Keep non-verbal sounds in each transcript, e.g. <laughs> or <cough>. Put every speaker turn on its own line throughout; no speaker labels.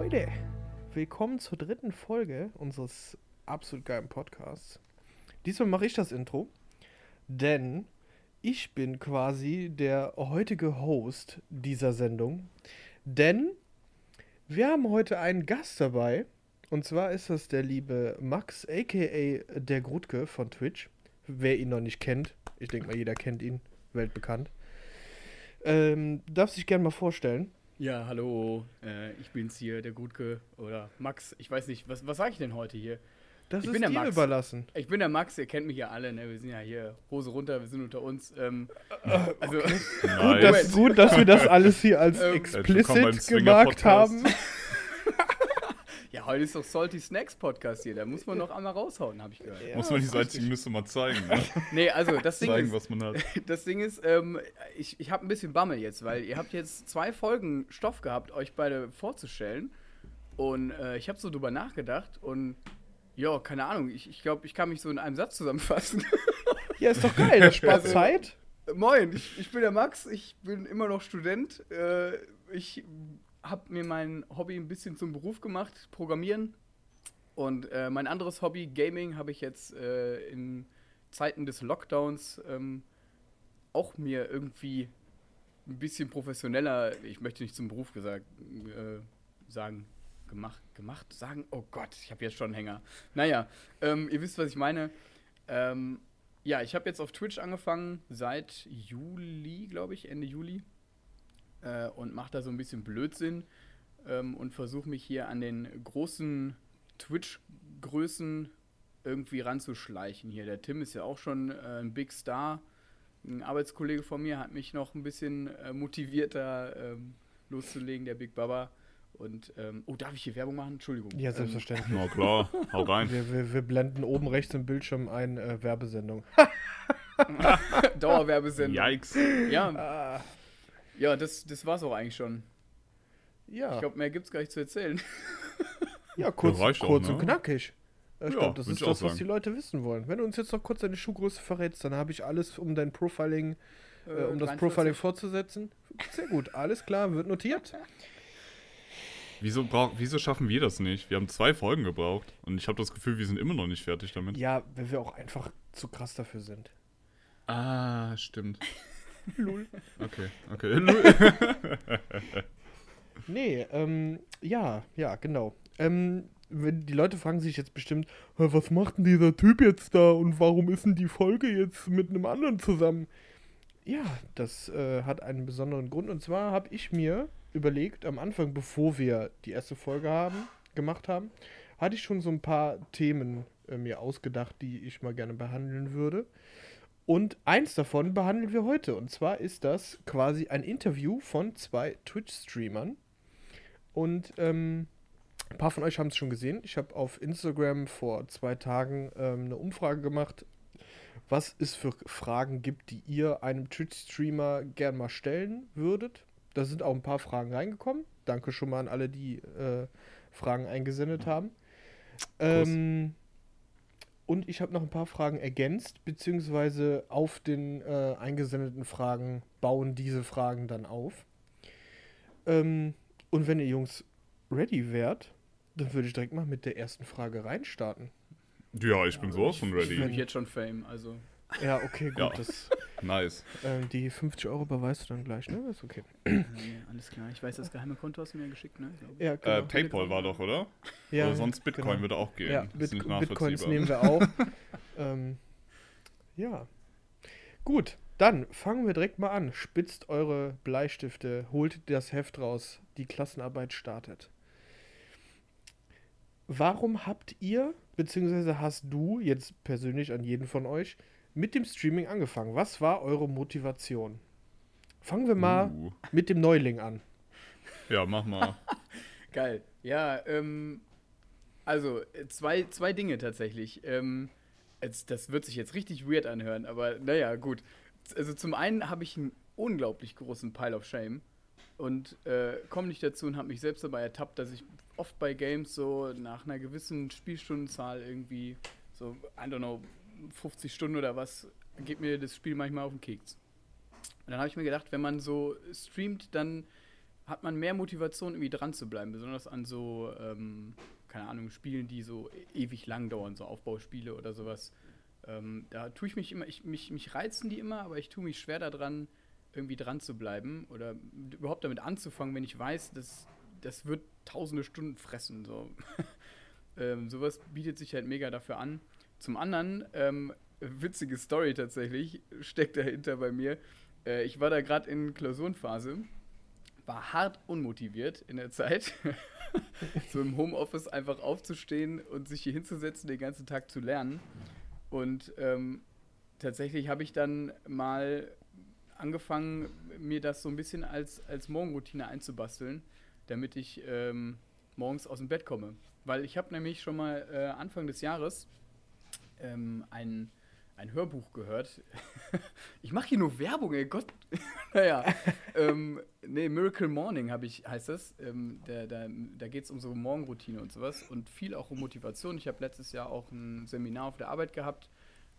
Leute, willkommen zur dritten Folge unseres absolut geilen Podcasts. Diesmal mache ich das Intro, denn ich bin quasi der heutige Host dieser Sendung. Denn wir haben heute einen Gast dabei. Und zwar ist das der liebe Max, aka der Grutke von Twitch. Wer ihn noch nicht kennt, ich denke mal, jeder kennt ihn, weltbekannt. Ähm, darf sich gerne mal vorstellen.
Ja, hallo, äh, ich bin's hier, der Gutke oder Max. Ich weiß nicht, was, was sage ich denn heute hier?
Das
Ich
ist
bin der
dir
Max.
überlassen.
Ich bin der Max, ihr kennt mich ja alle, ne? Wir sind ja hier Hose runter, wir sind unter uns. Ähm, <laughs> also,
Gut, dass, gut, dass wir das alles hier als
Ähm,
explicit gemarkt haben.
Ja, heute ist doch Salty Snacks Podcast hier, da muss man noch einmal raushauen, habe ich gehört.
Ja,
Muss man die
richtig.
müsste mal zeigen. Ne? <laughs>
Nee, also das Ding
zeigen,
ist,
was man hat. <laughs>
das Ding ist, ähm, ich, ich habe ein bisschen Bammel jetzt, weil ihr habt jetzt zwei Folgen Stoff gehabt, euch beide vorzustellen. Und äh, ich habe so drüber nachgedacht und ja, keine Ahnung, ich, ich glaube, ich kann mich so in einem Satz zusammenfassen. <laughs>
Ja, ist doch geil, das spart
Also-
Zeit.
Moin, ich, ich bin der Max, ich bin immer noch Student. Äh, ich habe mir mein Hobby ein bisschen zum Beruf gemacht, Programmieren. Und äh, mein anderes Hobby, Gaming, habe ich jetzt äh, in Zeiten des Lockdowns ähm, auch mir irgendwie ein bisschen professioneller, ich möchte nicht zum Beruf gesagt, äh, sagen, gemacht, gemacht, sagen, oh Gott, ich habe jetzt schon einen Hänger. Naja, ähm, ihr wisst, was ich meine. Ähm, ja, ich habe jetzt auf Twitch angefangen seit Juli, glaube ich, Ende Juli. Äh, und mache da so ein bisschen Blödsinn ähm, und versuche mich hier an den großen Twitch-Größen irgendwie ranzuschleichen hier. Der Tim ist ja auch schon äh, ein Big Star. Ein Arbeitskollege von mir hat mich noch ein bisschen äh, motiviert, da ähm, loszulegen, der Big Baba. Und, ähm, oh, darf ich hier Werbung machen? Entschuldigung.
Ja,
Ähm,
selbstverständlich.
Na klar, hau rein.
Wir, wir, wir blenden oben rechts im Bildschirm ein äh, Werbesendung. <laughs> <laughs>
Dauerwerbesendung.
Yikes.
Ja,
Ah,
ja das, das war's auch eigentlich schon.
ja,
Ich glaube, mehr gibt's gar nicht zu erzählen.
ja, kurz,
reicht auch,
kurz
ne?
und knackig. Äh, Ich
Ja,
glaube, das ist das, was die Leute wissen wollen. Wenn du uns jetzt noch kurz deine Schuhgröße verrätst, dann habe ich alles, um dein Profiling, äh, um das
43.
Profiling fortzusetzen. Sehr gut, alles klar, wird notiert.
Wieso, brauch, wieso schaffen wir das nicht? Wir haben zwei Folgen gebraucht und ich habe das Gefühl, wir sind immer noch nicht fertig damit.
Ja, weil wir auch einfach zu krass dafür sind.
Ah, stimmt.
Lul.
Okay, okay. <laughs> <laughs>
Nee, ähm, ja, ja, genau. Ähm, wenn die Leute fragen sich jetzt bestimmt, "Hä, was macht denn dieser Typ jetzt da und warum ist denn die Folge jetzt mit einem anderen zusammen? Ja, das äh, hat einen besonderen Grund. Und zwar habe ich mir überlegt, am Anfang, bevor wir die erste Folge haben, gemacht haben, hatte ich schon so ein paar Themen äh, mir ausgedacht, die ich mal gerne behandeln würde. Und eins davon behandeln wir heute. Und zwar ist das quasi ein Interview von zwei Twitch-Streamern. Und ähm, ein paar von euch haben es schon gesehen. Ich habe auf Instagram vor zwei Tagen ähm, eine Umfrage gemacht, was es für Fragen gibt, die ihr einem Twitch-Streamer gern mal stellen würdet. Da sind auch ein paar Fragen reingekommen. Danke schon mal an alle, die äh, Fragen eingesendet haben. Ähm, und ich habe noch ein paar Fragen ergänzt, beziehungsweise auf den äh, eingesendeten Fragen bauen diese Fragen dann auf. Ähm, und wenn ihr Jungs ready wärt, dann würde ich direkt mal mit der ersten Frage reinstarten.
ja, ich bin sowas von
Ich
ready.
fühle mich jetzt schon Fame, also.
Ja, okay, gut.
Ja.
Das,
Nice.
ähm, die 50 Euro überweist du dann gleich, ne? Ist okay.
Nee, alles klar. Ich weiß, das geheime Konto hast du mir geschickt, ne? Ich glaube.
Ja,
Äh, Paypal war doch, oder?
ja,
oder sonst Bitcoin
genau.
würde auch gehen.
Ja, Bit Bitcoins nehmen wir auch. <laughs> ähm, ja. Gut, dann fangen wir direkt mal an. Spitzt eure Bleistifte, holt das Heft raus. Die Klassenarbeit startet. Warum habt ihr, beziehungsweise hast du jetzt persönlich an jeden von euch, mit dem Streaming angefangen? Was war eure Motivation? Fangen wir mal
Uh.
mit dem Neuling an.
Ja, mach mal. <laughs>
Geil. Ja, ähm. Also, äh, zwei, zwei Dinge tatsächlich. Ähm, jetzt, das wird sich jetzt richtig weird anhören, aber naja, gut. Also, zum einen habe ich einen unglaublich großen Pile of Shame und äh, komme nicht dazu und habe mich selbst dabei ertappt, dass ich oft bei Games so nach einer gewissen Spielstundenzahl irgendwie so, I don't know, 50 Stunden oder was, geht mir das Spiel manchmal auf den Keks. Und dann habe ich mir gedacht, wenn man so streamt, dann hat man mehr Motivation, irgendwie dran zu bleiben, besonders an so, ähm, keine Ahnung, Spielen, die so ewig lang dauern, so Aufbauspiele oder sowas. Ähm, da tue ich mich immer, ich, mich, mich reizen die immer, aber ich tue mich schwer daran, irgendwie dran zu bleiben oder überhaupt damit anzufangen, wenn ich weiß, dass das wird tausende Stunden fressen. So. <laughs> ähm, sowas bietet sich halt mega dafür an. Zum anderen, ähm, witzige Story tatsächlich, steckt dahinter bei mir. Äh, ich war da gerade in Klausurenphase, war hart unmotiviert in der Zeit. <laughs> so im Homeoffice einfach aufzustehen und sich hier hinzusetzen, den ganzen Tag zu lernen. Und ähm, tatsächlich habe ich dann mal angefangen, mir das so ein bisschen als, als Morgenroutine einzubasteln, damit ich ähm, morgens aus dem Bett komme. Weil ich habe nämlich schon mal äh, Anfang des Jahres ähm, ein, ein Hörbuch gehört. <laughs> ich mache hier nur Werbung, ey Gott. <laughs> naja. ähm, nee, Miracle Morning ich, heißt das. Ähm, da da, da geht es um so Morgenroutine und sowas und viel auch um Motivation. Ich habe letztes Jahr auch ein Seminar auf der Arbeit gehabt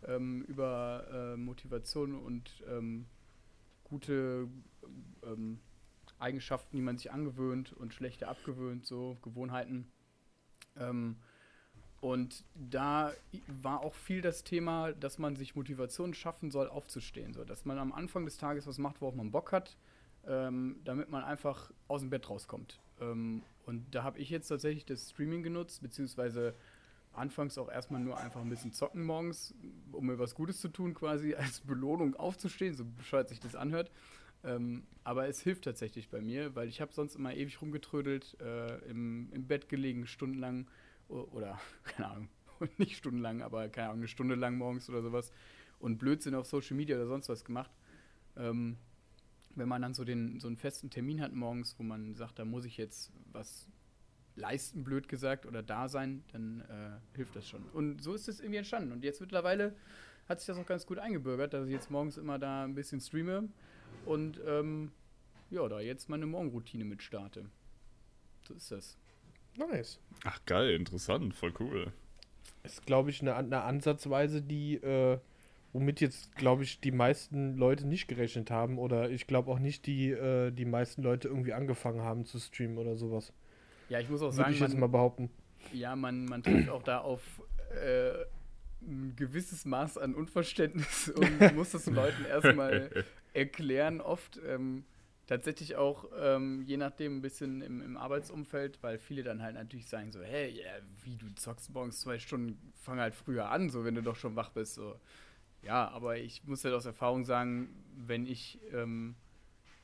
ähm, über äh, Motivation und ähm, gute ähm, Eigenschaften, die man sich angewöhnt und schlechte abgewöhnt, so Gewohnheiten. Und da war auch viel das Thema, dass man sich Motivation schaffen soll, aufzustehen. So, dass man am Anfang des Tages was macht, worauf man Bock hat, ähm, damit man einfach aus dem Bett rauskommt. Ähm, und da habe ich jetzt tatsächlich das Streaming genutzt, beziehungsweise anfangs auch erstmal nur einfach ein bisschen zocken morgens, um mir was Gutes zu tun, quasi <laughs> als Belohnung aufzustehen, so bescheuert sich das anhört. Ähm, aber es hilft tatsächlich bei mir, weil ich habe sonst immer ewig rumgetrödelt, äh, im, im Bett gelegen, stundenlang oder, <laughs> keine Ahnung, <laughs> nicht stundenlang, aber keine Ahnung, eine Stunde lang morgens oder sowas und Blödsinn auf Social Media oder sonst was gemacht. Ähm, wenn man dann so, den, so einen festen Termin hat morgens, wo man sagt, da muss ich jetzt was leisten, blöd gesagt, oder da sein, dann äh, hilft das schon. Und so ist es irgendwie entstanden. Und jetzt mittlerweile hat sich das auch ganz gut eingebürgert, dass ich jetzt morgens immer da ein bisschen streame und ähm, ja, da jetzt meine Morgenroutine mit starte. So ist das.
Nice.
Ach geil, interessant, voll cool.
Ist, glaube ich, eine, eine Ansatzweise, die, äh, womit jetzt, glaube ich, die meisten Leute nicht gerechnet haben. Oder ich glaube auch nicht, die, äh, die meisten Leute irgendwie angefangen haben zu streamen oder sowas.
Ja, ich muss auch
Würde
sagen,
ich jetzt mal behaupten.
Ja, man, man trifft auch da auf äh, ein gewisses Maß an Unverständnis und <laughs> muss das den Leuten erstmal erklären, oft. Ähm, tatsächlich auch, ähm, je nachdem, ein bisschen im, im, Arbeitsumfeld, weil viele dann halt natürlich sagen so, hey, yeah, wie, du zockst morgens zwei Stunden, fang halt früher an, so, wenn du doch schon wach bist, so. Ja, aber ich muss halt aus Erfahrung sagen, wenn ich ähm,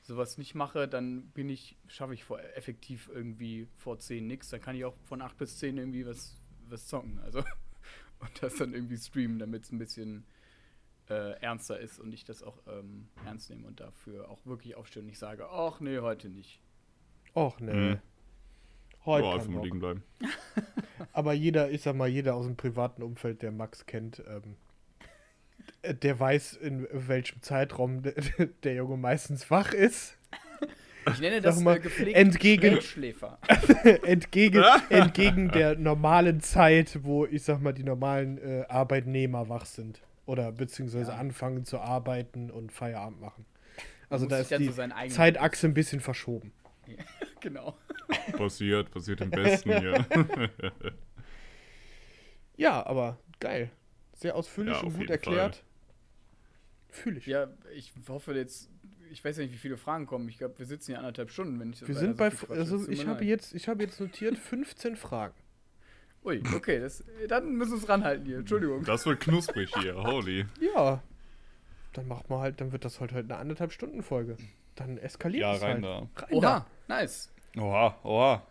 sowas nicht mache, dann bin ich, schaffe ich vor, effektiv irgendwie vor 10 nichts. Dann kann ich auch von 8 bis 10 irgendwie was, was zocken. Also <laughs> und das dann irgendwie streamen, damit es ein bisschen äh, ernster ist und ich das auch ähm, ernst nehme und dafür auch wirklich aufstehe und nicht sage, ach nee, heute nicht.
Och nee. Mhm.
Heute oh, kann liegen bleiben. <laughs>
Aber jeder, ich sag mal, jeder aus dem privaten Umfeld, der Max kennt, ähm, der weiß, in welchem Zeitraum der, <laughs> der Junge meistens wach ist.
Ich nenne das
mal, äh, entgegen, <laughs> entgegen, entgegen der normalen Zeit, wo ich sag mal die normalen äh, Arbeitnehmer wach sind. Oder beziehungsweise ja. anfangen zu arbeiten und Feierabend machen. Also da ist die so Zeitachse ein bisschen verschoben.
Ja, <laughs> genau.
Passiert, passiert im <laughs> Besten hier. <laughs>
ja, aber geil. Sehr ausführlich ja, und gut erklärt.
Fühle ich. Ja, ich hoffe jetzt, ich weiß ja nicht, wie viele Fragen kommen. Ich glaube, wir sitzen hier anderthalb Stunden, wenn ich
Wir sind bei, also ich habe jetzt, ich habe jetzt notiert 15 Fragen.
Ui, okay, das, dann müssen wir es ranhalten hier. Entschuldigung.
Das wird knusprig hier, holy.
Ja. Dann macht man halt, dann wird das halt heute eine anderthalb Stunden Folge. Dann eskaliert ja, es rein
halt.
da. Rein oha, da. nice.
Oha, oha.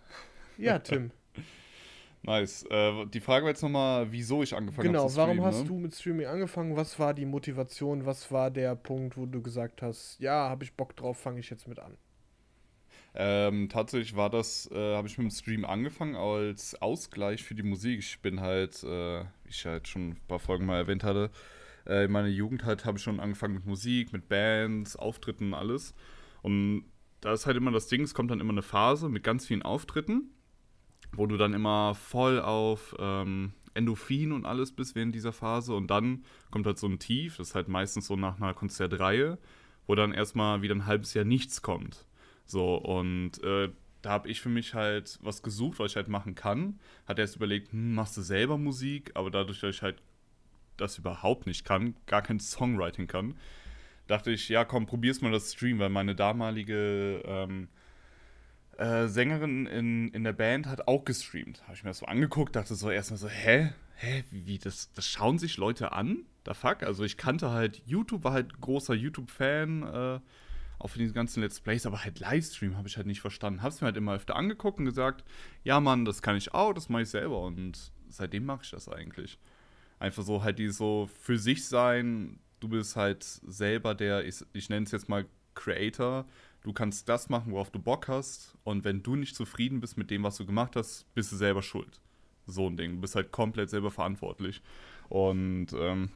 Ja, Tim. <laughs>
nice. Äh, die Frage war jetzt nochmal, wieso ich angefangen
genau,
habe
zu streamen. Genau, warum hast ne? du mit Streaming angefangen? Was war die Motivation? Was war der Punkt, wo du gesagt hast, ja, habe ich Bock drauf, fange ich jetzt mit an?
Ähm, tatsächlich war das, äh, habe ich mit dem Stream angefangen als Ausgleich für die Musik. Ich bin halt, äh, wie ich halt schon ein paar Folgen mal erwähnt hatte, äh, in meiner Jugend halt habe ich schon angefangen mit Musik, mit Bands, Auftritten, alles. Und da ist halt immer das Ding, es kommt dann immer eine Phase mit ganz vielen Auftritten, wo du dann immer voll auf ähm, Endorphin und alles bist während dieser Phase. Und dann kommt halt so ein Tief, das ist halt meistens so nach einer Konzertreihe, wo dann erstmal wieder ein halbes Jahr nichts kommt. So, und äh, da habe ich für mich halt was gesucht, was ich halt machen kann. Hat erst überlegt, hm, machst du selber Musik, aber dadurch, dass ich halt das überhaupt nicht kann, gar kein Songwriting kann, dachte ich, ja komm, probier's mal das Stream, weil meine damalige ähm, äh, Sängerin in, in der Band hat auch gestreamt. Habe ich mir das so angeguckt, dachte so erstmal so, hä? Hä? Wie, das, das schauen sich Leute an? Da fuck? Also ich kannte halt YouTube, war halt großer YouTube-Fan, äh, auch für diese ganzen Let's Plays, aber halt Livestream habe ich halt nicht verstanden. Hab's mir halt immer öfter angeguckt und gesagt, ja Mann, das kann ich auch, das mache ich selber und seitdem mache ich das eigentlich. Einfach so halt die so für sich sein, du bist halt selber der, ich, ich nenne es jetzt mal Creator, du kannst das machen, worauf du Bock hast. Und wenn du nicht zufrieden bist mit dem, was du gemacht hast, bist du selber schuld. So ein Ding. Du bist halt komplett selber verantwortlich. Und ähm,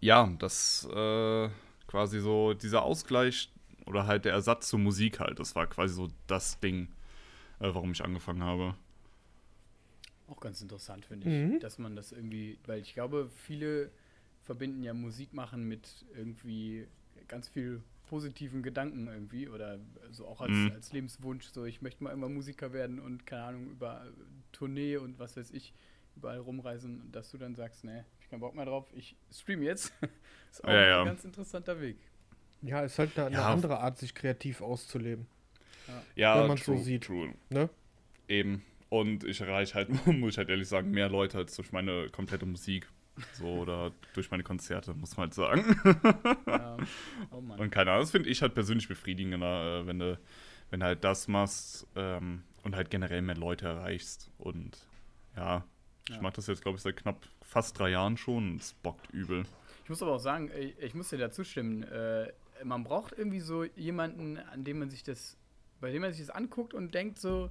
ja, das äh, quasi so dieser Ausgleich oder halt der Ersatz zur Musik halt, das war quasi so das Ding, äh, warum ich angefangen habe.
Auch ganz interessant, finde ich, mhm. dass man das irgendwie, weil ich glaube, viele verbinden ja Musik machen mit irgendwie ganz viel positiven Gedanken irgendwie oder so auch als, mhm. als Lebenswunsch, so ich möchte mal immer Musiker werden und keine Ahnung, über Tournee und was weiß ich, überall rumreisen, dass du dann sagst, ne, ich keinen Bock mehr drauf, ich stream jetzt. <laughs> ist auch ja, ein ganz interessanter Weg.
Ja, ist halt eine, eine ja. andere Art, sich kreativ auszuleben.
Ja, ja wenn man so sieht. True. Ne? Eben. Und ich erreiche halt, <laughs> muss ich halt ehrlich sagen, mehr Leute als durch meine komplette Musik. So, oder durch meine Konzerte, muss man halt sagen. Ja. <laughs> Oh und keine Ahnung, das finde ich halt persönlich befriedigender, äh, wenn du, wenn du halt das machst ähm, und halt generell mehr Leute erreichst. Und ja, ich ja. mache das jetzt, glaube ich, seit knapp fast drei Jahren schon und es bockt übel.
Ich muss aber auch sagen, ich, ich muss dir dazu stimmen, äh, man braucht irgendwie so jemanden, an dem man sich das, bei dem man sich das anguckt und denkt so,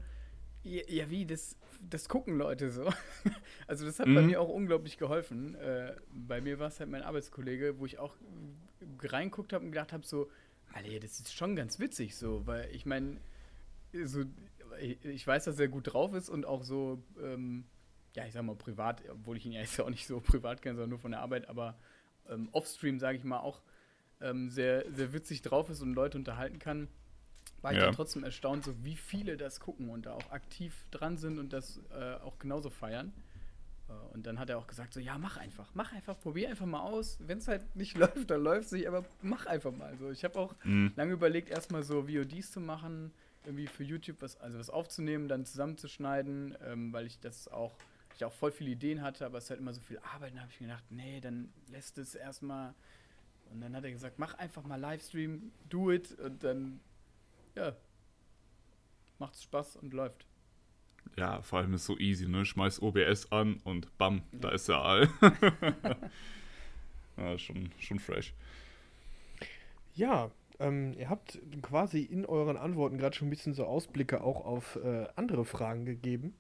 ja, wie, das, das gucken Leute so. <laughs> Also das hat mhm. bei mir auch unglaublich geholfen. Äh, bei mir war es halt mein Arbeitskollege, wo ich auch reinguckt habe und gedacht habe, so, Alter, das ist schon ganz witzig so, weil ich meine, so, ich weiß, dass er gut drauf ist und auch so, ähm, ja, ich sag mal privat, obwohl ich ihn ja jetzt auch nicht so <laughs> privat kenne, sondern nur von der Arbeit, aber ähm, offstream, sage ich mal, auch ähm, sehr, sehr witzig drauf ist und Leute unterhalten kann war ich ja. dann trotzdem erstaunt, so wie viele das gucken und da auch aktiv dran sind und das äh, auch genauso feiern. Äh, und dann hat er auch gesagt, so, ja, mach einfach, mach einfach, probier einfach mal aus. Wenn es halt nicht <laughs> läuft, dann läuft es nicht, aber mach einfach mal. So, ich habe auch mhm. lange überlegt, erstmal so VODs zu machen, irgendwie für YouTube was, also was aufzunehmen, dann zusammenzuschneiden, ähm, weil ich das auch, ich auch voll viele Ideen hatte, aber es ist halt immer so viel Arbeit. Dann habe ich mir gedacht, nee, dann lässt es erstmal. Und dann hat er gesagt, mach einfach mal Livestream, do it. Und dann ja, macht Spaß und läuft.
Ja, vor allem ist es so easy, ne? Schmeiß OBS an und bam, ja. da ist der Aal. <laughs> ja, schon, schon fresh.
Ja, ähm, ihr habt quasi in euren Antworten gerade schon ein bisschen so Ausblicke auch auf äh, andere Fragen gegeben.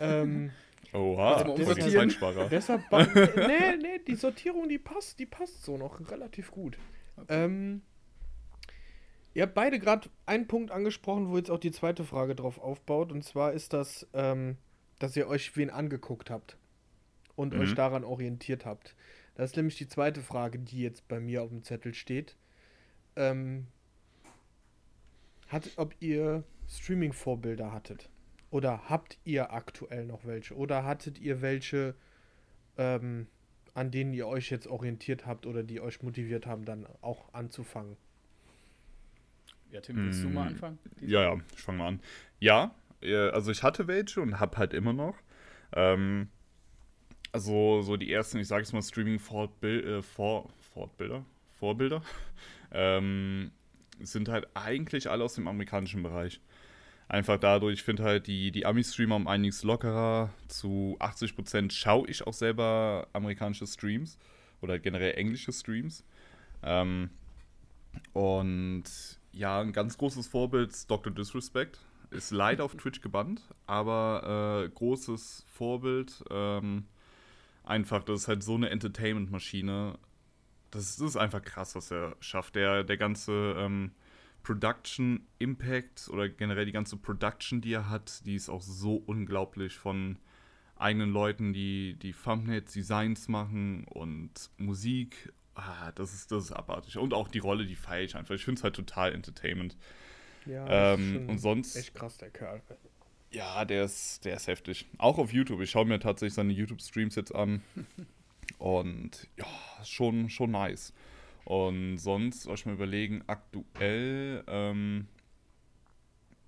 Ähm, <laughs>
Oha, also
deshalb, deshalb nee, nee, die Sortierung, die passt, die passt so noch relativ gut. Okay. Ähm, Ihr habt beide gerade einen Punkt angesprochen, wo jetzt auch die zweite Frage drauf aufbaut. Und zwar ist das, ähm, dass ihr euch wen angeguckt habt und mhm. euch daran orientiert habt. Das ist nämlich die zweite Frage, die jetzt bei mir auf dem Zettel steht. Ähm, hat, ob ihr Streaming-Vorbilder hattet. Oder habt ihr aktuell noch welche? Oder hattet ihr welche, ähm, an denen ihr euch jetzt orientiert habt oder die euch motiviert haben, dann auch anzufangen?
Ja, Tim, willst du mal mm, anfangen?
Ja, ja, ich fange mal an. Ja, äh, also ich hatte welche und habe halt immer noch. Ähm, also so die ersten, ich sage es mal, Streaming-Fortbilder, äh, Vor Fortbilder, Vorbilder, <laughs> ähm, sind halt eigentlich alle aus dem amerikanischen Bereich. Einfach dadurch, ich finde halt, die, die Ami-Streamer um einiges lockerer. Zu 80% schaue ich auch selber amerikanische Streams oder generell englische Streams. Ähm, und ja, ein ganz großes Vorbild ist Dr. Disrespect. Ist leider auf Twitch gebannt, aber äh, großes Vorbild. Ähm, einfach, das ist halt so eine Entertainment-Maschine. Das, das, ist einfach krass, was er schafft. Der, der ganze ähm, Production Impact oder generell die ganze Production, die er hat, die ist auch so unglaublich von eigenen Leuten, die die Thumbnail-Designs machen und Musik ah, das ist, das ist abartig. Und auch die Rolle, die feiere ich einfach. Ich finde es halt total Entertainment. Ja, ähm, und sonst.
Echt krass, der Kerl.
Ja, der ist, der ist heftig. Auch auf YouTube. Ich schaue mir tatsächlich seine YouTube-Streams jetzt an. <laughs> und ja, schon, schon nice. Und sonst, was ich mir überlegen, aktuell ähm,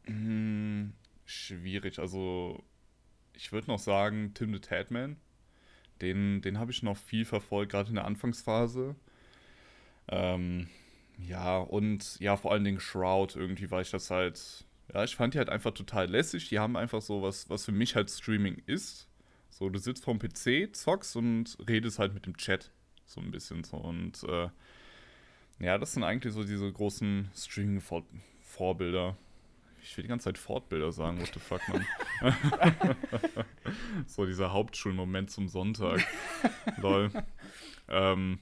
hm, schwierig. Also, ich würde noch sagen, Tim the Tatman. Den, den habe ich noch viel verfolgt, gerade in der Anfangsphase. Ähm, ja, und ja, vor allen Dingen Shroud irgendwie, weil ich das halt, ja, ich fand die halt einfach total lässig. Die haben einfach so was, was für mich halt Streaming ist. So, du sitzt vorm PC, zockst und redest halt mit dem Chat. So ein bisschen so. Und äh, ja, das sind eigentlich so diese großen Streaming-Vorbilder. Ich will die ganze Zeit Fortbilder sagen, what the fuck, man. <laughs> so dieser Hauptschulmoment zum Sonntag. Lol. Ähm,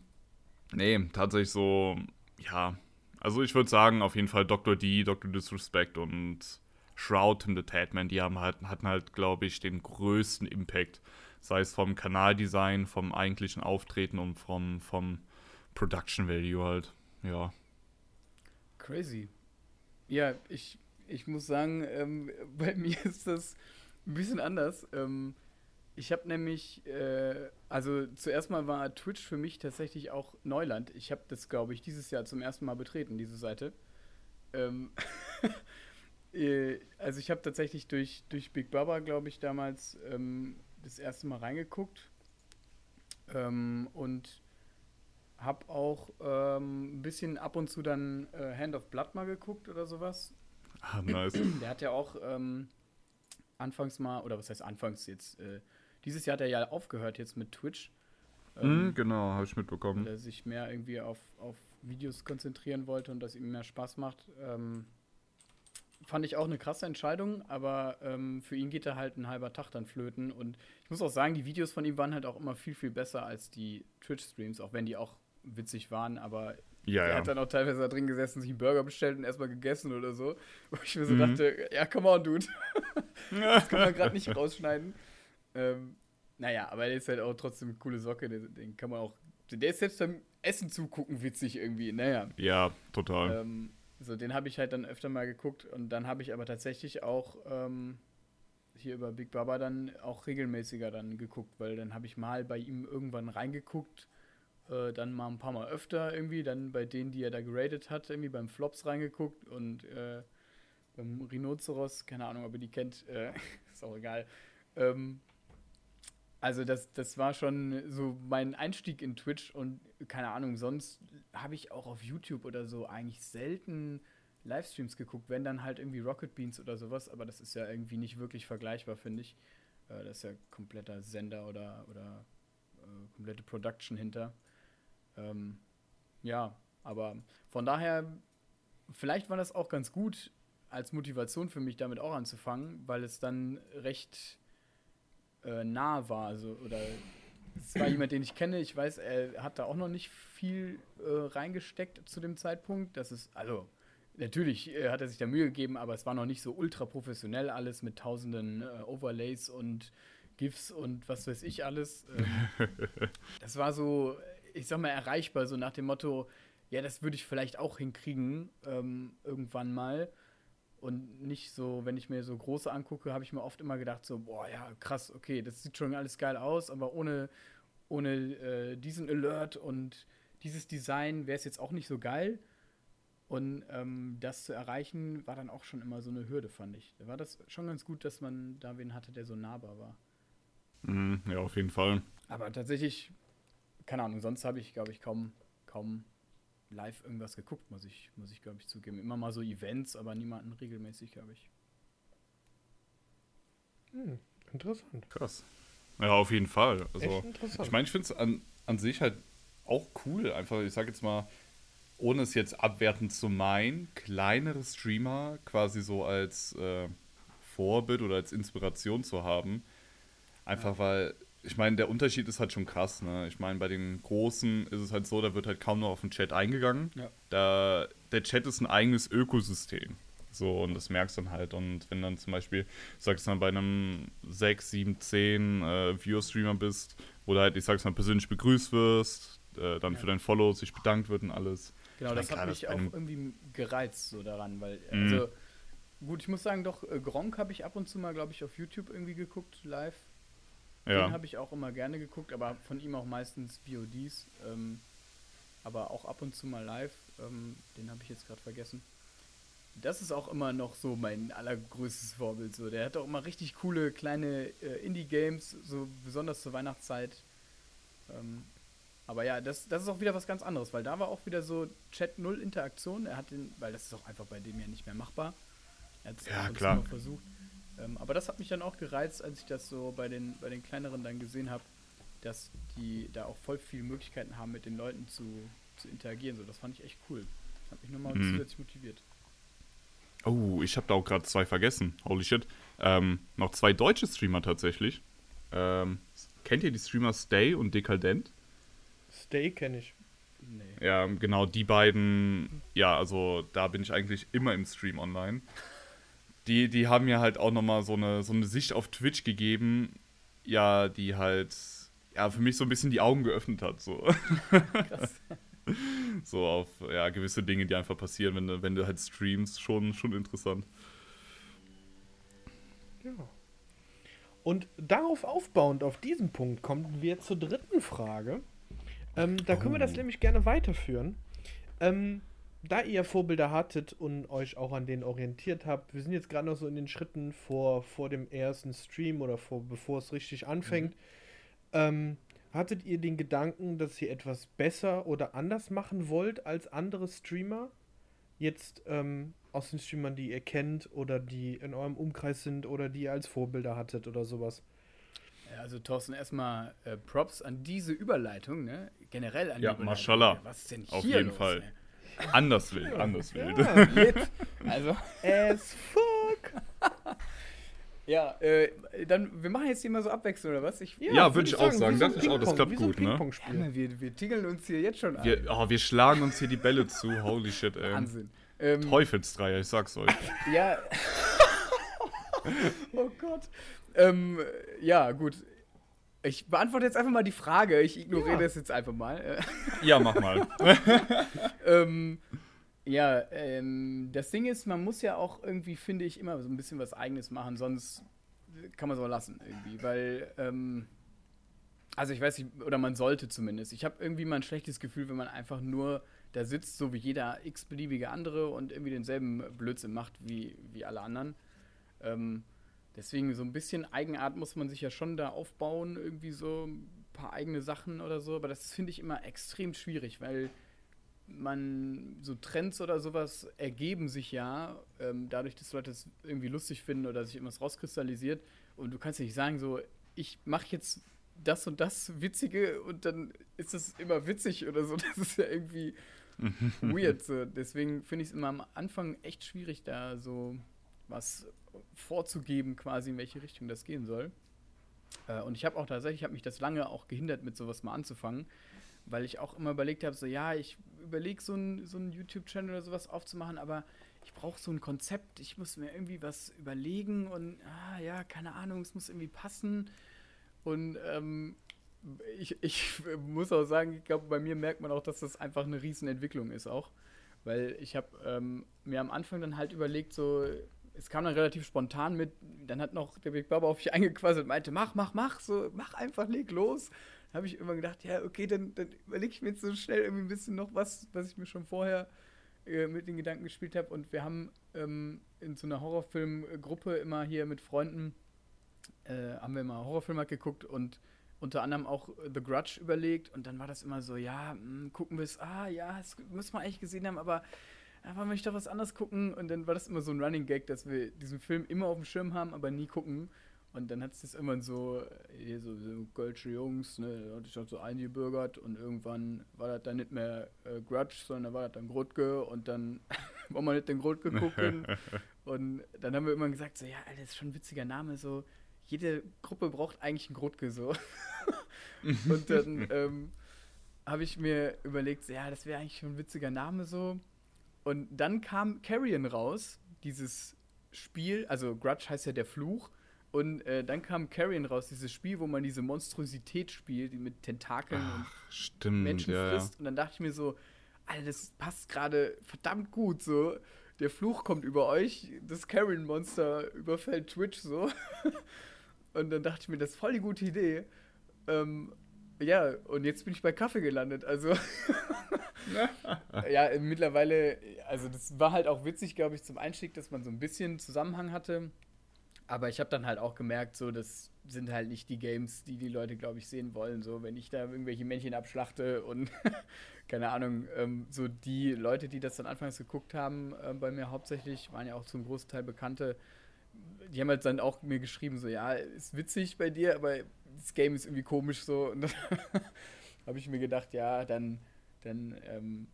nee, tatsächlich so ja, also ich würde sagen, auf jeden Fall Dr. D, Dr. Disrespect und Shroud in the Tatman, die haben halt, hatten halt, glaube ich, den größten Impact. Sei es vom Kanaldesign, vom eigentlichen Auftreten und vom, vom Production Value halt. Ja.
Crazy. Ja, ich, ich muss sagen, ähm, <laughs> bei mir ist das ein bisschen anders. Ähm, ich habe nämlich, äh, also zuerst mal war Twitch für mich tatsächlich auch Neuland. Ich habe das, glaube ich, dieses Jahr zum ersten Mal betreten, diese Seite. Ähm <laughs> äh, also ich habe tatsächlich durch, durch Big Baba, glaube ich, damals ähm, das erste Mal reingeguckt. Ähm, und habe auch ähm, ein bisschen ab und zu dann äh, Hand of Blood mal geguckt oder sowas.
Ah, nice. <clears throat>
Der hat ja auch ähm, anfangs mal, oder was heißt anfangs jetzt, äh, dieses Jahr hat er ja aufgehört jetzt mit Twitch.
Ähm, mm, genau, habe ich mitbekommen.
Weil er sich mehr irgendwie auf, auf Videos konzentrieren wollte und das ihm mehr Spaß macht. Ähm, fand ich auch eine krasse Entscheidung, aber ähm, für ihn geht da halt ein halber Tag dann flöten. Und ich muss auch sagen, die Videos von ihm waren halt auch immer viel, viel besser als die Twitch-Streams, auch wenn die auch witzig waren, aber
ja,
er
ja.
hat dann auch teilweise da drin gesessen, sich einen Burger bestellt und erstmal gegessen oder so. <laughs> Wo ich mir so mhm. dachte, ja, come on, Dude. <laughs> das kann man gerade nicht <laughs> rausschneiden. Ähm, naja, aber der ist halt auch trotzdem eine coole Socke. Den, den, kann man auch. Der ist selbst beim Essen zugucken witzig irgendwie. Naja.
Ja, total.
Ähm, so, den habe ich halt dann öfter mal geguckt und dann habe ich aber tatsächlich auch ähm, hier über Big Baba dann auch regelmäßiger dann geguckt, weil dann habe ich mal bei ihm irgendwann reingeguckt, äh, dann mal ein paar Mal öfter irgendwie, dann bei denen, die er da geradet hat, irgendwie beim Flops reingeguckt und äh, beim Rhinoceros, keine Ahnung, ob ihr die kennt, äh, <laughs> ist auch egal. Ähm, also das, das war schon so mein Einstieg in Twitch und keine Ahnung, sonst habe ich auch auf YouTube oder so eigentlich selten Livestreams geguckt, wenn dann halt irgendwie Rocket Beans oder sowas, aber das ist ja irgendwie nicht wirklich vergleichbar, finde ich. Äh, das ist ja kompletter Sender oder, oder äh, komplette Production hinter. Ähm, ja, aber von daher, vielleicht war das auch ganz gut als Motivation für mich, damit auch anzufangen, weil es dann recht äh, nah war. Also, oder es war jemand, den ich kenne. Ich weiß, er hat da auch noch nicht viel äh, reingesteckt zu dem Zeitpunkt. Das ist, also, natürlich äh, hat er sich da Mühe gegeben, aber es war noch nicht so ultra professionell alles mit tausenden äh, Overlays und GIFs und was weiß ich alles. Ähm, <laughs> das war so, ich sag mal, erreichbar, so nach dem Motto, ja, das würde ich vielleicht auch hinkriegen, ähm, irgendwann mal. Und nicht so, wenn ich mir so große angucke, habe ich mir oft immer gedacht, so, boah, ja, krass, okay, das sieht schon alles geil aus, aber ohne, ohne äh, diesen Alert und dieses Design wäre es jetzt auch nicht so geil. Und ähm, das zu erreichen, war dann auch schon immer so eine Hürde, fand ich. Da war das schon ganz gut, dass man da wen hatte, der so nahbar war.
Mm, ja, auf jeden Fall.
Aber tatsächlich, keine Ahnung, sonst habe ich, glaube ich, kaum, kaum live irgendwas geguckt, muss ich, muss ich glaube ich, zugeben. Immer mal so Events, aber niemanden regelmäßig, glaube ich.
Hm, interessant.
Krass. Ja, auf jeden Fall. Also, ich meine, ich finde es an, an sich halt auch cool. Einfach, ich sage jetzt mal, ohne es jetzt abwertend zu meinen, kleinere Streamer quasi so als äh, Vorbild oder als Inspiration zu haben. Einfach ja. weil ich meine, der Unterschied ist halt schon krass. Ne? Ich meine, bei den Großen ist es halt so, da wird halt kaum noch auf den Chat eingegangen. Ja. Da, der Chat ist ein eigenes Ökosystem. So, und das merkst du dann halt. Und wenn dann zum Beispiel, sagst du dann bei einem 6, 7, 10 äh, Viewer-Streamer bist, wo du halt, ich sag's mal, persönlich begrüßt wirst, äh, dann ja. für dein Follow sich bedankt wird und alles.
Genau, das hat mich auch irgendwie gereizt so daran, weil, mhm. also, gut, ich muss sagen, doch, äh, Gronk habe ich ab und zu mal, glaube ich, auf YouTube irgendwie geguckt, live.
Ja.
Den habe ich auch immer gerne geguckt, aber von ihm auch meistens VODs. Ähm, aber auch ab und zu mal live. Ähm, den habe ich jetzt gerade vergessen. Das ist auch immer noch so mein allergrößtes Vorbild. So. Der hat auch immer richtig coole kleine äh, Indie-Games, so besonders zur Weihnachtszeit. Ähm, aber ja, das, das ist auch wieder was ganz anderes, weil da war auch wieder so Chat null Interaktion. Er hat den, weil das ist auch einfach bei dem ja nicht mehr machbar. Er hat es
Ja, klar.
versucht. Ähm, aber das hat mich dann auch gereizt, als ich das so bei den, bei den kleineren dann gesehen habe, dass die da auch voll viele Möglichkeiten haben, mit den Leuten zu, zu interagieren. So, das fand ich echt cool. Hat mich nochmal
Mhm.
zusätzlich motiviert.
Oh, ich habe da auch gerade zwei vergessen. Holy shit. Ähm, noch zwei deutsche Streamer tatsächlich. Ähm, kennt ihr die Streamer Stay und Dekadent?
Stay kenne ich.
Nee.
Ja, genau, die beiden, ja, also da bin ich eigentlich immer im Stream online. Die, die haben mir halt auch nochmal so eine, so eine Sicht auf Twitch gegeben, ja, die halt, ja, für mich so ein bisschen die Augen geöffnet hat, so.
Krass. <laughs>
so auf, ja, gewisse Dinge, die einfach passieren, wenn du, wenn du halt streamst, schon, schon interessant.
Ja. Und darauf aufbauend, auf diesen Punkt, kommen wir zur dritten Frage. Ähm, da können wir das
Oh.
nämlich gerne weiterführen. Ähm, da ihr Vorbilder hattet und euch auch an denen orientiert habt, wir sind jetzt gerade noch so in den Schritten vor, vor dem ersten Stream oder vor, bevor es richtig anfängt. Ähm, hattet ihr den Gedanken, dass ihr etwas besser oder anders machen wollt als andere Streamer? Jetzt ähm, aus den Streamern, die ihr kennt oder die in eurem Umkreis sind oder die ihr als Vorbilder hattet oder sowas.
Ja, also Thorsten, erstmal äh, Props an diese Überleitung, ne? Generell an
Ja,
die Überleitung.
mashallah.
Was ist denn
Auf
hier
jeden
los,
Fall.
ey?
Anders wild, anders wild.
Ja.
Also,
as fuck. <laughs>
ja, äh, dann, wir machen jetzt hier mal so abwechselnd, oder was? Ich,
Ja, würd ich auch sagen. Dachte ich auch, das klappt gut, ne?
Mann, wir, wir tingeln uns hier jetzt schon an.
Wir, oh, wir schlagen uns hier die Bälle zu, holy shit, ey.
Wahnsinn. Ähm,
Teufelsdreier, ich sag's euch.
Ja. <laughs> <laughs> oh Gott. Ähm, ja, gut. Ich beantworte jetzt einfach mal die Frage. Ich ignoriere
Ja.
das jetzt einfach mal.
Ja, <laughs> mach mal. <laughs>
ähm, ja, ähm, das Ding ist, man muss ja auch irgendwie, finde ich, immer so ein bisschen was Eigenes machen, sonst kann man es auch lassen irgendwie, weil, ähm, also ich weiß nicht, oder man sollte zumindest. Ich habe irgendwie mal ein schlechtes Gefühl, wenn man einfach nur da sitzt, so wie jeder x-beliebige andere und irgendwie denselben Blödsinn macht wie, wie alle anderen. Ähm, deswegen so ein bisschen Eigenart muss man sich ja schon da aufbauen, irgendwie so ein paar eigene Sachen oder so, aber das finde ich immer extrem schwierig, weil man so Trends oder sowas ergeben sich ja ähm, dadurch, dass Leute es irgendwie lustig finden oder sich irgendwas rauskristallisiert und du kannst ja nicht sagen so, ich mache jetzt das und das Witzige und dann ist es immer witzig oder so. <laughs> Das ist ja irgendwie <laughs> weird. So. Deswegen finde ich es immer am Anfang echt schwierig, da so was vorzugeben, quasi in welche Richtung das gehen soll. Äh, und ich habe auch tatsächlich, habe mich das lange auch gehindert, mit sowas mal anzufangen, weil ich auch immer überlegt habe, so ja, ich überlege so einen so YouTube-Channel oder sowas aufzumachen, aber ich brauche so ein Konzept, ich muss mir irgendwie was überlegen und ah, ja, keine Ahnung, es muss irgendwie passen. Und ähm, ich, ich <laughs> muss auch sagen, ich glaube, bei mir merkt man auch, dass das einfach eine Riesenentwicklung ist auch. Weil ich habe ähm, mir am Anfang dann halt überlegt, so, es kam dann relativ spontan mit, dann hat noch der Big Baba auf mich eingequasselt und meinte, mach, mach, mach, so, mach einfach, leg los. Dann habe ich immer gedacht, ja, okay, dann, dann überlege ich mir jetzt so schnell irgendwie ein bisschen noch was, was ich mir schon vorher äh, mit den Gedanken gespielt habe. Und wir haben ähm, in so einer Horrorfilmgruppe immer hier mit Freunden, äh, haben wir mal Horrorfilme halt geguckt und unter anderem auch The Grudge überlegt und dann war das immer so, ja, mh, gucken wir es, ah ja, das müssen wir eigentlich gesehen haben, aber ja, wollen wir nicht doch was anderes gucken und dann war das immer so ein Running Gag, dass wir diesen Film immer auf dem Schirm haben, aber nie gucken und dann hat es das immer so, äh, hier so, so Kölsche Jungs, ne, da hatte ich halt so eingebürgert und irgendwann war das dann nicht mehr äh, Grudge, sondern da war das dann Grotke und dann <laughs> wollen wir nicht den Grotke gucken <laughs> und dann haben wir immer gesagt, so, ja, Alter, das ist schon ein witziger Name, so, jede Gruppe braucht eigentlich einen Grotke, so. <laughs> und dann ähm, habe ich mir überlegt, so, ja, das wäre eigentlich schon ein witziger Name, so. Und dann kam Carrion raus, dieses Spiel, also Grudge heißt ja der Fluch. Und äh, dann kam Carrion raus, dieses Spiel, wo man diese Monstrosität spielt, die mit Tentakeln und
Stimmt,
Menschen
ja,
frisst. Und dann dachte ich mir so, Alter, das passt gerade verdammt gut so. der Fluch kommt über euch, das Karen-Monster überfällt Twitch so. <laughs> Und dann dachte ich mir, das ist voll die gute Idee. Ähm, ja, und jetzt bin ich bei Kaffee gelandet. Also, <laughs> ja, mittlerweile, also das war halt auch witzig, glaube ich, zum Einstieg, dass man so ein bisschen Zusammenhang hatte. Aber ich habe dann halt auch gemerkt, so, das sind halt nicht die Games, die die Leute, glaube ich, sehen wollen. So, wenn ich da irgendwelche Männchen abschlachte und <laughs> keine Ahnung, ähm, so die Leute, die das dann anfangs geguckt haben, äh, bei mir hauptsächlich, waren ja auch zum großen Teil Bekannte. Die haben halt dann auch mir geschrieben, so, ja, ist witzig bei dir, aber das Game ist irgendwie komisch so. <laughs> Und dann habe ich mir gedacht, ja, dann, dann ähm,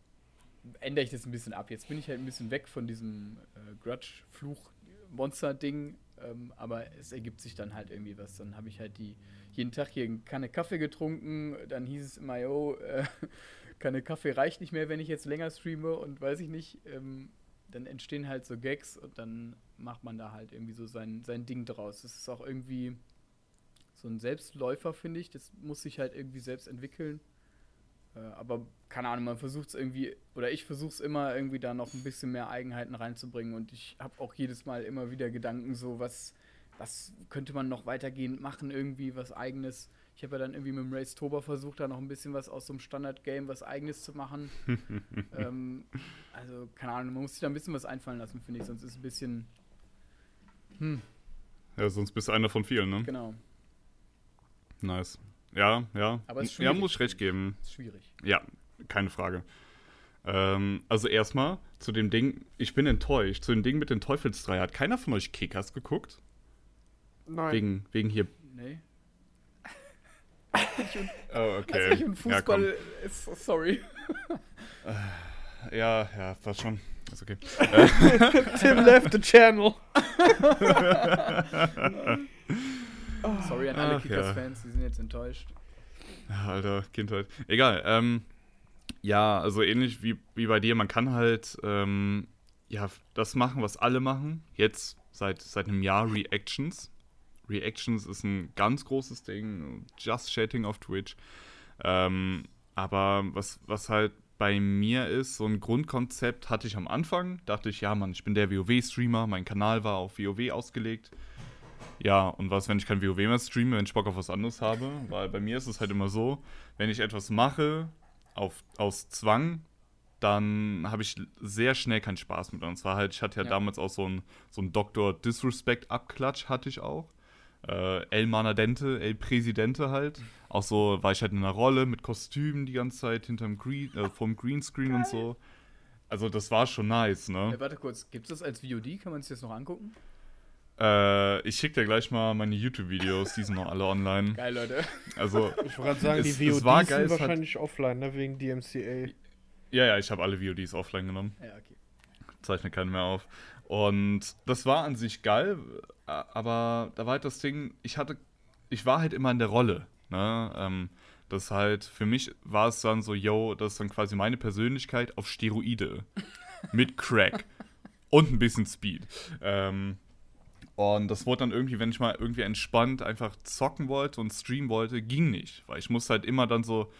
ändere ich das ein bisschen ab. Jetzt bin ich halt ein bisschen weg von diesem äh, Grudge-Fluch-Monster-Ding, ähm, aber es ergibt sich dann halt irgendwie was. Dann habe ich halt die jeden Tag hier eine Kanne Kaffee getrunken, dann hieß es immer, yo, äh, <laughs> Kanne Kaffee reicht nicht mehr, wenn ich jetzt länger streame und weiß ich nicht. Ähm, dann entstehen halt so Gags und dann macht man da halt irgendwie so sein, sein Ding draus. Das ist auch irgendwie so ein Selbstläufer, finde ich. Das muss sich halt irgendwie selbst entwickeln. Äh, aber keine Ahnung, man versucht es irgendwie, oder ich versuche es immer irgendwie da noch ein bisschen mehr Eigenheiten reinzubringen und ich habe auch jedes Mal immer wieder Gedanken, so was, was könnte man noch weitergehend machen, irgendwie was eigenes. Ich habe ja dann irgendwie mit dem Race Tober versucht, da noch ein bisschen was aus so einem Standard-Game, was eigenes zu machen. <laughs> ähm, also, keine Ahnung, man muss sich da ein bisschen was einfallen lassen, finde ich, sonst ist es ein bisschen.
Hm. Ja, sonst bist du einer von vielen, ne?
Genau.
Nice. Ja, ja.
Aber es ist
ja, muss ich recht geben.
Ist schwierig.
Ja, keine Frage. Ähm, also erstmal zu dem Ding, ich bin enttäuscht. Zu dem Ding mit den Teufelsdrei. Hat keiner von euch Kickers geguckt?
Nein.
Wegen, wegen hier.
Nee. <laughs>
oh, okay.
Also ich und Fußball
Ja,
ist sorry.
komm. ja, ja, war schon. Ist okay. <laughs>
Tim left the channel. <laughs>
Sorry an alle Kickers-Fans, die sind jetzt enttäuscht.
Alter, Kindheit. Egal. Ähm, ja, also ähnlich wie, wie bei dir, man kann halt ähm, ja, das machen, was alle machen. Jetzt seit, seit einem Jahr Reactions. Reactions ist ein ganz großes Ding. Just Chatting auf Twitch. Ähm, aber was, was halt bei mir ist, so ein Grundkonzept hatte ich am Anfang. Dachte ich, ja, Mann, ich bin der WoW-Streamer. Mein Kanal war auf WoW ausgelegt. Ja, und was, wenn ich kein WoW mehr streame, wenn ich Bock auf was anderes habe? Weil bei mir ist es halt immer so, wenn ich etwas mache auf, aus Zwang, dann habe ich sehr schnell keinen Spaß mit. Und zwar halt, ich hatte ja,
Ja.
damals auch so ein, so ein Dr. Disrespect-Abklatsch, hatte ich auch. Äh, El Manadente, El Presidente halt. Auch so war ich halt in einer Rolle mit Kostümen die ganze Zeit hinterm Green, äh, vom Greenscreen und so. Also das war schon nice, ne?
Äh, warte kurz, gibt es das als VOD? Kann man sich das noch angucken?
Äh, ich schicke dir gleich mal meine YouTube-Videos, die sind noch alle online.
Geil, Leute.
Also,
Ich wollte gerade sagen,
Es-
die VODs
war geil,
sind
es hat-
wahrscheinlich offline, ne, wegen DMCA.
ja, ja, ich habe alle VODs offline genommen.
Ja, okay.
Zeichne keinen mehr auf. Und das war an sich geil, aber da war halt das Ding, ich hatte, ich war halt immer in der Rolle. Ne? Ähm, das halt, für mich war es dann so, yo, das ist dann quasi meine Persönlichkeit auf Steroide. <laughs> mit Crack. und ein bisschen Speed. Ähm, und das wurde dann irgendwie, wenn ich mal irgendwie entspannt einfach zocken wollte und streamen wollte, ging nicht. Weil ich musste halt immer dann so,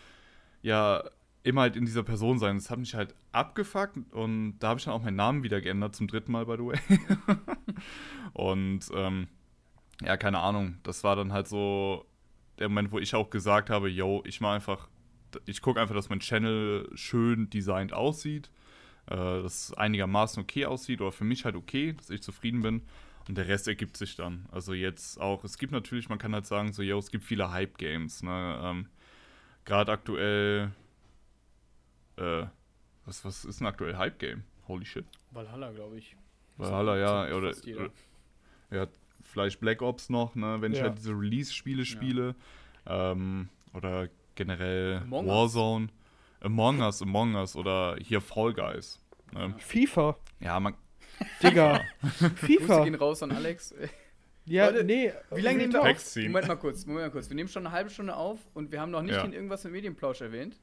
ja, immer halt in dieser Person sein. Das hat mich halt abgefuckt und da habe ich dann auch meinen Namen wieder geändert, zum dritten Mal, by the way. <laughs> und ähm, ja, keine Ahnung. Das war dann halt so der Moment, wo ich auch gesagt habe, yo, ich mache einfach, ich gucke einfach, dass mein Channel schön designt aussieht, äh, dass es einigermaßen okay aussieht oder für mich halt okay, dass ich zufrieden bin. Und der Rest ergibt sich dann. Also jetzt auch, es gibt natürlich, man kann halt sagen, so, yo, es gibt viele Hype-Games, ne? Ähm, Gerade aktuell, äh, was, was ist ein aktuell Hype-Game? Holy shit.
Valhalla, glaube ich.
Valhalla, ja,
Sagt
oder, oder ja, vielleicht Black Ops noch, ne, wenn ich
Ja.
halt diese Release-Spiele spiele. Ähm, oder generell
Among Us.
Warzone. Among Us, Among Us oder hier Fall Guys. Ne?
FIFA.
Ja, man.
Digga. <laughs>
Grüße
FIFA.
gehen raus an Alex.
Ja,
Leute,
nee.
Wie lange nehmen wir auf? Moment mal kurz, Moment mal kurz. Wir nehmen schon eine halbe Stunde auf und wir haben noch nicht
Ja.
irgendwas mit Medienplausch erwähnt.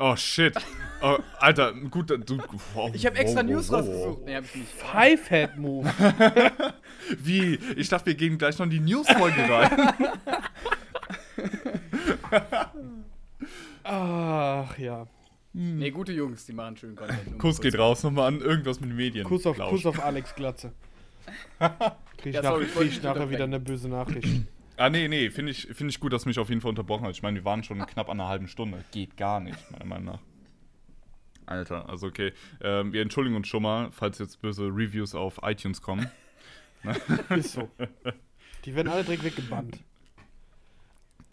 Oh shit. Oh, Alter, gut, du. Wow,
Ich habe extra
wow,
News
wow,
rausgesucht. Nee, hab ich nicht.
Five-Head-Move. <laughs>
Wie? Ich dachte, wir gehen gleich noch in die News-Folge rein. <laughs>
Ach ja.
Nee, gute Jungs, die machen schön Content.
Kuss geht raus nochmal an irgendwas mit den Medien.
Kuss auf. Kuss auf Alex Glatze. <laughs> Krieg ich,
Ja,
nach,
sorry, ich
krieg ich nachher wieder eine böse Nachricht.
Ah, nee, nee, finde ich, find ich gut, dass du mich auf jeden Fall unterbrochen hast. Ich meine, wir waren schon knapp an einer halben Stunde. Geht gar nicht, meiner Meinung nach. Alter, also okay. Ähm, wir entschuldigen uns schon mal, falls jetzt böse Reviews auf iTunes kommen. <laughs>
Ist so. Die werden alle direkt weggebannt.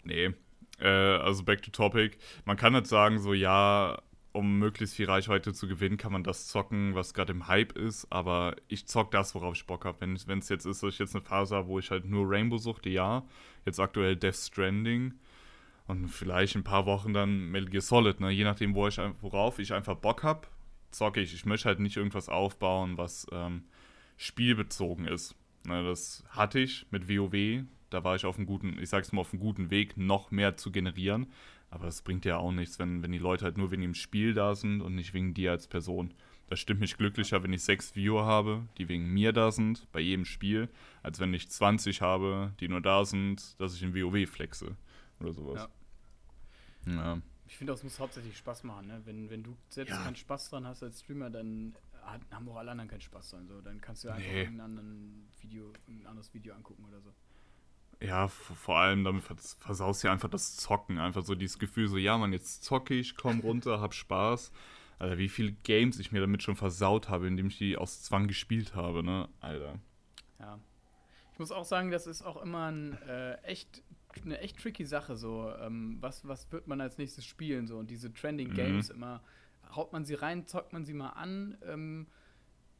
Nee. Äh, also back to topic. Man kann jetzt sagen, so ja, um möglichst viel Reichweite zu gewinnen, kann man das zocken, was gerade im Hype ist. Aber ich zock das, worauf ich Bock habe. Wenn es jetzt ist, dass ich jetzt eine Phase habe, wo ich halt nur Rainbow suchte, ja. Jetzt aktuell Death Stranding. Und vielleicht in ein paar Wochen dann Metal Gear Solid, ne? Je nachdem, wo ich, worauf ich einfach Bock habe, zocke ich. Ich möchte halt nicht irgendwas aufbauen, was ähm, spielbezogen ist. Ne, das hatte ich mit WoW. Da war ich auf einem guten, ich sag's mal, auf einem guten Weg, noch mehr zu generieren. Aber es bringt ja auch nichts, wenn, wenn die Leute halt nur wegen dem Spiel da sind und nicht wegen dir als Person. Das stimmt mich glücklicher, wenn ich sechs Viewer habe, die wegen mir da sind, bei jedem Spiel, als wenn ich 20 habe, die nur da sind, dass ich in WoW flexe. Oder sowas. Ja.
Ich finde, das muss hauptsächlich Spaß machen. Ne? Wenn, wenn du selbst
Ja.
keinen Spaß dran hast als Streamer, dann haben auch alle anderen keinen Spaß dran. So. Dann kannst du einfach
Nee.
irgendein, anderen Video, ein anderes Video angucken oder so.
Ja, vor allem damit vers- versaust du ja einfach das Zocken. Einfach so dieses Gefühl, so, ja, man, jetzt zocke ich, komm runter, hab Spaß. Alter, wie viele Games ich mir damit schon versaut habe, indem ich die aus Zwang gespielt habe, ne? Alter.
Ja. Ich muss auch sagen, das ist auch immer ein, äh, echt, eine echt tricky Sache. So, ähm, was, was wird man als nächstes spielen? So, und diese Trending
Mhm.
Games immer, haut man sie rein, zockt man sie mal an. Ähm,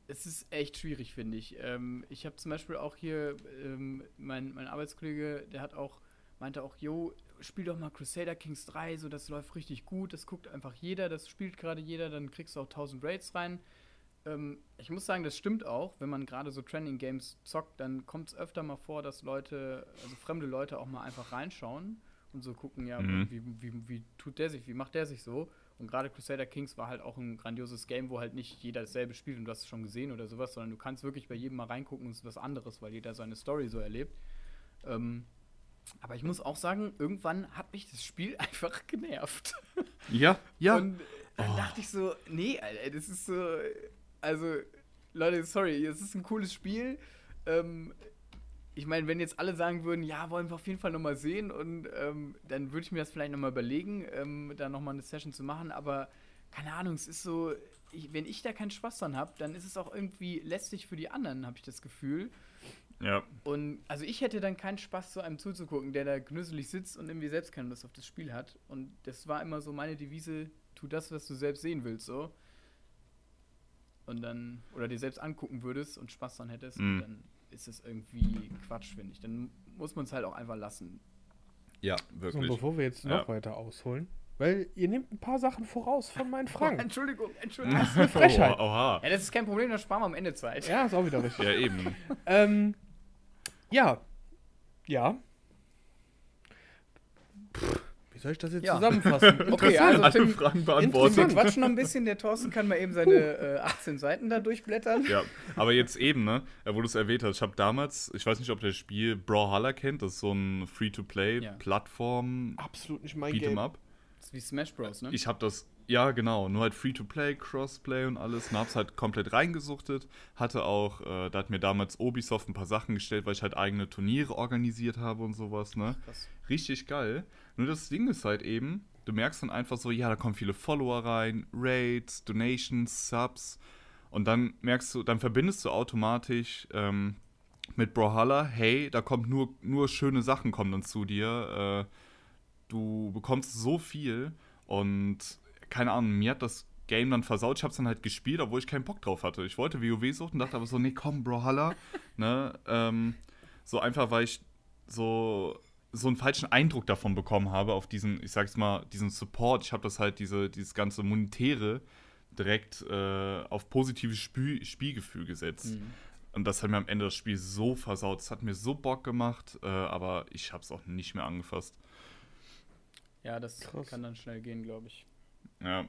es ist echt schwierig, finde ich. Ähm, ich habe zum Beispiel auch hier, ähm, mein, mein Arbeitskollege, der hat auch, meinte auch, yo, spiel doch mal Crusader Kings 3, so das läuft richtig gut, das guckt einfach jeder, das spielt gerade jeder, dann kriegst du auch 1000 Raids rein. Ähm, ich muss sagen, das stimmt auch. Wenn man gerade so Trending Games zockt, dann kommt es öfter mal vor, dass Leute, also fremde Leute auch mal einfach reinschauen und so gucken, ja,
Mhm.
wie, wie, wie tut der sich, wie macht der sich so? Und gerade Crusader Kings war halt auch ein grandioses Game, wo halt nicht jeder dasselbe spielt und du hast es schon gesehen oder sowas, sondern du kannst wirklich bei jedem mal reingucken und es ist was anderes, weil jeder seine Story so erlebt. Ähm, aber ich muss auch sagen, irgendwann hat mich das Spiel <laughs> einfach genervt.
Ja, ja.
Und dann dachte ich so, nee, Alter, das ist so. Also, Leute, sorry, es ist ein cooles Spiel. Ähm, ich meine, wenn jetzt alle sagen würden, ja, wollen wir auf jeden Fall nochmal sehen, und ähm, dann würde ich mir das vielleicht nochmal überlegen, ähm, da nochmal eine Session zu machen, aber keine Ahnung, es ist so, ich, wenn ich da keinen Spaß dran habe, dann ist es auch irgendwie lästig für die anderen, habe ich das Gefühl.
ja.
Und also ich hätte dann keinen Spaß, so einem zuzugucken, der da genüsselig sitzt und irgendwie selbst keine Lust auf das Spiel hat. Und das war immer so meine Devise, tu das, was du selbst sehen willst, so. Und dann, oder dir selbst angucken würdest und Spaß dran hättest,
Mhm.
und dann ist es irgendwie Quatsch, finde ich. Dann muss man es halt auch einfach lassen.
Ja,
So,
wirklich.
bevor wir jetzt
Ja.
noch weiter ausholen, weil ihr nehmt ein paar Sachen voraus von meinen <laughs> Fragen.
Entschuldigung, <laughs> Entschuldigung.
Das ist eine Frechheit.
Oh, oha.
ja, das ist kein Problem, dann sparen wir am Ende Zeit.
Ja, ist auch wieder richtig.
Ja, eben. <laughs>
Ähm, ja. Ja. Wie soll ich das jetzt
Ja.
zusammenfassen? <laughs>
Okay, also
Alle
Tim,
Fragen
wir
beantwortet.
quatschen noch ein bisschen. Der Thorsten kann mal eben seine äh, 18 Seiten da durchblättern.
Ja, aber jetzt eben, ne, äh, wo du es erwähnt hast, ich habe damals, ich weiß nicht, ob das Spiel Brawlhalla kennt, das ist so ein
Ja.
Free-to-Play-Plattform,
Absolut nicht mein
Beat'em
Game.
Up.
Das ist wie Smash Bros, ne?
Ich habe das, ja genau, nur halt Free-to-Play, Crossplay und alles und hab's halt komplett reingesuchtet. Hatte auch, äh, da hat mir damals Ubisoft ein paar Sachen gestellt, weil ich halt eigene Turniere organisiert habe und sowas, ne.
Krass.
Richtig geil. Nur das Ding ist halt eben, du merkst dann einfach so, ja, da kommen viele Follower rein, Raids, Donations, Subs. Und dann merkst du, dann verbindest du automatisch ähm, mit Brawlhalla, hey, da kommt nur, nur schöne Sachen kommen dann zu dir. Äh, du bekommst so viel und keine Ahnung, mir hat das Game dann versaut. Ich hab's dann halt gespielt, obwohl ich keinen Bock drauf hatte. Ich wollte WoW suchen, dachte aber so, nee, komm, Brawlhalla. <laughs> ne, ähm, so einfach, weil ich so so einen falschen Eindruck davon bekommen habe, auf diesen, ich sag's mal, diesen Support. Ich habe das halt, diese, dieses ganze Monetäre direkt äh, auf positives Spiel, Spielgefühl gesetzt.
Mhm.
Und das hat mir am Ende das Spiel so versaut. Es hat mir so Bock gemacht, äh, aber ich habe es auch nicht mehr angefasst.
Ja, das
Krass.
kann dann schnell gehen, glaube ich.
Ja,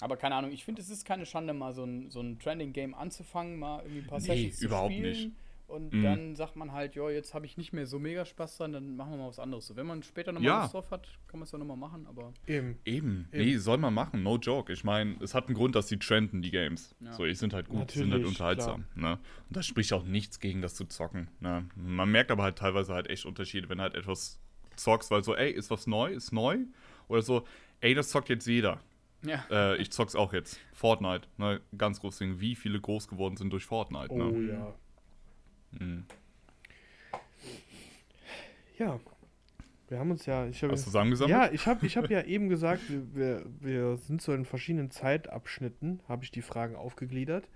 Aber keine Ahnung, ich finde, es ist keine Schande, mal so ein, so ein Trending-Game anzufangen, mal irgendwie ein paar
Nee,
Sessions zu
überhaupt
spielen.
nicht.
Und
Mhm.
dann sagt man halt, ja, jetzt habe ich nicht mehr so mega Spaß dran, dann machen wir mal was anderes. So, wenn man später nochmal
Ja.
Lust drauf hat, kann man es ja nochmal machen, aber
Eben.
Eben.
Eben.
Nee, soll man machen, no joke. Ich meine, es hat einen Grund, dass die trenden, die Games.
Ja.
So, die sind halt gut, die sind halt
Natürlich,
unterhaltsam. Ne? Und da spricht auch nichts gegen das zu zocken. Ne? Man merkt aber halt teilweise halt echt Unterschiede, wenn halt etwas zockst, weil so, ey, ist was neu, ist neu. Oder so, ey, das zockt jetzt jeder.
ja.
Äh, ich zock's auch jetzt. Fortnite, ne? Ganz groß Ding. Wie viele groß geworden sind durch Fortnite,
Oh
ne?
ja.
Mhm.
Ja. Wir haben uns ja. Ich hab,
Hast du zusammengesammelt?
ja, ich habe ich hab ja eben gesagt, wir, wir, sind so in verschiedenen Zeitabschnitten, habe ich die Fragen aufgegliedert.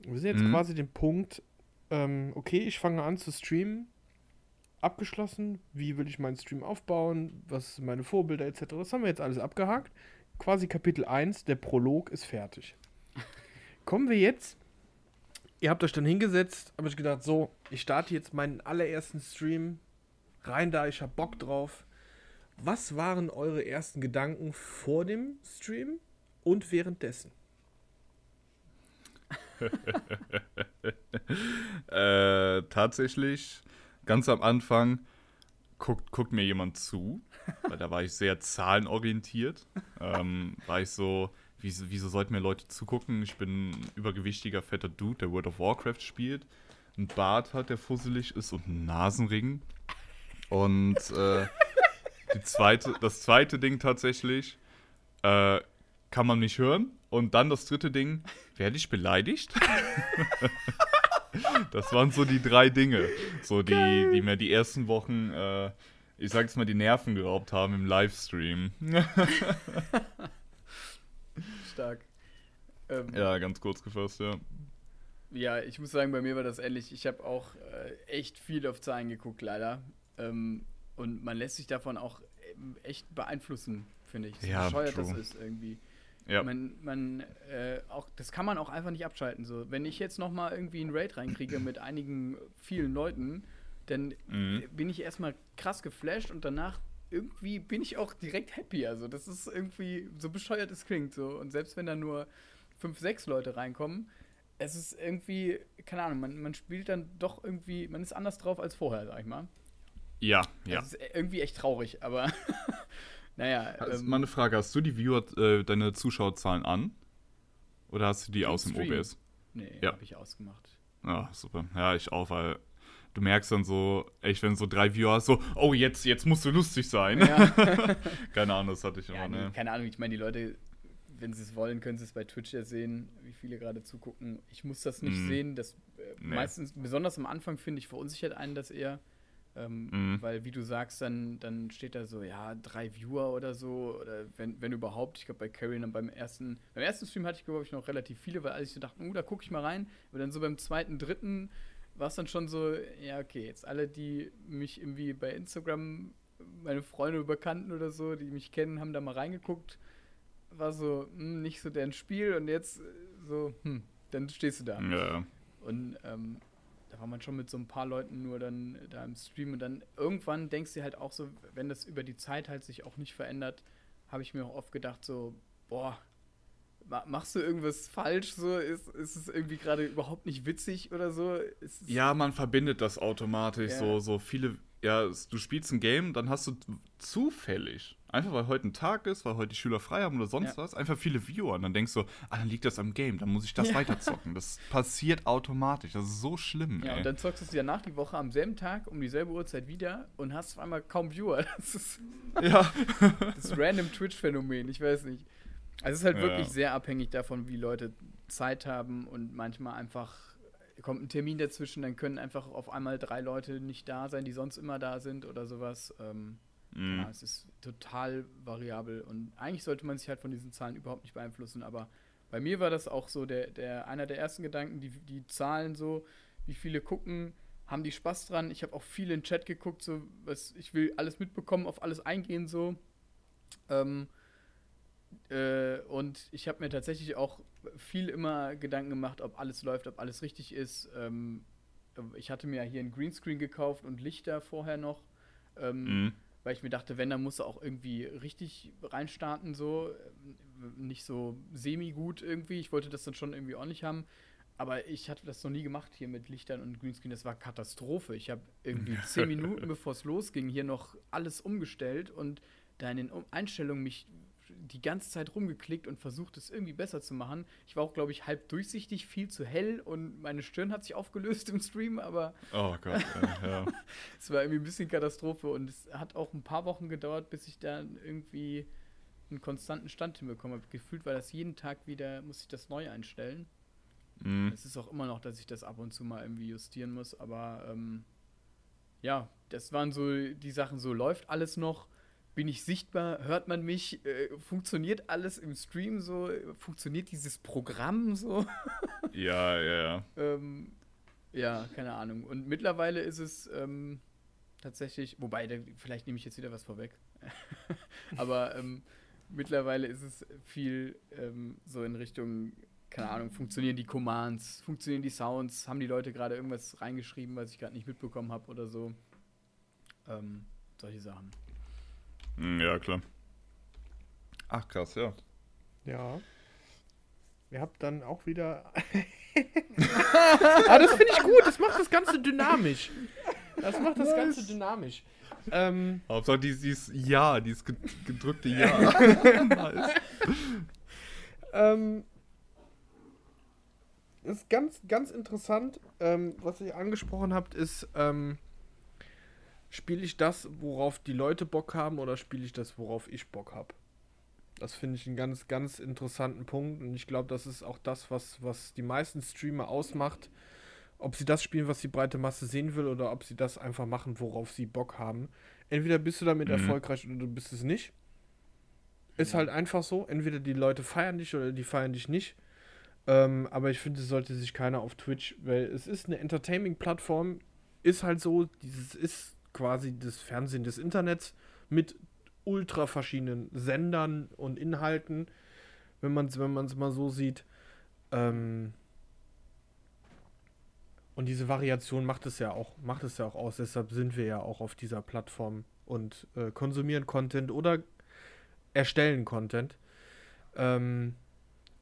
Wir sind jetzt
Mhm.
quasi den Punkt, ähm, okay, ich fange an zu streamen. Abgeschlossen. Wie will ich meinen Stream aufbauen? Was sind meine Vorbilder etc. Das haben wir jetzt alles abgehakt. Quasi Kapitel 1, der Prolog ist fertig. <laughs> Kommen wir jetzt. Ihr habt euch dann hingesetzt, habe ich gedacht, so, ich starte jetzt meinen allerersten Stream. Rein da, ich hab Bock drauf. Was waren eure ersten Gedanken vor dem Stream und währenddessen? <laughs>
Äh, tatsächlich, ganz am Anfang guckt, guckt mir jemand zu, weil da war ich sehr zahlenorientiert. Ähm, war ich so, wieso, wieso sollten mir Leute zugucken? Ich bin ein übergewichtiger, fetter Dude, der World of Warcraft spielt, ein Bart hat, der fusselig ist und einen Nasenring. Und äh, die zweite, das zweite Ding tatsächlich, äh, kann man nicht hören. Und dann das dritte Ding, werde ich beleidigt? <laughs> Das waren so die drei Dinge, so die, die mir die ersten Wochen, äh, ich sag jetzt mal, die Nerven geraubt haben im Livestream. <laughs>
Stark. Ähm,
ja, ganz kurz gefasst, ja.
Ja, ich muss sagen, bei mir war das ähnlich. Ich habe auch äh, echt viel auf Zahlen geguckt, leider. Ähm, und man lässt sich davon auch ähm, echt beeinflussen, finde ich. So
Ja,
bescheuert das
true.
ist irgendwie.
Ja,
Man, man, äh, auch, das kann man auch einfach nicht abschalten. So. Wenn ich jetzt nochmal irgendwie einen Raid reinkriege mit einigen vielen Leuten, dann
Mhm.
bin ich erstmal krass geflasht und danach irgendwie bin ich auch direkt happy. Also das ist irgendwie, so bescheuert es klingt. So. Und selbst wenn da nur fünf, sechs Leute reinkommen, es ist irgendwie, keine Ahnung, man, man spielt dann doch irgendwie, man ist anders drauf als vorher, sag ich mal.
ja, ja.
Das ist irgendwie echt traurig, aber <laughs> naja.
Also,
ähm,
mal eine Frage, hast du die Viewer, äh, deine Zuschauerzahlen an? Oder hast du die aus dem
Stream.
OBS?
nee,
ja.
habe ich ausgemacht.
Ah, super. Ja, ich auch, weil du merkst dann so, echt, wenn so drei Viewer hast, so, oh, jetzt, jetzt musst du lustig sein.
Ja. <laughs>
Keine Ahnung, das hatte ich
Ja,
immer,
nee,
ne?
keine Ahnung, ich meine, die Leute, wenn sie es wollen, können sie es bei Twitch ja sehen, wie viele gerade zugucken. Ich muss das nicht
Mhm.
sehen. Das äh,
Nee.
meistens, besonders am Anfang, finde ich, verunsichert einen das eher. Ähm,
Mhm.
Weil, wie du sagst, dann, dann steht da so, ja, drei Viewer oder so, oder wenn, wenn überhaupt. Ich glaube, bei Carrion dann beim ersten, beim ersten Stream hatte ich, glaube ich, noch relativ viele, weil als ich so dachte, uh, da gucke ich mal rein. Aber dann so beim zweiten, dritten war es dann schon so, ja, okay, jetzt alle, die mich irgendwie bei Instagram, meine Freunde, Bekannten oder so, die mich kennen, haben da mal reingeguckt. War so, hm, nicht so deren Spiel und jetzt äh, so, hm, dann stehst du da.
Ja,
Und ähm, da war man schon mit so ein paar Leuten nur dann da im Stream und dann irgendwann denkst du halt auch so, wenn das über die Zeit halt sich auch nicht verändert, habe ich mir auch oft gedacht so, boah, machst du irgendwas falsch so? Ist, ist es irgendwie gerade überhaupt nicht witzig oder so?
Ja, man verbindet das automatisch.
Ja.
So, so viele. Ja, du spielst ein Game, dann hast du zufällig, einfach weil heute ein Tag ist, weil heute die Schüler frei haben oder sonst
Ja.
was, einfach viele Viewer. Und dann denkst du, ah, dann liegt das am Game, dann muss ich das
Ja.
weiterzocken. Das <laughs> passiert automatisch. Das ist so schlimm,
Ja,
ey.
und dann zockst du es ja nach die Woche am selben Tag um dieselbe Uhrzeit wieder und hast auf einmal kaum Viewer. <laughs> Das ist
ja.
das random Twitch-Phänomen, ich weiß nicht. Also es ist halt
Ja.
wirklich sehr abhängig davon, wie Leute Zeit haben und manchmal einfach kommt ein Termin dazwischen, dann können einfach auf einmal drei Leute nicht da sein, die sonst immer da sind oder sowas. Ähm,
Mhm.
ja, es ist total variabel und eigentlich sollte man sich halt von diesen Zahlen überhaupt nicht beeinflussen, aber bei mir war das auch so der, der einer der ersten Gedanken, die, die Zahlen so, wie viele gucken, haben die Spaß dran. Ich habe auch viel in den Chat geguckt, so was ich will alles mitbekommen, auf alles eingehen so. Ähm, äh, und ich habe mir tatsächlich auch viel immer Gedanken gemacht, ob alles läuft, ob alles richtig ist. Ähm, ich hatte mir hier ein Greenscreen gekauft und Lichter vorher noch. Ähm,
Mhm.
weil ich mir dachte, wenn, dann muss er auch irgendwie richtig reinstarten, so. Ähm, Nicht so semi-gut irgendwie. Ich wollte das dann schon irgendwie ordentlich haben. aber ich hatte das noch nie gemacht hier mit Lichtern und Greenscreen. Das war Katastrophe. Ich habe irgendwie <laughs> zehn Minuten, bevor es losging, hier noch alles umgestellt und da in den Einstellungen mich die ganze Zeit rumgeklickt und versucht, es irgendwie besser zu machen. Ich war auch, glaube ich, halb durchsichtig, viel zu hell und meine Stirn hat sich aufgelöst im Stream, aber.
Oh Gott, ja. <laughs>
es war irgendwie ein bisschen Katastrophe und es hat auch ein paar Wochen gedauert, bis ich da irgendwie einen konstanten Stand hinbekommen habe. Gefühlt war das jeden Tag wieder, muss ich das neu einstellen. Mhm. Es ist auch immer noch, dass ich das ab und zu mal irgendwie justieren muss, aber ähm, ja, das waren so die Sachen, so läuft alles noch bin ich sichtbar? Hört man mich? Äh, funktioniert alles im Stream so? Funktioniert dieses Programm so? <laughs>
ja, ja, ja.
ähm, ja, keine Ahnung. Und mittlerweile ist es ähm, tatsächlich, wobei, da, vielleicht nehme ich jetzt wieder was vorweg. <laughs> Aber ähm, mittlerweile ist es viel ähm, so in Richtung, keine Ahnung, funktionieren die Commands, funktionieren die Sounds, haben die Leute gerade irgendwas reingeschrieben, was ich gerade nicht mitbekommen habe oder so. Ähm, solche Sachen.
Hm, ja, klar. Ach, krass, ja.
Ja. Ihr habt dann auch wieder. <laughs> ah, das finde ich gut. Das macht das Ganze dynamisch. Das macht das nice. Ganze dynamisch.
Ähm, Hauptsache dieses Ja, dieses gedrückte Ja. <laughs> nice.
ähm, ist ganz, ganz interessant, ähm, was ihr angesprochen habt, ist, ähm, spiele ich das, worauf die Leute Bock haben, oder spiele ich das, worauf ich Bock habe? Das finde ich einen ganz, ganz interessanten Punkt. Und ich glaube, das ist auch das, was, was die meisten Streamer ausmacht. Ob sie das spielen, was die breite Masse sehen will, oder ob sie das einfach machen, worauf sie Bock haben. Entweder bist du damit mhm. erfolgreich oder du bist es nicht. Ist halt einfach so. Entweder die Leute feiern dich oder die feiern dich nicht. Ähm, aber ich finde, es sollte sich keiner auf Twitch, weil es ist eine Entertainment-Plattform, ist halt so, dieses ist quasi das Fernsehen des Internets mit ultra verschiedenen Sendern und Inhalten, wenn man es wenn mal so sieht. Ähm und diese Variation macht es ja auch, macht es ja auch aus. Deshalb sind wir ja auch auf dieser Plattform und äh, konsumieren Content oder erstellen Content. Ähm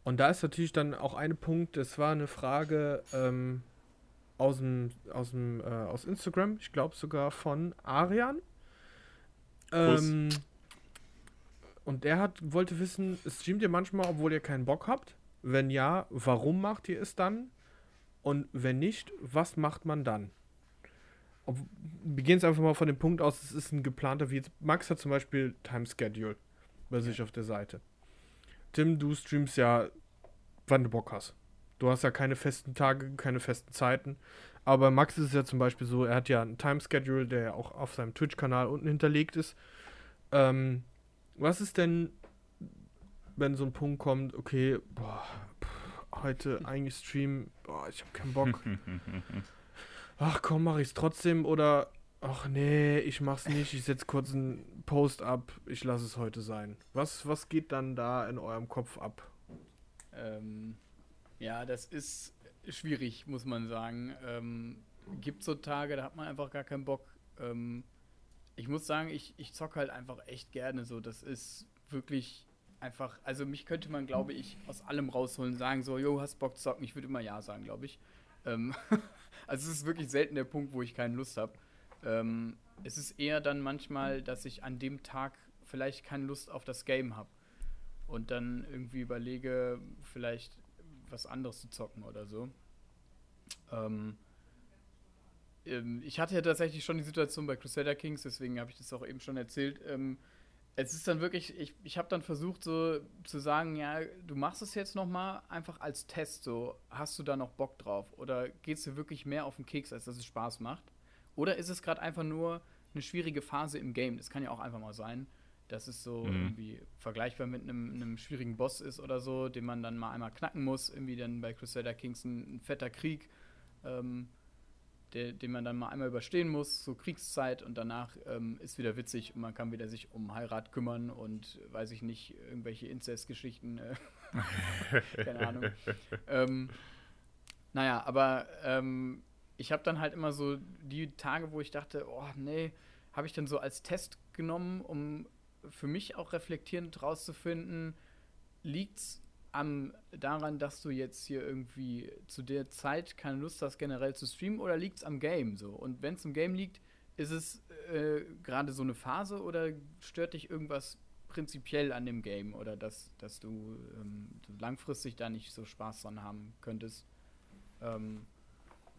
und da ist natürlich dann auch ein Punkt, das war eine Frage, ähm, aus dem, aus dem, äh, aus Instagram, ich glaube sogar von Arian. Ähm, und der hat, wollte wissen, streamt ihr manchmal, obwohl ihr keinen Bock habt? Wenn ja, warum macht ihr es dann? Und wenn nicht, was macht man dann? Ob, wir gehen jetzt einfach mal von dem Punkt aus, es ist ein geplanter, wie jetzt, Max hat zum Beispiel Time Schedule bei sich auf der Seite. Tim, du streamst ja, wann du Bock hast. Du hast ja keine festen Tage, keine festen Zeiten. Aber Max ist es ja zum Beispiel so, er hat ja einen Timeschedule, der ja auch auf seinem Twitch-Kanal unten hinterlegt ist. Ähm, was ist denn, wenn so ein Punkt kommt, okay, boah, pff, heute <laughs> eigentlich streamen, boah, ich hab keinen Bock. <laughs> Ach komm, mach ich's trotzdem oder ach nee, ich mach's nicht, ich setz kurz einen Post ab, ich lasse es heute sein. Was, was geht dann da in eurem Kopf ab?
Ähm, ja, das ist schwierig, muss man sagen. Ähm, gibt so Tage, da hat man einfach gar keinen Bock. Ähm, ich muss sagen, ich, ich zocke halt einfach echt gerne so. Das ist wirklich einfach, also mich könnte man, glaube ich, aus allem rausholen, sagen so, jo, hast Bock zocken? Ich würde immer ja sagen, glaube ich. Ähm, <laughs> also es ist wirklich selten der Punkt, wo ich keine Lust habe. Ähm, es ist eher dann manchmal, dass ich an dem Tag vielleicht keine Lust auf das Game habe. Und dann irgendwie überlege, vielleicht was anderes zu zocken oder so. Ähm, ähm, ich hatte ja tatsächlich schon die Situation bei Crusader Kings, deswegen habe ich das auch eben schon erzählt. Ähm, es ist dann wirklich, ich, ich habe dann versucht so zu sagen, ja, du machst es jetzt noch mal einfach als Test, so hast du da noch Bock drauf oder geht es dir wirklich mehr auf den Keks, als dass es Spaß macht? Oder ist es gerade einfach nur eine schwierige Phase im Game? Das kann ja auch einfach mal sein dass es so mhm. irgendwie vergleichbar mit einem, einem, schwierigen Boss ist oder so, den man dann mal einmal knacken muss. Irgendwie dann bei Crusader Kings ein, ein fetter Krieg, ähm, der, den man dann mal einmal überstehen muss, so Kriegszeit und danach ähm, ist wieder witzig und man kann wieder sich um Heirat kümmern und weiß ich nicht, irgendwelche Inzestgeschichten. Äh, <laughs> keine Ahnung. ähm, naja, aber ähm, ich habe dann halt immer so die Tage, wo ich dachte, oh nee, habe ich dann so als Test genommen, um für mich auch reflektierend rauszufinden, liegt es am, daran, dass du jetzt hier irgendwie zu der Zeit keine Lust hast, generell zu streamen, oder liegt es am Game so? Und wenn es im Game liegt, ist es äh, gerade so eine Phase oder stört dich irgendwas prinzipiell an dem Game oder dass, dass du, ähm, langfristig da nicht so Spaß dran haben könntest? Ähm,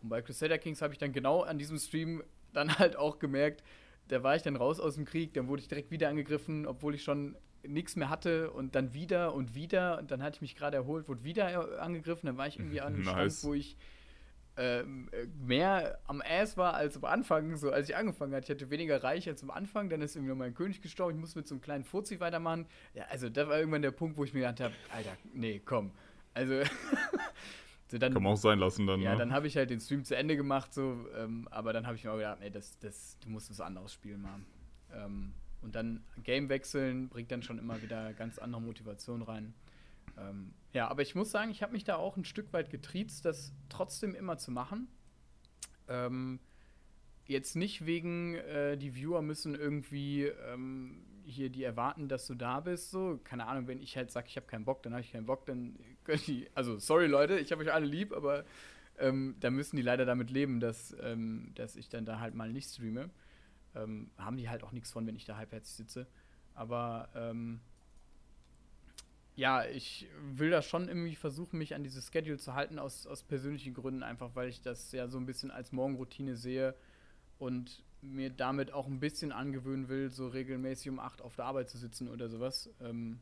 und bei Crusader Kings habe ich dann genau an diesem Stream dann halt auch gemerkt, da war ich dann raus aus dem Krieg, dann wurde ich direkt wieder angegriffen, obwohl ich schon nichts mehr hatte und dann wieder und wieder und dann hatte ich mich gerade erholt, wurde wieder angegriffen, dann war ich irgendwie an einem <laughs> nice. Stand, wo ich ähm, mehr am Ass war als am Anfang, so als ich angefangen hatte. Ich hatte weniger Reich als am Anfang, dann ist irgendwie noch mein König gestorben, ich musste mit so einem kleinen Fuzzi weitermachen. Ja, also da war irgendwann der Punkt, wo ich mir gedacht habe, Alter, nee, komm. Also <laughs>
so dann, Kann man auch sein lassen dann.
Ja, ne? dann habe ich halt den Stream zu Ende gemacht, so, ähm, aber dann habe ich mir auch gedacht, nee, das, das, du musst was anderes spielen machen. Ähm, und dann Game wechseln bringt dann schon immer wieder ganz andere Motivation rein. Ähm, ja, aber ich muss sagen, ich habe mich da auch ein Stück weit getriezt, das trotzdem immer zu machen. Ähm, jetzt nicht wegen, äh, die Viewer müssen irgendwie ähm, hier die erwarten, dass du da bist. So, keine Ahnung, wenn ich halt sage, ich habe keinen Bock, dann habe ich keinen Bock, dann Also, sorry Leute, ich habe euch alle lieb, aber ähm, da müssen die leider damit leben, dass, ähm, dass ich dann da halt mal nicht streame. Ähm, haben die halt auch nichts von, wenn ich da halbherzig sitze. Aber ähm, ja, ich will da schon irgendwie versuchen, mich an dieses Schedule zu halten, aus, aus persönlichen Gründen, einfach weil ich das ja so ein bisschen als Morgenroutine sehe und mir damit auch ein bisschen angewöhnen will, so regelmäßig um 8 auf der Arbeit zu sitzen oder sowas. Ähm,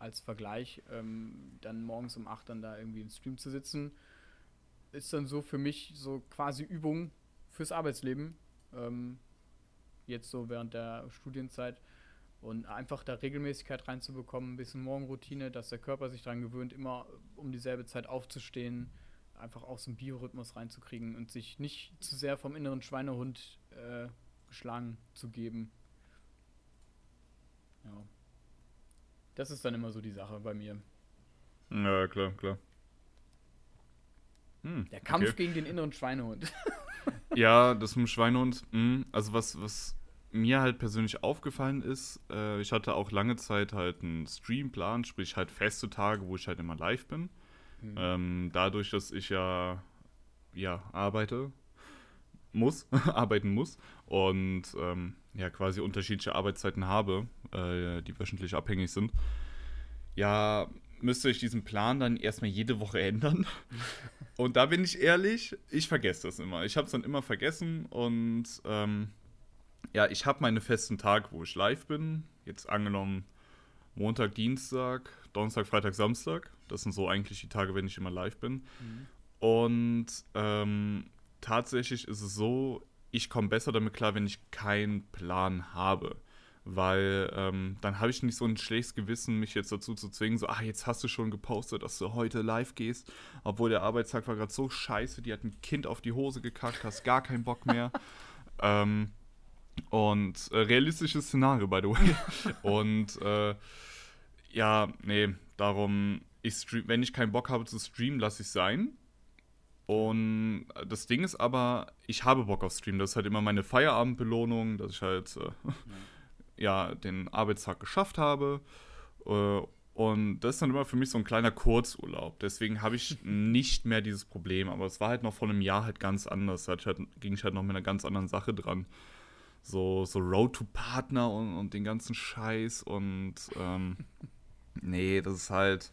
als Vergleich, ähm, dann morgens um 8 dann da irgendwie im Stream zu sitzen, ist dann so für mich so quasi Übung fürs Arbeitsleben. Ähm, jetzt so während der Studienzeit. Und einfach da Regelmäßigkeit reinzubekommen, ein bisschen Morgenroutine, dass der Körper sich daran gewöhnt, immer um dieselbe Zeit aufzustehen, einfach auch so einen Biorhythmus reinzukriegen und sich nicht zu sehr vom inneren Schweinehund äh, geschlagen zu geben. Ja. Das ist dann immer so die Sache bei mir.
Ja, klar, klar.
Hm, der Kampf okay. gegen den inneren Schweinehund. <laughs>
ja, das mit dem Schweinehund, mh, hm, also was, was mir halt persönlich aufgefallen ist, äh, ich hatte auch lange Zeit halt einen Streamplan, sprich halt feste Tage, wo ich halt immer live bin. Mhm. Ähm, dadurch, dass ich ja, ja arbeite, muss, <laughs> arbeiten muss und ähm, ja quasi unterschiedliche Arbeitszeiten habe, äh, die wöchentlich abhängig sind, ja, müsste ich diesen Plan dann erstmal jede Woche <laughs> ändern. und da bin ich ehrlich, ich vergesse das immer. Ich habe es dann immer vergessen und ähm, ja, ich habe meine festen Tage, wo ich live bin. Jetzt angenommen Montag, Dienstag, Donnerstag, Freitag, Samstag. Das sind so eigentlich die Tage, wenn ich immer live bin. Mhm. Und ähm, tatsächlich ist es so, ich komme besser damit klar, wenn ich keinen Plan habe. Weil ähm, dann habe ich nicht so ein schlechtes Gewissen, mich jetzt dazu zu zwingen, so, ah, jetzt hast du schon gepostet, dass du heute live gehst, obwohl der Arbeitstag war gerade so scheiße, die hat ein Kind auf die Hose gekackt, hast gar keinen Bock mehr. <laughs> ähm, und äh, realistisches Szenario, by the way. <laughs> und äh, ja, nee, darum, ich stream, wenn ich keinen Bock habe zu streamen, lasse ich sein. Und das Ding ist aber, ich habe Bock auf Stream. Das ist halt immer meine Feierabendbelohnung, dass ich halt äh, ja. <laughs> ja. den Arbeitstag geschafft habe. Äh, und das ist dann immer für mich so ein kleiner Kurzurlaub. Deswegen habe ich <laughs> nicht mehr dieses Problem. Aber es war halt noch vor einem Jahr halt ganz anders. Da halt, ging ich halt noch mit einer ganz anderen Sache dran so, so Road to Partner und, und den ganzen Scheiß und ähm, <laughs> nee, das ist halt,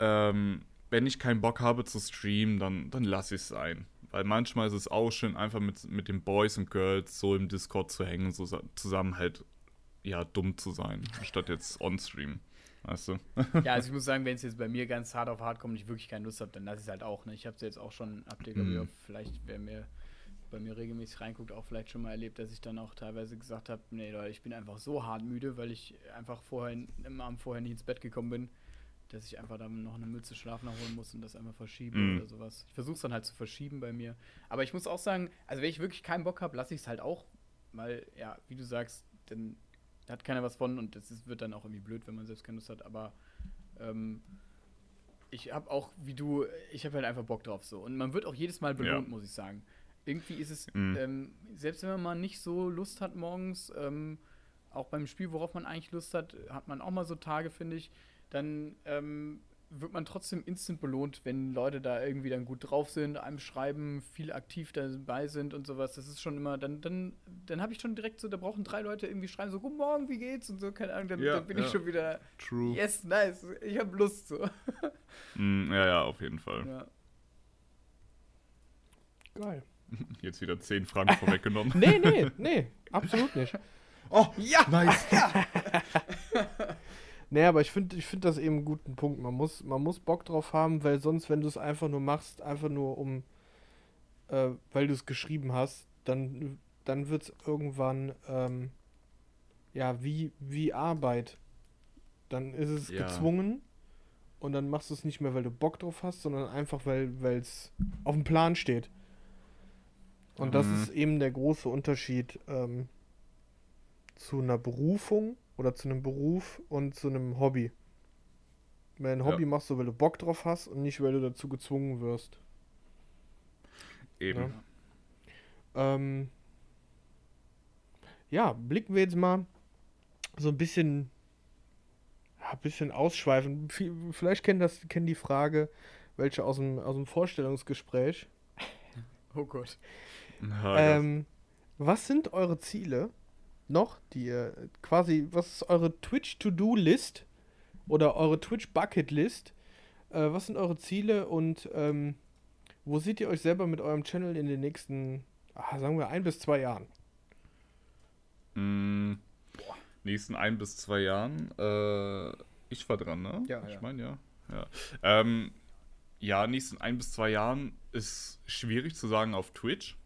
ähm, wenn ich keinen Bock habe zu streamen, dann, dann lasse ich es sein. Weil manchmal ist es auch schön, einfach mit, mit den Boys und Girls so im Discord zu hängen, so zusammen halt, ja, dumm zu sein, statt jetzt on-stream. Weißt du? <laughs>
ja, also ich muss sagen, wenn es jetzt bei mir ganz hart auf hart kommt und ich wirklich keine Lust habe, dann lasse ich es halt auch. Ne? Ich habe es jetzt auch schon, habt ihr, mm. vielleicht wer mir bei mir regelmäßig reinguckt, auch vielleicht schon mal erlebt, dass ich dann auch teilweise gesagt habe, nee Leute, ich bin einfach so hart müde, weil ich einfach vorher im Abend vorher nicht ins Bett gekommen bin, dass ich einfach dann noch eine Mütze Schlaf nachholen muss und das einfach verschieben mhm. oder sowas. Ich versuche es dann halt zu verschieben bei mir. Aber ich muss auch sagen, also wenn ich wirklich keinen Bock habe, lasse ich es halt auch, weil, ja, wie du sagst, dann hat keiner was von und es wird dann auch irgendwie blöd, wenn man selbst keine Lust hat, aber ähm, ich habe auch, wie du, ich habe halt einfach Bock drauf so. Und man wird auch jedes Mal belohnt, ja. muss ich sagen irgendwie ist es, mhm. ähm, selbst wenn man mal nicht so Lust hat morgens, ähm, auch beim Spiel, worauf man eigentlich Lust hat, hat man auch mal so Tage, finde ich, dann ähm, wird man trotzdem instant belohnt, wenn Leute da irgendwie dann gut drauf sind, einem schreiben, viel aktiv dabei sind und sowas. Das ist schon immer, dann, dann, dann habe ich schon direkt so, da brauchen drei Leute irgendwie schreiben, so, guten Morgen, wie geht's? Und so, keine Ahnung, dann,
Ja,
dann bin
ja.
ich schon wieder,
True.
yes, nice, ich habe Lust so. <laughs>
Mm, ja, ja, auf jeden Fall.
Ja.
Geil. <laughs>
Jetzt wieder 10 Franken vorweggenommen. <laughs>
Nee, nee, nee, absolut nicht.
Oh,
Ja!
nice.
Nee, aber ich finde ich find das eben einen guten Punkt. Man muss, man muss Bock drauf haben, weil sonst, wenn du es einfach nur machst, einfach nur um, äh, weil du es geschrieben hast, dann, dann wird es irgendwann, ähm, ja, wie, wie Arbeit. Dann ist es
Ja.
gezwungen und dann machst du es nicht mehr, weil du Bock drauf hast, sondern einfach, weil es auf dem Plan steht. Und das
Mhm.
ist eben der große Unterschied ähm, zu einer Berufung oder zu einem Beruf und zu einem Hobby. Weil ein
Ja.
Hobby machst du, weil du Bock drauf hast und nicht, weil du dazu gezwungen wirst.
Eben.
Ähm, ja, blicken wir jetzt mal so ein bisschen, ja, ein bisschen ausschweifen. Viel- Vielleicht kennen das, kennen die Frage, welche aus dem, aus dem Vorstellungsgespräch.
Oh Gott.
Ja,
Ähm, was sind eure Ziele noch, die ihr quasi, was ist eure Twitch-To-Do-List oder eure Twitch-Bucket-List? Äh, was sind eure Ziele und ähm, wo seht ihr euch selber mit eurem Channel in den nächsten, ah, sagen wir, ein bis zwei Jahren?
Mm, nächsten ein bis zwei Jahren. Äh, ich war dran, ne?
Ja,
Ich
ja.
meine, ja. Ja. Ähm, ja, nächsten ein bis zwei Jahren ist schwierig zu sagen auf Twitch.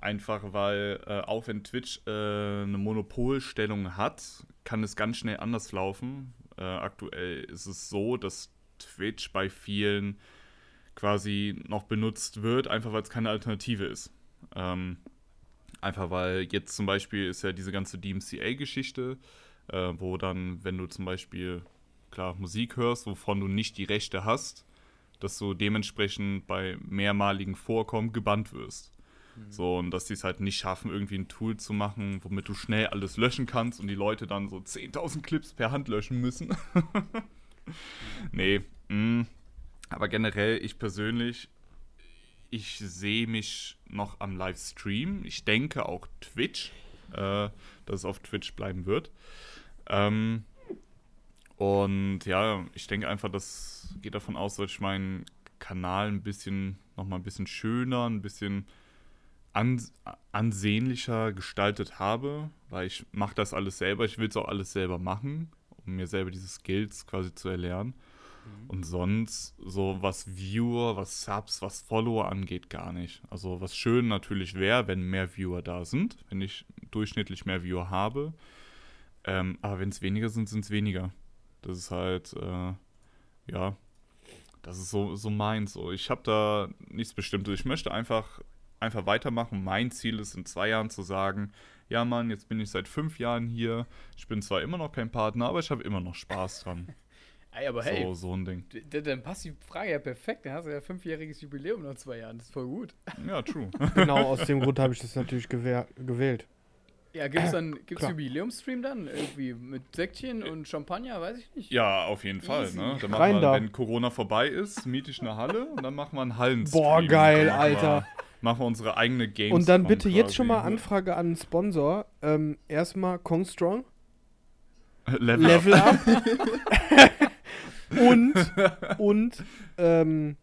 Einfach weil, äh, auch wenn Twitch äh, eine Monopolstellung hat, kann es ganz schnell anders laufen. Äh, aktuell ist es so, dass Twitch bei vielen quasi noch benutzt wird, einfach weil es keine Alternative ist. Ähm, einfach weil jetzt zum Beispiel ist ja diese ganze DMCA-Geschichte, äh, wo dann, wenn du zum Beispiel klar Musik hörst, wovon du nicht die Rechte hast, dass du dementsprechend bei mehrmaligen Vorkommen gebannt wirst. So, und dass die es halt nicht schaffen, irgendwie ein Tool zu machen, womit du schnell alles löschen kannst und die Leute dann so 10.000 Clips per Hand löschen müssen. <laughs> nee, mh. aber generell, ich persönlich, ich sehe mich noch am Livestream. Ich denke auch Twitch, äh, dass es auf Twitch bleiben wird. Ähm, und ja, ich denke einfach, das geht davon aus, dass ich meinen Kanal ein bisschen, nochmal ein bisschen schöner, ein bisschen ans ansehnlicher gestaltet habe, weil ich mache das alles selber. Ich will es auch alles selber machen, um mir selber diese Skills quasi zu erlernen. Und sonst, so was Viewer, was Subs, was Follower angeht, gar nicht. Also was schön natürlich wäre, wenn mehr Viewer da sind, wenn ich durchschnittlich mehr Viewer habe. Ähm, aber wenn es weniger sind, sind es weniger. Das ist halt, äh, ja, das ist so, so meins. So. Ich habe da nichts Bestimmtes. Ich möchte einfach, einfach weitermachen. Mein Ziel ist in zwei Jahren zu sagen, ja Mann, jetzt bin ich seit fünf Jahren hier. Ich bin zwar immer noch kein Partner, aber ich habe immer noch Spaß dran. <laughs>
Ey, aber hey,
So, so ein Ding.
dann passt die Frage ja perfekt. Dann hast du ja fünfjähriges Jubiläum nach zwei Jahren. Das ist voll gut. <laughs>
Ja, true. <laughs>
Genau aus dem Grund habe ich das natürlich gewählt.
Ja, gibt's dann <clears throat> gibt's
Klar.
Jubiläumstream dann? Irgendwie mit Säckchen und Champagner, weiß ich nicht.
Ja, auf jeden Fall.
Easy.
Ne? Dann
Rein
machen wir,
da.
wenn Corona vorbei ist, miete ich eine Halle und dann machen wir einen Hallenstream.
Boah, geil, Alter.
Machen wir unsere eigene Games.
Und dann bitte jetzt schon mal Anfrage an einen Sponsor. Ähm, erstmal Kong Strong,
Level,
Level
up.
Up. <laughs> und, und, ähm,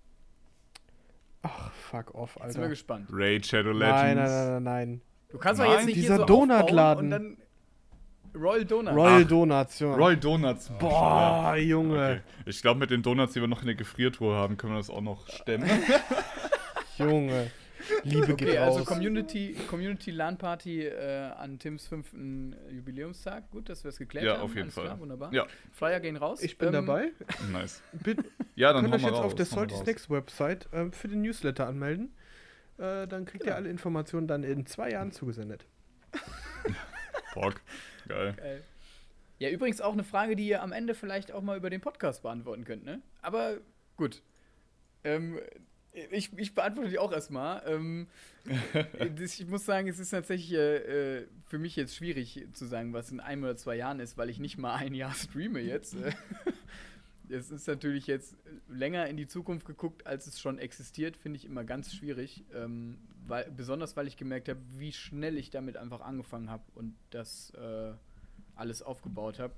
ach, fuck off,
Jetzt sind wir
Alter.
gespannt.
Raid Shadow Legends.
Nein, nein, nein, nein, nein.
Du kannst doch jetzt nicht
dieser
hier so
Donutladen.
und dann Royal Donut.
Royal
Ach,
Donuts, Junge.
Roy Donuts.
Boah,
Ja.
Junge.
Okay. Ich glaube, mit den Donuts, die wir noch in der Gefriertruhe haben, können wir das auch noch stemmen. <laughs>
Junge. Liebe
Okay,
geht
also
raus.
Community, Community LAN Party äh, an Tims fünften Jubiläumstag. Gut, dass wir es geklärt
Ja,
haben.
auf jeden
Alles
Fall.
Klar, wunderbar.
Ja.
Flyer gehen raus.
Ich bin
Ähm,
dabei.
nice. <laughs>
Bitte,
Ja, dann
könnt euch jetzt
raus.
auf der Salty. Snacks Website ähm, für den Newsletter anmelden. Äh, dann kriegt ihr alle Informationen dann in zwei Jahren zugesendet. <laughs>
Bock. Geil.
Geil. Ja, übrigens auch eine Frage, die ihr am Ende vielleicht auch mal über den Podcast beantworten könnt, ne? Aber gut. Ähm, ich, ich beantworte die auch erstmal. Ähm, <laughs> das, ich muss sagen, es ist tatsächlich äh, äh, für mich jetzt schwierig zu sagen, was in einem oder zwei Jahren ist, weil ich nicht mal ein Jahr streame jetzt. <laughs> <laughs> Es ist natürlich jetzt länger in die Zukunft geguckt, als es schon existiert, finde ich immer ganz schwierig. Ähm, weil, besonders weil ich gemerkt habe, wie schnell ich damit einfach angefangen habe und das äh, alles aufgebaut habe.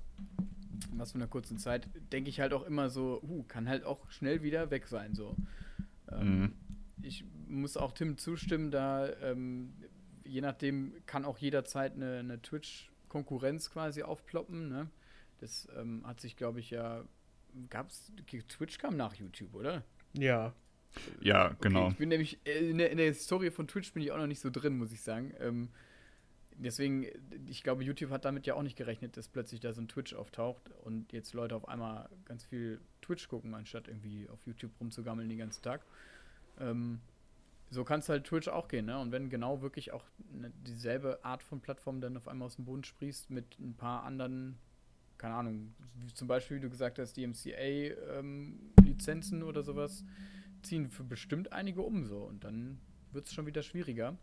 Was von einer kurzen Zeit, denke ich halt auch immer so, uh, kann halt auch schnell wieder weg sein. So. Ähm, mhm. Ich muss auch Tim zustimmen, da ähm, je nachdem kann auch jederzeit eine, eine Twitch-Konkurrenz quasi aufploppen. Ne? Das ähm, hat sich, glaube ich, ja. Gab's. Twitch kam nach YouTube, oder?
Ja.
Ja, genau.
Okay, ich bin nämlich äh, in der, in der, Historie von Twitch bin ich auch noch nicht so drin, muss ich sagen. Ähm, deswegen, ich glaube, YouTube hat damit ja auch nicht gerechnet, dass plötzlich da so ein Twitch auftaucht und jetzt Leute auf einmal ganz viel Twitch gucken, anstatt irgendwie auf YouTube rumzugammeln den ganzen Tag. Ähm, so kann es halt Twitch auch gehen, ne? Und wenn genau wirklich auch ne, dieselbe Art von Plattform dann auf einmal aus dem Boden sprießt mit ein paar anderen, keine Ahnung, zum Beispiel, wie du gesagt hast, die MCA-Lizenzen ähm, oder sowas, ziehen für bestimmt einige um so und dann wird es schon wieder schwieriger.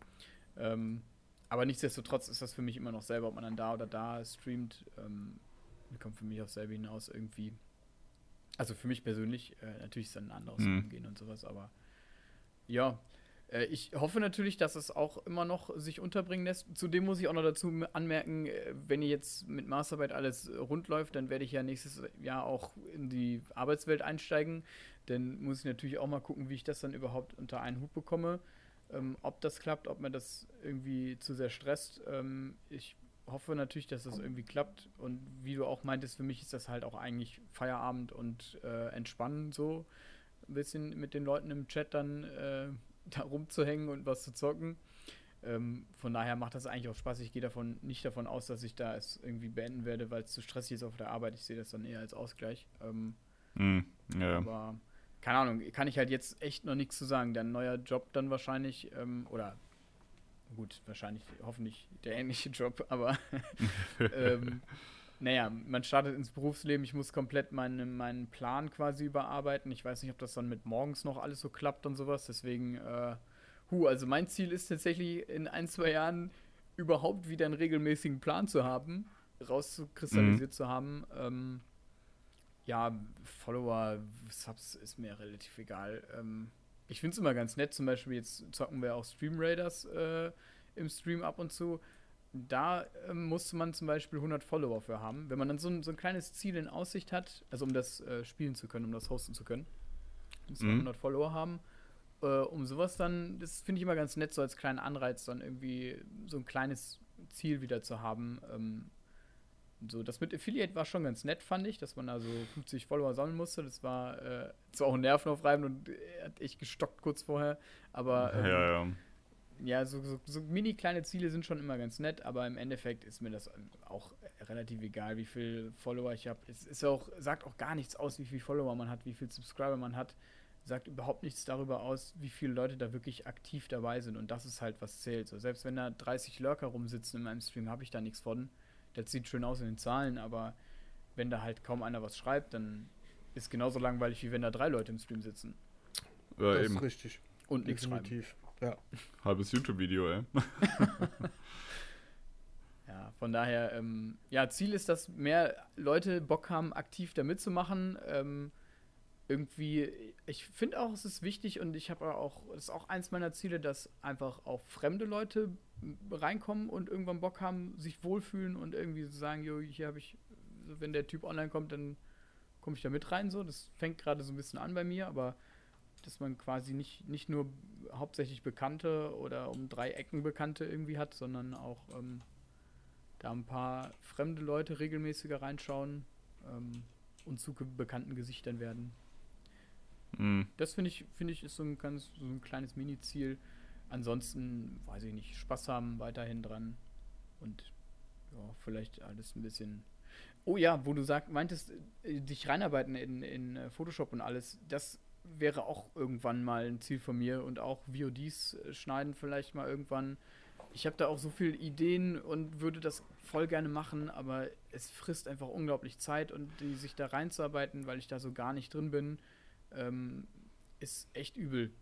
Ähm, aber nichtsdestotrotz ist das für mich immer noch selber, ob man dann da oder da streamt, ähm, kommt für mich auch selber hinaus irgendwie. Also für mich persönlich, äh, natürlich ist dann ein anderes mhm. Umgehen und sowas, aber ja, äh, ich hoffe natürlich, dass es auch immer noch sich unterbringen lässt. Zudem muss ich auch noch dazu anmerken, äh, wenn ihr jetzt mit Masterarbeit alles rund läuft, dann werde ich ja nächstes Jahr auch in die Arbeitswelt einsteigen. Dann muss ich natürlich auch mal gucken, wie ich das dann überhaupt unter einen Hut bekomme. Ähm, ob das klappt, ob mir das irgendwie zu sehr stresst. Ähm, ich hoffe natürlich, dass das irgendwie klappt. Und wie du auch meintest, für mich ist das halt auch eigentlich Feierabend und äh, Entspannen so. Ein bisschen mit den Leuten im Chat dann äh, <laughs> da rumzuhängen und was zu zocken. Ähm, von daher macht das eigentlich auch Spaß. Ich gehe davon nicht davon aus, dass ich da es irgendwie beenden werde, weil es zu stressig ist auf der Arbeit. Ich sehe das dann eher als Ausgleich. Mm, ja. Aber keine Ahnung, kann ich halt jetzt echt noch nichts zu sagen. Dein neuer Job dann wahrscheinlich, ähm, oder gut, wahrscheinlich, hoffentlich der ähnliche Job, aber <laughs> ähm, naja, man startet ins Berufsleben, ich muss komplett meinen, meinen Plan quasi überarbeiten. Ich weiß nicht, ob das dann mit morgens noch alles so klappt und sowas. Deswegen, äh, hu, also mein Ziel ist tatsächlich in ein, zwei Jahren überhaupt wieder einen regelmäßigen Plan zu haben, rauszukristallisiert mhm. zu haben. Ähm, ja, Follower, Subs ist mir relativ egal. Ähm, ich finde es immer ganz nett, zum Beispiel jetzt zocken wir auch Stream Raiders äh, im Stream ab und zu da ähm, musste man zum Beispiel 100 Follower für haben. Wenn man dann so ein, so ein kleines Ziel in Aussicht hat, also um das äh, spielen zu können, um das hosten zu können, muss man mhm. 100 Follower haben. Äh, um sowas dann, das finde ich immer ganz nett, so als kleinen Anreiz, dann irgendwie so ein kleines Ziel wieder zu haben. Ähm, so, das mit Affiliate war schon ganz nett, fand ich, dass man da so 50 Follower sammeln musste. Das war äh, zwar auch nervenaufreibend und äh, hat echt gestockt kurz vorher, aber ähm, ja, ja ja, so, so, so, mini kleine Ziele sind schon immer ganz nett, aber im Endeffekt ist mir das auch relativ egal, wie viel Follower ich habe. Es ist auch, sagt auch gar nichts aus, wie viel Follower man hat, wie viel Subscriber man hat. Sagt überhaupt nichts darüber aus, wie viele Leute da wirklich aktiv dabei sind. Und das ist halt, was zählt. So, selbst wenn da 30 Lurker rumsitzen in meinem Stream, habe ich da nichts von. Das sieht schön aus in den Zahlen, aber wenn da halt kaum einer was schreibt, dann ist genauso langweilig, wie wenn da drei Leute im Stream sitzen.
Ja, das eben. ist richtig.
Und nichts schreiben.
Ja.
Halbes YouTube-Video, ey. <laughs>
ja, von daher, ähm, ja, Ziel ist, dass mehr Leute Bock haben, aktiv da mitzumachen. Ähm, irgendwie, ich finde auch, es ist wichtig und ich habe auch, das ist auch eins meiner Ziele, dass einfach auch fremde Leute reinkommen und irgendwann Bock haben, sich wohlfühlen und irgendwie sagen, jo, hier habe ich, wenn der Typ online kommt, dann komme ich da mit rein. So, das fängt gerade so ein bisschen an bei mir, aber dass man quasi nicht, nicht nur hauptsächlich Bekannte oder um drei Ecken Bekannte irgendwie hat, sondern auch ähm, da ein paar fremde Leute regelmäßiger reinschauen ähm, und zu bekannten Gesichtern werden. Mhm. Das finde ich, finde ich, ist so ein ganz so ein kleines Mini-Ziel. Ansonsten, weiß ich nicht, Spaß haben weiterhin dran und ja, vielleicht alles ein bisschen. Oh ja, wo du sag, meintest, äh, dich reinarbeiten in, in äh, Photoshop und alles, das wäre auch irgendwann mal ein Ziel von mir und auch VODs äh, schneiden vielleicht mal irgendwann. Ich habe da auch so viele Ideen und würde das voll gerne machen, aber es frisst einfach unglaublich Zeit und die, sich da reinzuarbeiten, weil ich da so gar nicht drin bin, ähm, ist echt übel.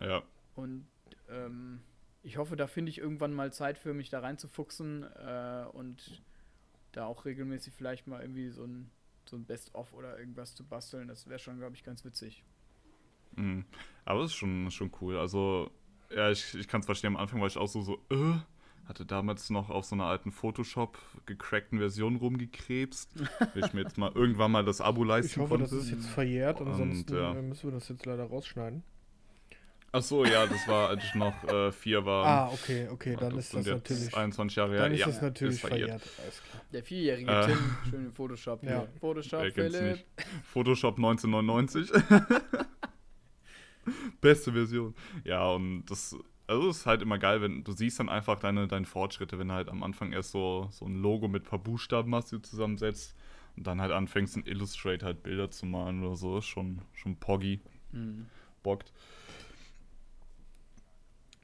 Ja.
Und ähm, ich hoffe, da finde ich irgendwann mal Zeit für mich da reinzufuchsen äh, und da auch regelmäßig vielleicht mal irgendwie so ein so ein Best-of oder irgendwas zu basteln. Das wäre schon, glaube ich, ganz witzig.
Mhm. Aber es ist schon, schon cool. Also, ja, ich, ich kann es verstehen. Am Anfang war ich auch so, so, äh, hatte damals noch auf so einer alten Photoshop gecrackten Version rumgekrebst. <laughs> Will ich mir jetzt mal irgendwann mal das Abo leisten
Ich hoffe,
konnte.
das ist jetzt verjährt,
Und,
ansonsten
ja.
äh, müssen wir das jetzt leider rausschneiden.
Ach so, ja, das war, als ich noch äh, vier war.
Ah, okay, okay, dann ist
Und
das
jetzt
natürlich,
21 Jahre her.
dann ist
ja,
das natürlich
verjährt.
verjährt. Alles klar.
Der vierjährige
Äh.
Tim, schön in Photoshop.
Ja.
Photoshop, Philipp.
Photoshop 1999. <laughs> Beste Version. Ja, und das, also es ist halt immer geil, wenn du siehst dann einfach deine, deine Fortschritte, wenn du halt am Anfang erst so, so ein Logo mit ein paar Buchstaben hast, die du zusammensetzt und dann halt anfängst in Illustrator halt Bilder zu malen oder so, ist schon, schon poggy,
Mhm.
bockt.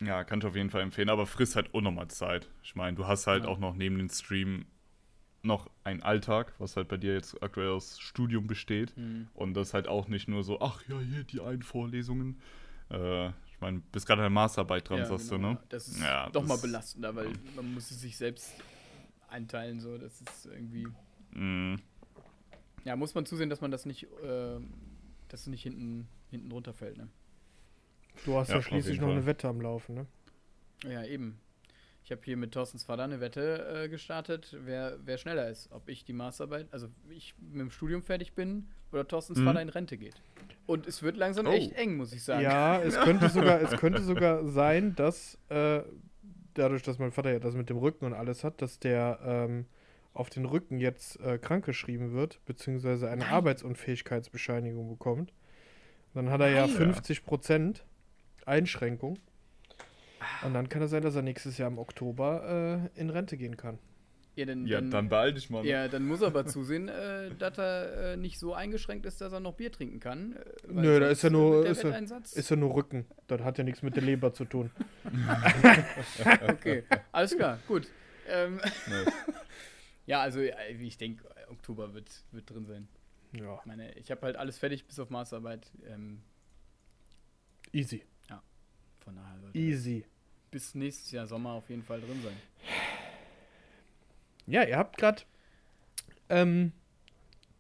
Ja, kann ich auf jeden Fall empfehlen, aber frisst halt unnormal Zeit. Ich meine, du hast halt
Ja.
auch noch neben dem Stream noch einen Alltag, was halt bei dir jetzt aktuell aus Studium besteht.
Mhm.
Und das halt auch nicht nur so, ach ja, hier die einen Vorlesungen. Äh, ich meine, bist gerade der Masterarbeit dran,
Ja,
sagst
genau.
du, ne?
Das ist
Ja,
doch mal
das-
belastender, weil man muss es sich selbst einteilen. So, das ist irgendwie.
Mm,
Ja, muss man zusehen, dass man das nicht, ähm, dass es nicht hinten, hinten runterfällt, ne?
Du hast
Ja,
ja, schließlich noch
Fall.
eine Wette am Laufen, ne?
Ja, eben. Ich habe hier mit Thorstens Vater eine Wette äh, gestartet, wer, wer schneller ist. Ob ich die Masterarbeit, also ich mit dem Studium fertig bin oder Thorstens
Mhm.
Vater in Rente geht. Und es wird langsam
Oh.
echt eng, muss ich sagen.
Ja, es <laughs> könnte sogar, es könnte sogar sein, dass äh, dadurch, dass mein Vater ja das mit dem Rücken und alles hat, dass der ähm, auf den Rücken jetzt äh, krankgeschrieben wird, beziehungsweise eine
Nein.
Arbeitsunfähigkeitsbescheinigung bekommt. Dann hat er ja
Nein.
50% Einschränkung. Und dann kann es sein, dass er nächstes Jahr im Oktober äh, in Rente gehen kann.
Ja, dann,
ja,
dann,
dann beeil dich mal. ne?
ja, dann muss er aber <laughs> zusehen, äh, dass er äh, nicht so eingeschränkt ist, dass er noch Bier trinken kann. Äh,
Nö, da ist ja nur- ist ja- Ist ja nur Rücken. Das hat ja nichts mit der Leber zu tun. <laughs>
Okay, alles klar, gut. Ähm,
Nee. <laughs>
ja, also äh, ich denke, Oktober wird, wird drin sein.
Ja,
Ich meine, ich habe halt alles fertig bis auf Masterarbeit. Ähm,
easy.
Von daher sollte
Easy.
bis nächstes Jahr Sommer auf jeden Fall drin sein.
Ja, ihr habt gerade ähm,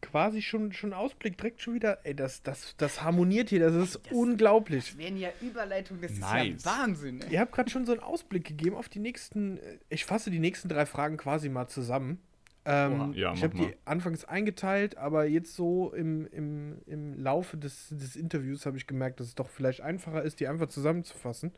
quasi schon schon Ausblick direkt schon wieder. Ey, das, das, das harmoniert hier, das ist
Das-
unglaublich.
wären ja Überleitungen, das
Nice.
ist ja Wahnsinn. Ey.
Ihr habt gerade schon so einen Ausblick gegeben auf die nächsten. Ich fasse die nächsten drei Fragen quasi mal zusammen. Ähm.
Ja,
ich habe die anfangs eingeteilt, aber jetzt so im, im, im Laufe des, des Interviews habe ich gemerkt, dass es doch vielleicht einfacher ist, die einfach zusammenzufassen.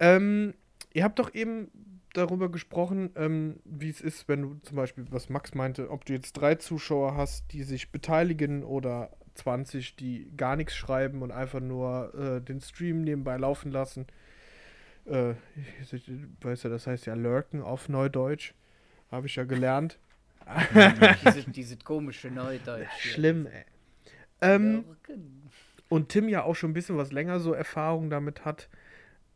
Ähm, ihr habt doch eben darüber gesprochen, ähm, wie es ist, wenn du zum Beispiel, was Max meinte, ob du jetzt drei Zuschauer hast, die sich beteiligen oder 20, die gar nichts schreiben und einfach nur äh, den Stream nebenbei laufen lassen. Äh, ich, ich, weißt du, das heißt ja lurken auf Neudeutsch. Habe ich ja gelernt. <laughs>
diese, diese <laughs> komische Neudeutsch.
Schlimm, ey. Ähm, und Tim ja auch schon ein bisschen was länger so Erfahrung damit hat.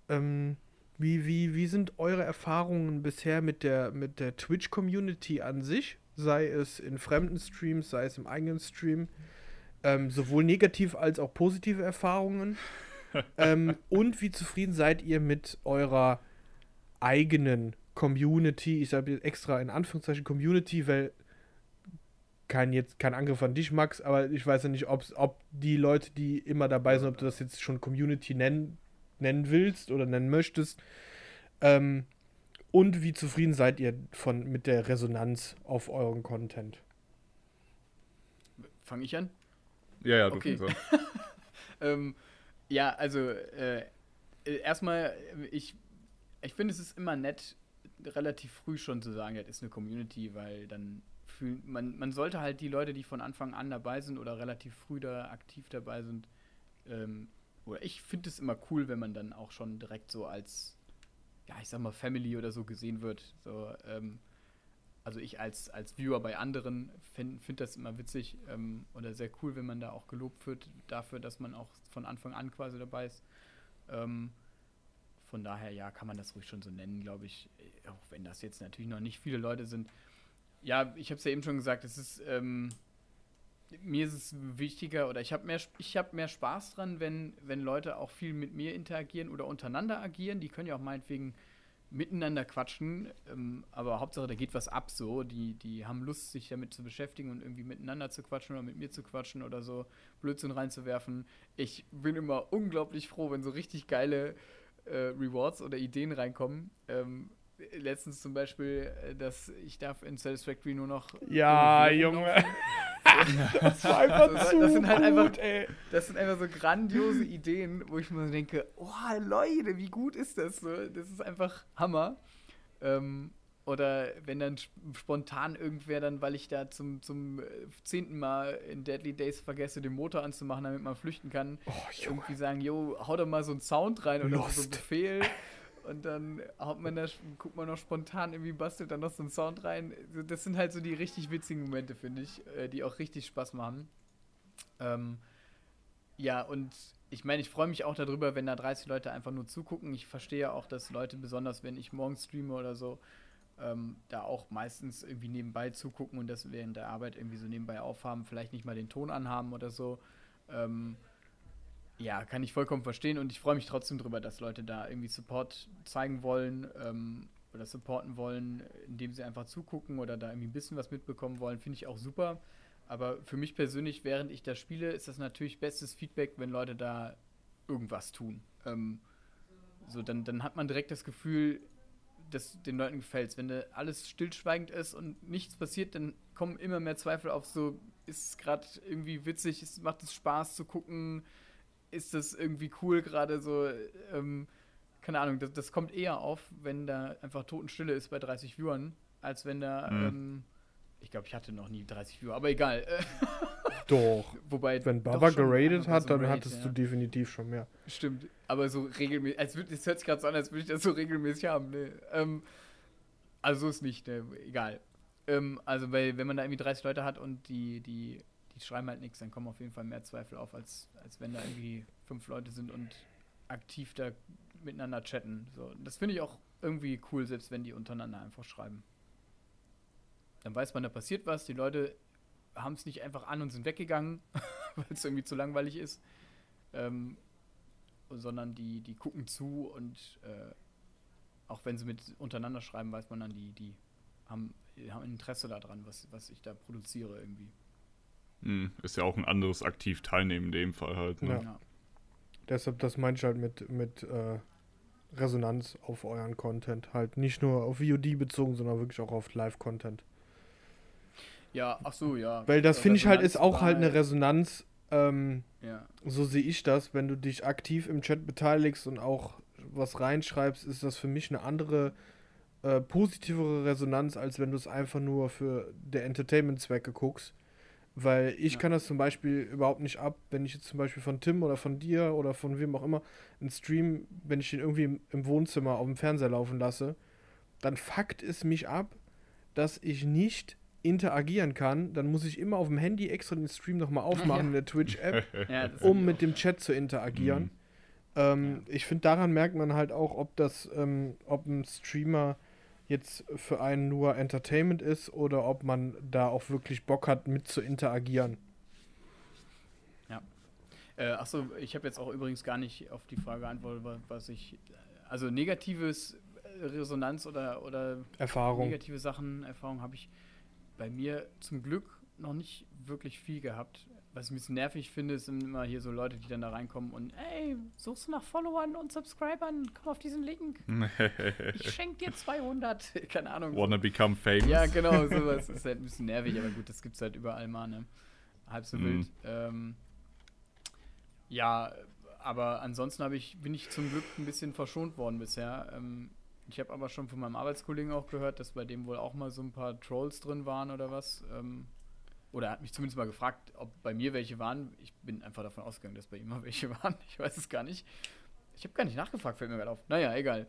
Ähm, wie, wie, wie sind eure Erfahrungen bisher mit der, mit der Twitch-Community an sich? Sei es in fremden Streams, sei es im eigenen Stream. Ähm, sowohl negativ als auch positive Erfahrungen. <laughs> ähm, und wie zufrieden seid ihr mit eurer eigenen Community? Ich sage jetzt extra in Anführungszeichen Community, weil kein jetzt kein Angriff an dich, Max, aber ich weiß ja nicht, ob's, ob die Leute, die immer dabei sind, ob du das jetzt schon Community nennen, nennen willst oder nennen möchtest. Ähm, und wie zufrieden seid ihr von, mit der Resonanz auf euren Content?
Fange ich an?
Ja, ja, du
Okay.
fängst an. <laughs>
Ähm, ja, also äh, äh, erstmal, ich, ich finde, es ist immer nett, relativ früh schon zu sagen, das ist eine Community, weil dann fühlen, man, man sollte halt die Leute, die von Anfang an dabei sind oder relativ früh da aktiv dabei sind, ähm, oder ich finde es immer cool, wenn man dann auch schon direkt so als, ja, ich sag mal, Family oder so gesehen wird. So, ähm, also ich als, als Viewer bei anderen finde find das immer witzig ähm, oder sehr cool, wenn man da auch gelobt wird dafür, dass man auch von Anfang an quasi dabei ist. Ähm, von daher, ja, kann man das ruhig schon so nennen, glaube ich. Auch wenn das jetzt natürlich noch nicht viele Leute sind. Ja, ich habe es ja eben schon gesagt, es ist, ähm, mir ist es wichtiger oder ich habe mehr, habe mehr Spaß dran, wenn, wenn Leute auch viel mit mir interagieren oder untereinander agieren. Die können ja auch meinetwegen miteinander quatschen, ähm, aber Hauptsache, da geht was ab so. Die, die haben Lust, sich damit zu beschäftigen und irgendwie miteinander zu quatschen oder mit mir zu quatschen oder so Blödsinn reinzuwerfen. Ich bin immer unglaublich froh, wenn so richtig geile äh, Rewards oder Ideen reinkommen. Ähm, letztens zum Beispiel, äh, dass ich darf in Satisfactory nur noch.
Ja, Junge. <laughs> das war einfach
das,
zu
das sind halt
gut,
einfach,
ey.
Das sind einfach so grandiose Ideen, wo ich mir denke, oh Leute, wie gut ist das so? Das ist einfach Hammer. Ähm, oder wenn dann sp- spontan irgendwer dann, weil ich da zum, zum äh, zehnten Mal in Deadly Days vergesse, den Motor anzumachen, damit man flüchten kann,
Oh,
irgendwie sagen, jo, hau doch mal so einen Sound rein oder so einen. Befehl. Und dann haut man da, guckt man noch spontan irgendwie, bastelt dann noch so einen Sound rein. Das sind halt so die richtig witzigen Momente, finde ich, äh, die auch richtig Spaß machen. Ähm, ja, und ich meine, ich freue mich auch darüber, wenn da 30 Leute einfach nur zugucken. Ich verstehe ja auch, dass Leute, besonders wenn ich morgens streame oder so, ähm, da auch meistens irgendwie nebenbei zugucken und das während der Arbeit irgendwie so nebenbei aufhaben, vielleicht nicht mal den Ton anhaben oder so. Ähm, ja, kann ich vollkommen verstehen und ich freue mich trotzdem drüber, dass Leute da irgendwie Support zeigen wollen ähm, oder supporten wollen, indem sie einfach zugucken oder da irgendwie ein bisschen was mitbekommen wollen, finde ich auch super. Aber für mich persönlich, während ich das spiele, ist das natürlich bestes Feedback, wenn Leute da irgendwas tun. Ähm, so, dann, dann hat man direkt das Gefühl, dass den Leuten gefällt Wenn da alles stillschweigend ist und nichts passiert, dann kommen immer mehr Zweifel auf so, ist es gerade irgendwie witzig, ist, macht es Spaß zu gucken, ist das irgendwie cool gerade so, ähm, keine Ahnung, das, das kommt eher auf, wenn da einfach Totenstille ist bei 30 Viewern, als wenn da,
Mhm.
ähm, ich glaube, ich hatte noch nie 30 Viewer, aber egal. <laughs>
Doch.
wobei,
Wenn Baba geradet hat,
so
dann
Raid,
hattest
ja.
du definitiv schon mehr.
Stimmt, aber so regelmäßig, als würd, es hört sich gerade so an, als würde ich das so regelmäßig haben. Ne? Ähm, also so ist nicht, ne? egal. Ähm, also weil, wenn man da irgendwie 30 Leute hat und die, die, die schreiben halt nichts, dann kommen auf jeden Fall mehr Zweifel auf, als, als wenn da irgendwie fünf Leute sind und aktiv da miteinander chatten. So, das finde ich auch irgendwie cool, selbst wenn die untereinander einfach schreiben. Dann weiß man, da passiert was, die Leute haben es nicht einfach an und sind weggegangen, <laughs> weil es irgendwie zu langweilig ist. Ähm, sondern die, die gucken zu und äh, auch wenn sie mit untereinander schreiben, weiß man dann, die, die haben, haben Interesse daran, was, was ich da produziere irgendwie.
Hm, ist ja auch ein anderes aktiv teilnehmen in dem Fall halt. Ne?
Ja. Deshalb, das meine ich halt mit, mit äh, Resonanz auf euren Content. Halt nicht nur auf VOD bezogen, sondern wirklich auch auf Live-Content.
Ja, ach so, ja.
Weil das finde ich halt ist auch halt eine
Resonanz
ähm,
Ja,
so sehe ich das, wenn du dich aktiv im Chat beteiligst und auch was reinschreibst, ist das für mich eine andere, äh, positivere Resonanz, als wenn du es einfach nur für der Entertainment-Zwecke guckst. Weil ich
Ja.
kann das zum Beispiel überhaupt nicht ab, wenn ich jetzt zum Beispiel von Tim oder von dir oder von wem auch immer einen Stream, wenn ich den irgendwie im, im Wohnzimmer auf dem Fernseher laufen lasse, dann fuckt es mich ab, dass ich nicht interagieren kann. Dann muss ich immer auf dem Handy extra den Stream nochmal aufmachen
Ja.
in der Twitch-App <laughs>
ja
um mit dem. Chat zu interagieren.
Mhm.
Ähm, Ich finde, daran merkt man halt auch, ob das, ähm, ob ein Streamer jetzt für einen nur Entertainment ist oder ob man da auch wirklich Bock hat, mit zu interagieren.
Äh, achso, ich habe jetzt auch übrigens gar nicht auf die Frage geantwortet, wa- was ich. Also negatives äh, Resonanz oder, oder
Erfahrung.
negative Sachen, Erfahrungen habe ich bei mir zum Glück noch nicht wirklich viel gehabt. Was ich ein bisschen nervig finde, sind immer hier so Leute, die dann da reinkommen und ey, suchst du nach Followern und Subscribern? Komm auf diesen Link. <laughs> Ich schenk dir 200. <laughs> Keine Ahnung. so.
Wanna become famous?
Ja, genau, <laughs> sowas ist halt ein bisschen nervig, aber gut, das gibt's halt überall mal, ne? Halb so
Mhm.
wild. Ähm, ja, aber ansonsten ich, bin ich zum Glück ein bisschen verschont worden bisher. Ähm, ich habe aber schon von meinem Arbeitskollegen auch gehört, dass bei dem wohl auch mal so ein paar Trolls drin waren oder was. Ähm, oder er hat mich zumindest mal gefragt, ob bei mir welche waren. Ich bin einfach davon ausgegangen, dass bei ihm mal <laughs> welche waren. Ich weiß es gar nicht. Ich habe gar nicht nachgefragt, fällt mir gerade auf. Naja, egal.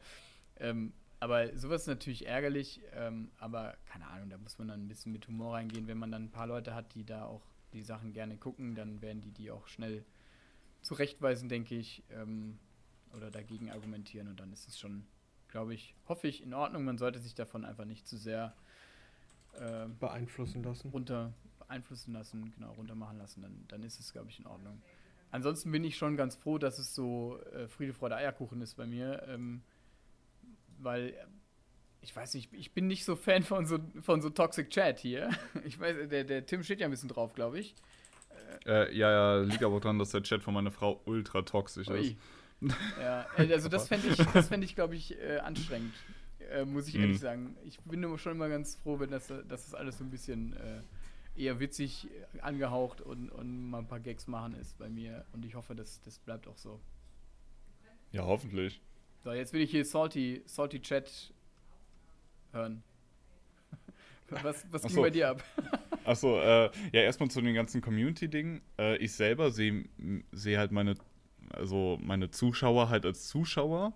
Ähm, aber sowas ist natürlich ärgerlich, ähm, aber keine Ahnung, da muss man dann ein bisschen mit Humor reingehen. Wenn man dann ein paar Leute hat, die da auch die Sachen gerne gucken, dann werden die die auch schnell zurechtweisen, denke ich, ähm, oder dagegen argumentieren und dann ist es schon, glaube ich, hoffe ich, in Ordnung. Man sollte sich davon einfach nicht zu sehr ähm,
Beeinflussen lassen.
runter beeinflussen lassen, genau, runter machen lassen, dann, dann ist es, glaube ich, in Ordnung. Ansonsten bin ich schon ganz froh, dass es so äh, Friede, Freude, Eierkuchen ist bei mir. Ähm, weil ich weiß nicht, ich bin nicht so Fan von so, von so Toxic Chat hier. <laughs> Ich weiß, der, der Tim steht ja ein bisschen drauf, glaube ich.
Äh, ja, ja, liegt aber daran, dass der Chat von meiner Frau ultra toxisch
Ui.
ist. <laughs>
Ja, äh, also das fände ich, das fänd ich glaube ich, äh, anstrengend. Äh, muss ich ehrlich
Mhm.
sagen. Ich bin immer schon immer ganz froh, wenn das, äh, dass das alles so ein bisschen äh, eher witzig äh, angehaucht und, und mal ein paar Gags machen ist bei mir. Und ich hoffe, das, das bleibt auch so.
Ja, hoffentlich.
So, jetzt will ich hier Salty, Salty Chat hören. <laughs> Was, was ging
so.
bei dir ab? <laughs>
Achso, äh, ja, erstmal zu den ganzen Community-Dingen. Äh, ich selber sehe seh halt meine, also meine Zuschauer halt als Zuschauer.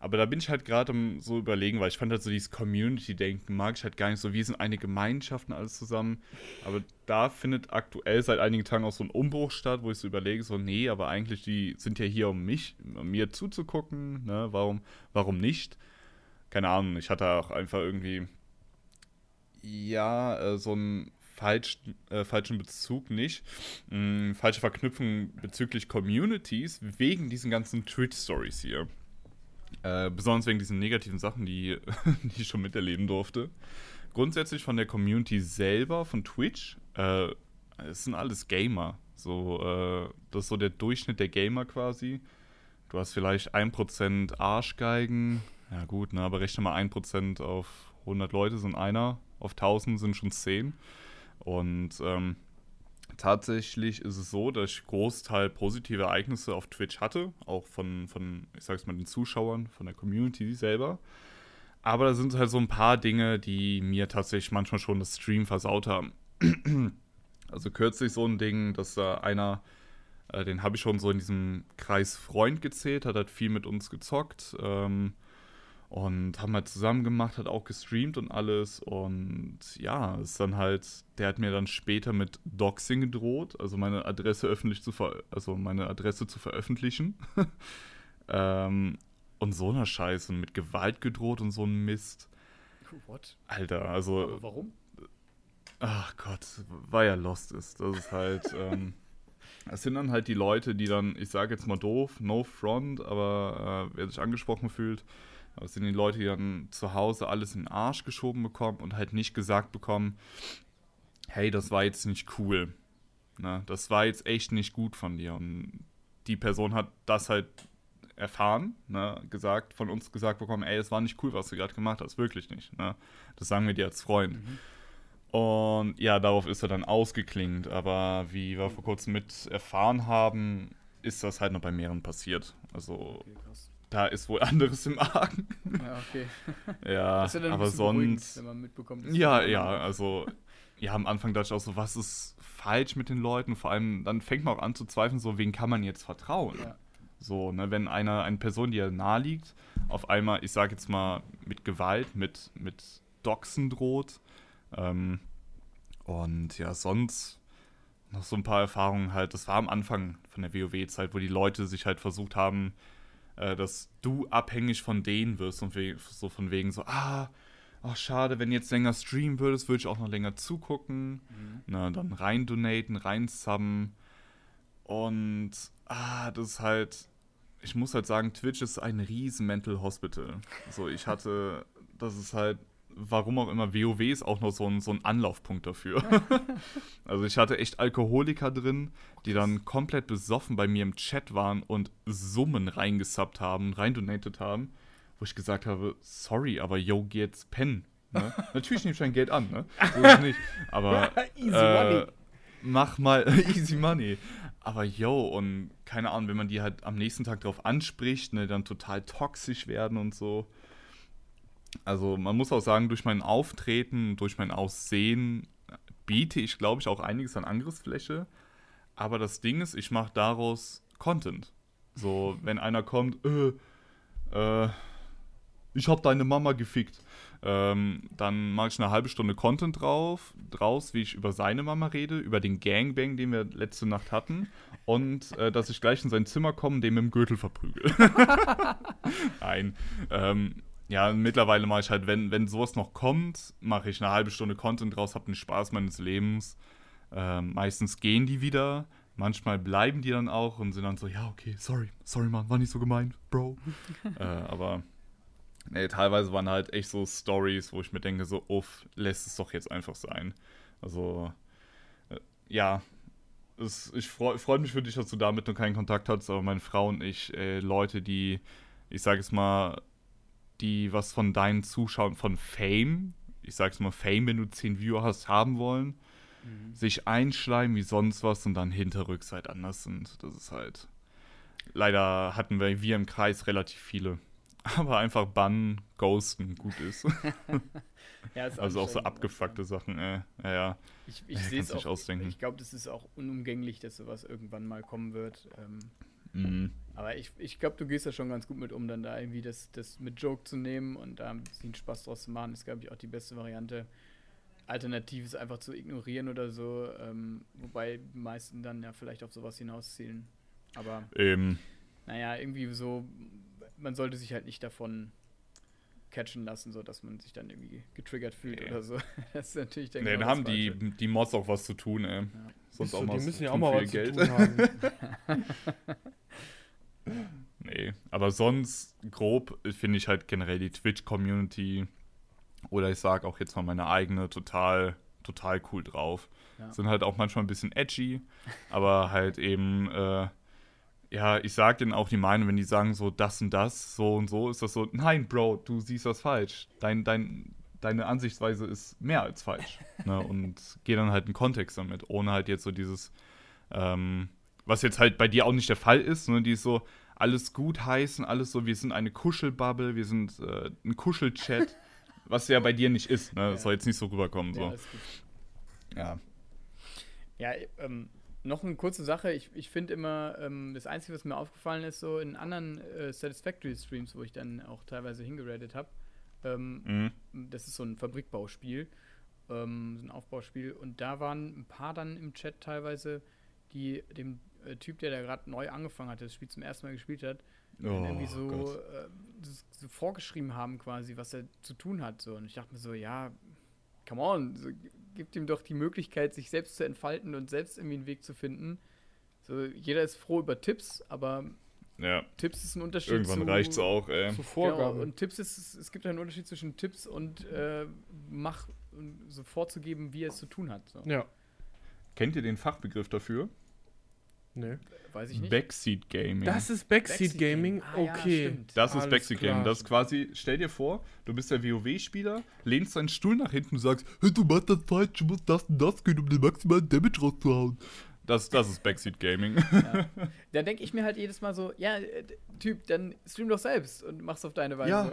Aber da bin ich halt gerade so überlegen, weil ich fand halt so dieses Community-Denken mag ich halt gar nicht so. Wir sind eine Gemeinschaft und alles zusammen. Aber da findet aktuell seit einigen Tagen auch so ein Umbruch statt, wo ich so überlege, so, nee, aber eigentlich die sind ja hier, um mich, um mir zuzugucken, ne? Warum, warum nicht? Keine Ahnung, ich hatte auch einfach irgendwie ja, äh, so einen falschen, äh, falschen Bezug nicht. Mh, falsche Verknüpfung bezüglich Communities wegen diesen ganzen Twitch-Stories hier. Äh, besonders wegen diesen negativen Sachen, die, <laughs> die ich schon miterleben durfte. Grundsätzlich von der Community selber, von Twitch, äh, es sind alles Gamer. So, äh, das ist so der Durchschnitt der Gamer quasi. Du hast vielleicht 1% Arschgeigen. Ja, gut, ne, aber rechne mal 1% auf 100 Leute sind einer, auf 1000 sind schon 10. Und ähm, tatsächlich ist es so, dass ich Großteil positive Ereignisse auf Twitch hatte, auch von, von, ich sag's mal, den Zuschauern, von der Community selber. Aber da sind halt so ein paar Dinge, die mir tatsächlich manchmal schon das Stream versaut haben. <clears throat> also kürzlich so ein Ding, dass da einer, äh, den habe ich schon so in diesem Kreis Freund gezählt, hat halt viel mit uns gezockt. Ähm, und haben halt zusammen gemacht, hat auch gestreamt und alles. Und ja, ist dann halt, der hat mir dann später mit Doxing gedroht, also meine Adresse öffentlich zu ver also meine Adresse zu veröffentlichen. <laughs> ähm, und so einer Scheiße und mit Gewalt gedroht und so ein Mist.
What?
Alter, also.
Aber warum?
Ach Gott, weil er lost ist. Das ist halt. <laughs> ähm, das sind dann halt die Leute, die dann, ich sage jetzt mal doof, no front, aber äh, wer sich angesprochen fühlt, das sind die Leute, die dann zu Hause alles in den Arsch geschoben bekommen und halt nicht gesagt bekommen, hey, das war jetzt nicht cool. Ne? Das war jetzt echt nicht gut von dir. Und die Person hat das halt erfahren, ne? gesagt, von uns gesagt bekommen, ey, das war nicht cool, was du gerade gemacht hast, wirklich nicht. Ne? Das sagen wir dir als Freund. Und ja, darauf ist er dann ausgeklingt. Aber wie wir vor kurzem mit erfahren haben, ist das halt noch bei mehreren passiert. Also
Okay, krass.
Da ist wohl anderes im Argen.
Ja, okay. <laughs>
Ja,
ja
aber sonst.
wenn man mitbekommt.
Ja, ja, also. Ja, am Anfang dachte ich auch so, was ist falsch mit den Leuten? Vor allem, dann fängt man auch an zu zweifeln, so, wen kann man jetzt vertrauen?
Ja.
So, ne, wenn einer, eine Person, die ja nahe liegt, auf einmal, ich sag jetzt mal, mit Gewalt, mit, mit Doxen droht. Ähm, und ja, sonst noch so ein paar Erfahrungen halt. Das war am Anfang von der WoW-Zeit, wo die Leute sich halt versucht haben, äh, dass du abhängig von denen wirst und we so von wegen so, ah, ach schade, wenn du jetzt länger streamen würdest, würde ich auch noch länger zugucken.
Mhm.
Na, dann rein donaten, rein subben. Und ah, das ist halt, ich muss halt sagen, Twitch ist ein riesen Mental Hospital. So, ich hatte, das ist halt, warum auch immer, WoW ist auch noch so ein, so ein Anlaufpunkt dafür. <laughs> also ich hatte echt Alkoholiker drin, die dann komplett besoffen bei mir im Chat waren und Summen reingesubbt haben, reindonatet haben, wo ich gesagt habe, sorry, aber yo, geh jetzt pennen. Ne? <laughs> Natürlich nehme ich dein Geld an, ne? So ist nicht. <laughs> Aber
Easy
äh,
money.
mach mal easy money. Aber yo, und keine Ahnung, wenn man die halt am nächsten Tag drauf anspricht, ne, dann total toxisch werden und so. Also man muss auch sagen, durch mein Auftreten, durch mein Aussehen biete ich, glaube ich, auch einiges an Angriffsfläche. Aber das Ding ist, ich mache daraus Content. So, wenn einer kommt, äh, äh, ich habe deine Mama gefickt. Ähm, dann mache ich eine halbe Stunde Content drauf, draus, wie ich über seine Mama rede, über den Gangbang, den wir letzte Nacht hatten und äh, dass ich gleich in sein Zimmer komme, und dem Gürtel verprügel. <laughs> Nein. Ähm, ja, mittlerweile mache ich halt, wenn, wenn sowas noch kommt, mache ich eine halbe Stunde Content draus, habe den Spaß meines Lebens. Ähm, meistens gehen die wieder, manchmal bleiben die dann auch und sind dann so, ja, okay, sorry, sorry, Mann, war nicht so gemeint, Bro. <laughs> äh, aber Nee, teilweise waren halt echt so Stories, wo ich mir denke, so, uff, lässt es doch jetzt einfach sein. Also, äh, ja, es, ich freue freu mich für dich, dass du damit noch keinen Kontakt hattest, aber meine Frau und ich, äh, Leute, die, ich sage es mal, die was von deinen Zuschauern, von Fame, ich sage es mal Fame, wenn du 10 Viewer hast, haben wollen, mhm. sich einschleimen wie sonst was und dann hinterrücks halt anders sind. Das ist halt. Leider hatten wir, wir im Kreis relativ viele. <laughs> Aber einfach bannen, ghosten, gut ist. <laughs> ja, ist <laughs> also auch so abgefuckte Sachen, äh, ja, ja.
Ich, ich sehe es auch, ausdenken. ich glaube, das ist auch unumgänglich, dass sowas irgendwann mal kommen wird. Ähm, mhm. Aber ich, ich glaube, du gehst da schon ganz gut mit um, dann da irgendwie das, das mit Joke zu nehmen und da ein bisschen Spaß draus zu machen, ist, glaube ich, auch die beste Variante. Alternativ ist einfach zu ignorieren oder so, ähm, wobei die meisten dann ja vielleicht auf sowas hinauszielen. Aber,
Eben.
naja, irgendwie so man sollte sich halt nicht davon catchen lassen, so dass man sich dann irgendwie getriggert fühlt nee. oder so. <laughs>
Das ist natürlich der Nee, dann haben die, die Mods auch was zu tun, ey. Ja.
Sonst auch mal die müssen ja auch mal was Geld. zu tun haben. <laughs> <laughs>
nee, aber sonst grob finde ich halt generell die Twitch-Community oder ich sag auch jetzt mal meine eigene total, total cool drauf. Ja. Sind halt auch manchmal ein bisschen edgy, aber halt eben äh, ja, ich sag denen auch die Meinung, wenn die sagen so das und das, so und so, ist das so, nein, Bro, du siehst das falsch. Dein, dein, deine Ansichtsweise ist mehr als falsch. <laughs> ne? Und geh dann halt in Kontext damit, ohne halt jetzt so dieses, ähm, was jetzt halt bei dir auch nicht der Fall ist, sondern die ist so, alles gut heißen, alles so, wir sind eine Kuschelbubble, wir sind äh, ein Kuschelchat, <laughs> was ja bei dir nicht ist, ne? Das soll jetzt nicht so rüberkommen. So.
Ja, ja. Ja, ähm, noch eine kurze Sache. Ich, ich finde immer, ähm, das Einzige, was mir aufgefallen ist, so in anderen äh, Satisfactory-Streams, wo ich dann auch teilweise hingeradet habe, ähm, mhm. das ist so ein Fabrikbauspiel, ähm, so ein Aufbauspiel. Und da waren ein paar dann im Chat teilweise, die dem äh, Typ, der da gerade neu angefangen hat, das Spiel zum ersten Mal gespielt hat, oh, irgendwie so, äh, so, vorgeschrieben haben quasi, was er zu tun hat. So. Und ich dachte mir so, ja, come on, so, gibt ihm doch die Möglichkeit, sich selbst zu entfalten und selbst irgendwie einen Weg zu finden. So, jeder ist froh über Tipps, aber
ja.
Tipps ist ein Unterschied.
Irgendwann reicht es auch, ey.
Zu Vorgaben. Genau, und Tipps ist, es gibt einen Unterschied zwischen Tipps und äh, mach so vorzugeben, wie er es zu tun hat. So.
Ja. Kennt ihr den Fachbegriff dafür?
Nee. Weiß ich nicht.
Backseat Gaming.
Das ist Backseat, Backseat Gaming? Ah, okay. Ja,
das ist Alles Backseat klar. Gaming. Das ist quasi, stell dir vor, du bist der WoW-Spieler, lehnst deinen Stuhl nach hinten und sagst, hey, du machst das falsch, du musst das und das gehen, um den maximalen Damage rauszuhauen. Das, das ist Backseat Gaming. Ja. <laughs>
Dann denke ich mir halt jedes Mal so, ja, äh, Typ, dann stream doch selbst und mach's auf deine Weise.
Ja,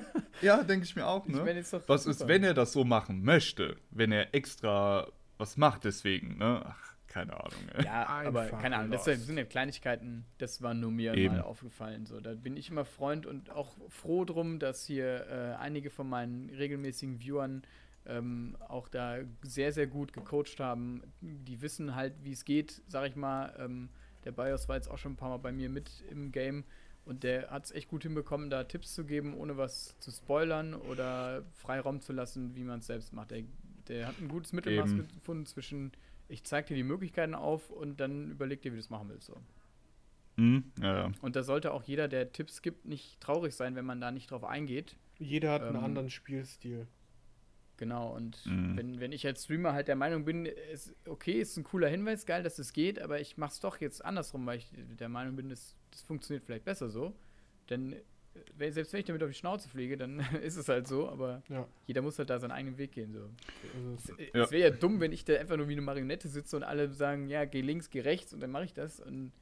<laughs> ja denke ich mir auch, ne? Ich mein, was super. ist, wenn er das so machen möchte? Wenn er extra was macht deswegen, ne? Ach, keine Ahnung.
Ey. Ja, aber keine Ahnung, das sind ja Kleinigkeiten, das war nur mir Eben. mal aufgefallen. So, da bin ich immer Freund und auch froh drum, dass hier äh, einige von meinen regelmäßigen Viewern ähm, auch da sehr, sehr gut gecoacht haben. Die wissen halt, wie es geht, sag ich mal. Ähm, der BIOS war jetzt auch schon ein paar Mal bei mir mit im Game und der hat es echt gut hinbekommen, da Tipps zu geben, ohne was zu spoilern oder Freiraum zu lassen, wie man es selbst macht. Der, der hat ein gutes Mittelmaß Eben. gefunden zwischen ich zeig dir die Möglichkeiten auf und dann überleg dir, wie du es machen willst. So.
Mhm, ja, ja.
Und da sollte auch jeder, der Tipps gibt, nicht traurig sein, wenn man da nicht drauf eingeht.
Jeder hat ähm, einen anderen Spielstil.
Genau, und mhm. wenn, wenn ich als Streamer halt der Meinung bin, ist, okay, ist ein cooler Hinweis, geil, dass es das geht, aber ich mach's doch jetzt andersrum, weil ich der Meinung bin, das, das funktioniert vielleicht besser so. Denn wenn, selbst wenn ich damit auf die Schnauze fliege, dann <laughs> ist es halt so, aber ja. jeder muss halt da seinen eigenen Weg gehen. So. Also, es, ja. es wäre ja dumm, wenn ich da einfach nur wie eine Marionette sitze und alle sagen, ja, geh links, geh rechts und dann mache ich das und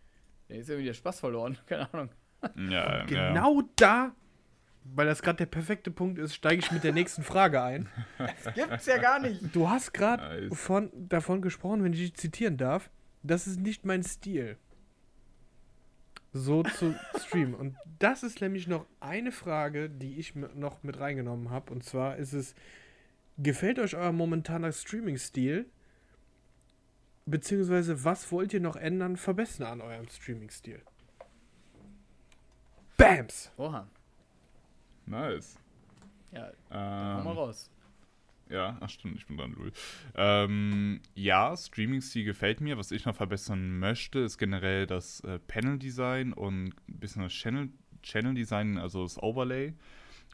dann ist ja wieder Spaß verloren. <laughs> Keine Ahnung.
Ja,
genau ja. da, weil das gerade der perfekte Punkt ist, steige ich mit der nächsten Frage ein. <laughs>
Das gibt's ja gar nicht.
Du hast gerade nice. davon gesprochen, wenn ich dich zitieren darf, das ist nicht mein Stil so zu streamen. Und das ist nämlich noch eine Frage, die ich noch mit reingenommen habe. Und zwar ist es, gefällt euch euer momentaner Streaming-Stil? Beziehungsweise, was wollt ihr noch ändern, verbessern an eurem Streaming-Stil? Bams!
Oha.
Nice.
Ja, ähm, komm mal raus.
Ja, ach stimmt, ich bin dran, Lul. Ähm, ja, Streaming-Stil gefällt mir. Was ich noch verbessern möchte, ist generell das äh, Panel-Design und ein bisschen das Channel-Design, also das Overlay.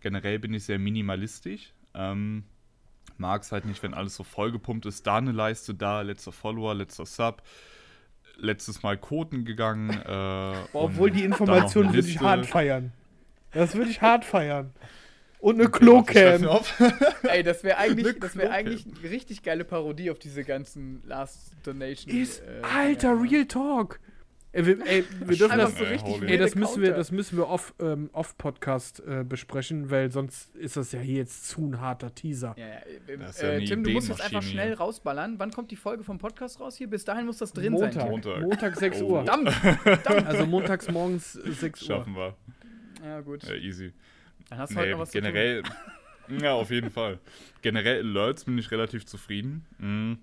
generell bin ich sehr minimalistisch. Ähm, Mag es halt nicht, wenn alles so vollgepumpt ist. Da eine Leiste, da letzter Follower, letzter Sub. Letztes Mal Koten gegangen. Äh,
obwohl die Information würde ich hart feiern. Das würde ich hart feiern. Und eine Klocam. <laughs>
Ey, das wäre <laughs> eigentlich, das wär eigentlich eine richtig geile Parodie auf diese ganzen Last Donation.
Ist, äh, Alter, ja. Real Talk. Ey, wir, ey, wir dürfen das so richtig ey, das müssen wir, das müssen wir off, ähm, off Podcast äh, besprechen, weil sonst ist das ja hier jetzt zu ein harter Teaser. Ja,
ja, äh, ja Tim, du musst jetzt einfach schnell rausballern. Wann kommt die Folge vom Podcast raus hier? Bis dahin muss das drin
Montag.
sein.
Montag. Montag 6 Uhr. Verdammt. Also montags morgens 6
Uhr. Schaffen wir.
Ja, gut.
Ja, easy.
Dann hast du nee, heute noch was
generell, zu tun. <laughs> Ja, auf jeden Fall. Generell Alerts bin ich relativ zufrieden. Mhm.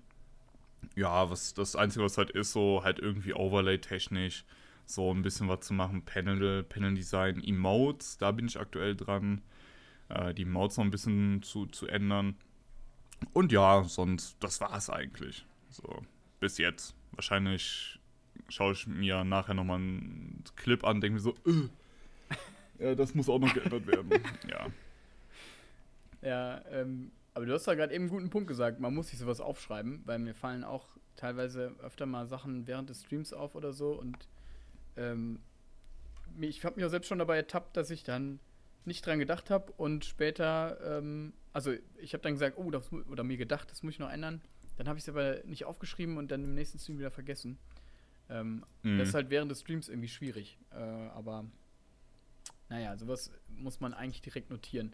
Ja, was das Einzige, was halt ist, so halt irgendwie Overlay-technisch so ein bisschen was zu machen. Panel, Panel Design, Emotes, da bin ich aktuell dran. Äh, die Emotes noch ein bisschen zu, zu ändern. Und ja, sonst, das war es eigentlich. So, bis jetzt. Wahrscheinlich schaue ich mir nachher nochmal einen Clip an, denke mir so, äh, ja, das muss auch noch geändert werden. <laughs> ja.
Ja, ähm, aber du hast da gerade eben einen guten Punkt gesagt. Man muss sich sowas aufschreiben, weil mir fallen auch teilweise öfter mal Sachen während des Streams auf oder so und ähm, ich habe mich auch selbst schon dabei ertappt, dass ich dann nicht dran gedacht habe und später, ähm, also ich habe dann gesagt, oh, das, oder mir gedacht, das muss ich noch ändern. Dann habe ich es aber nicht aufgeschrieben und dann im nächsten Stream wieder vergessen. Ähm, mhm. Das ist halt während des Streams irgendwie schwierig. Äh, aber naja, sowas muss man eigentlich direkt notieren.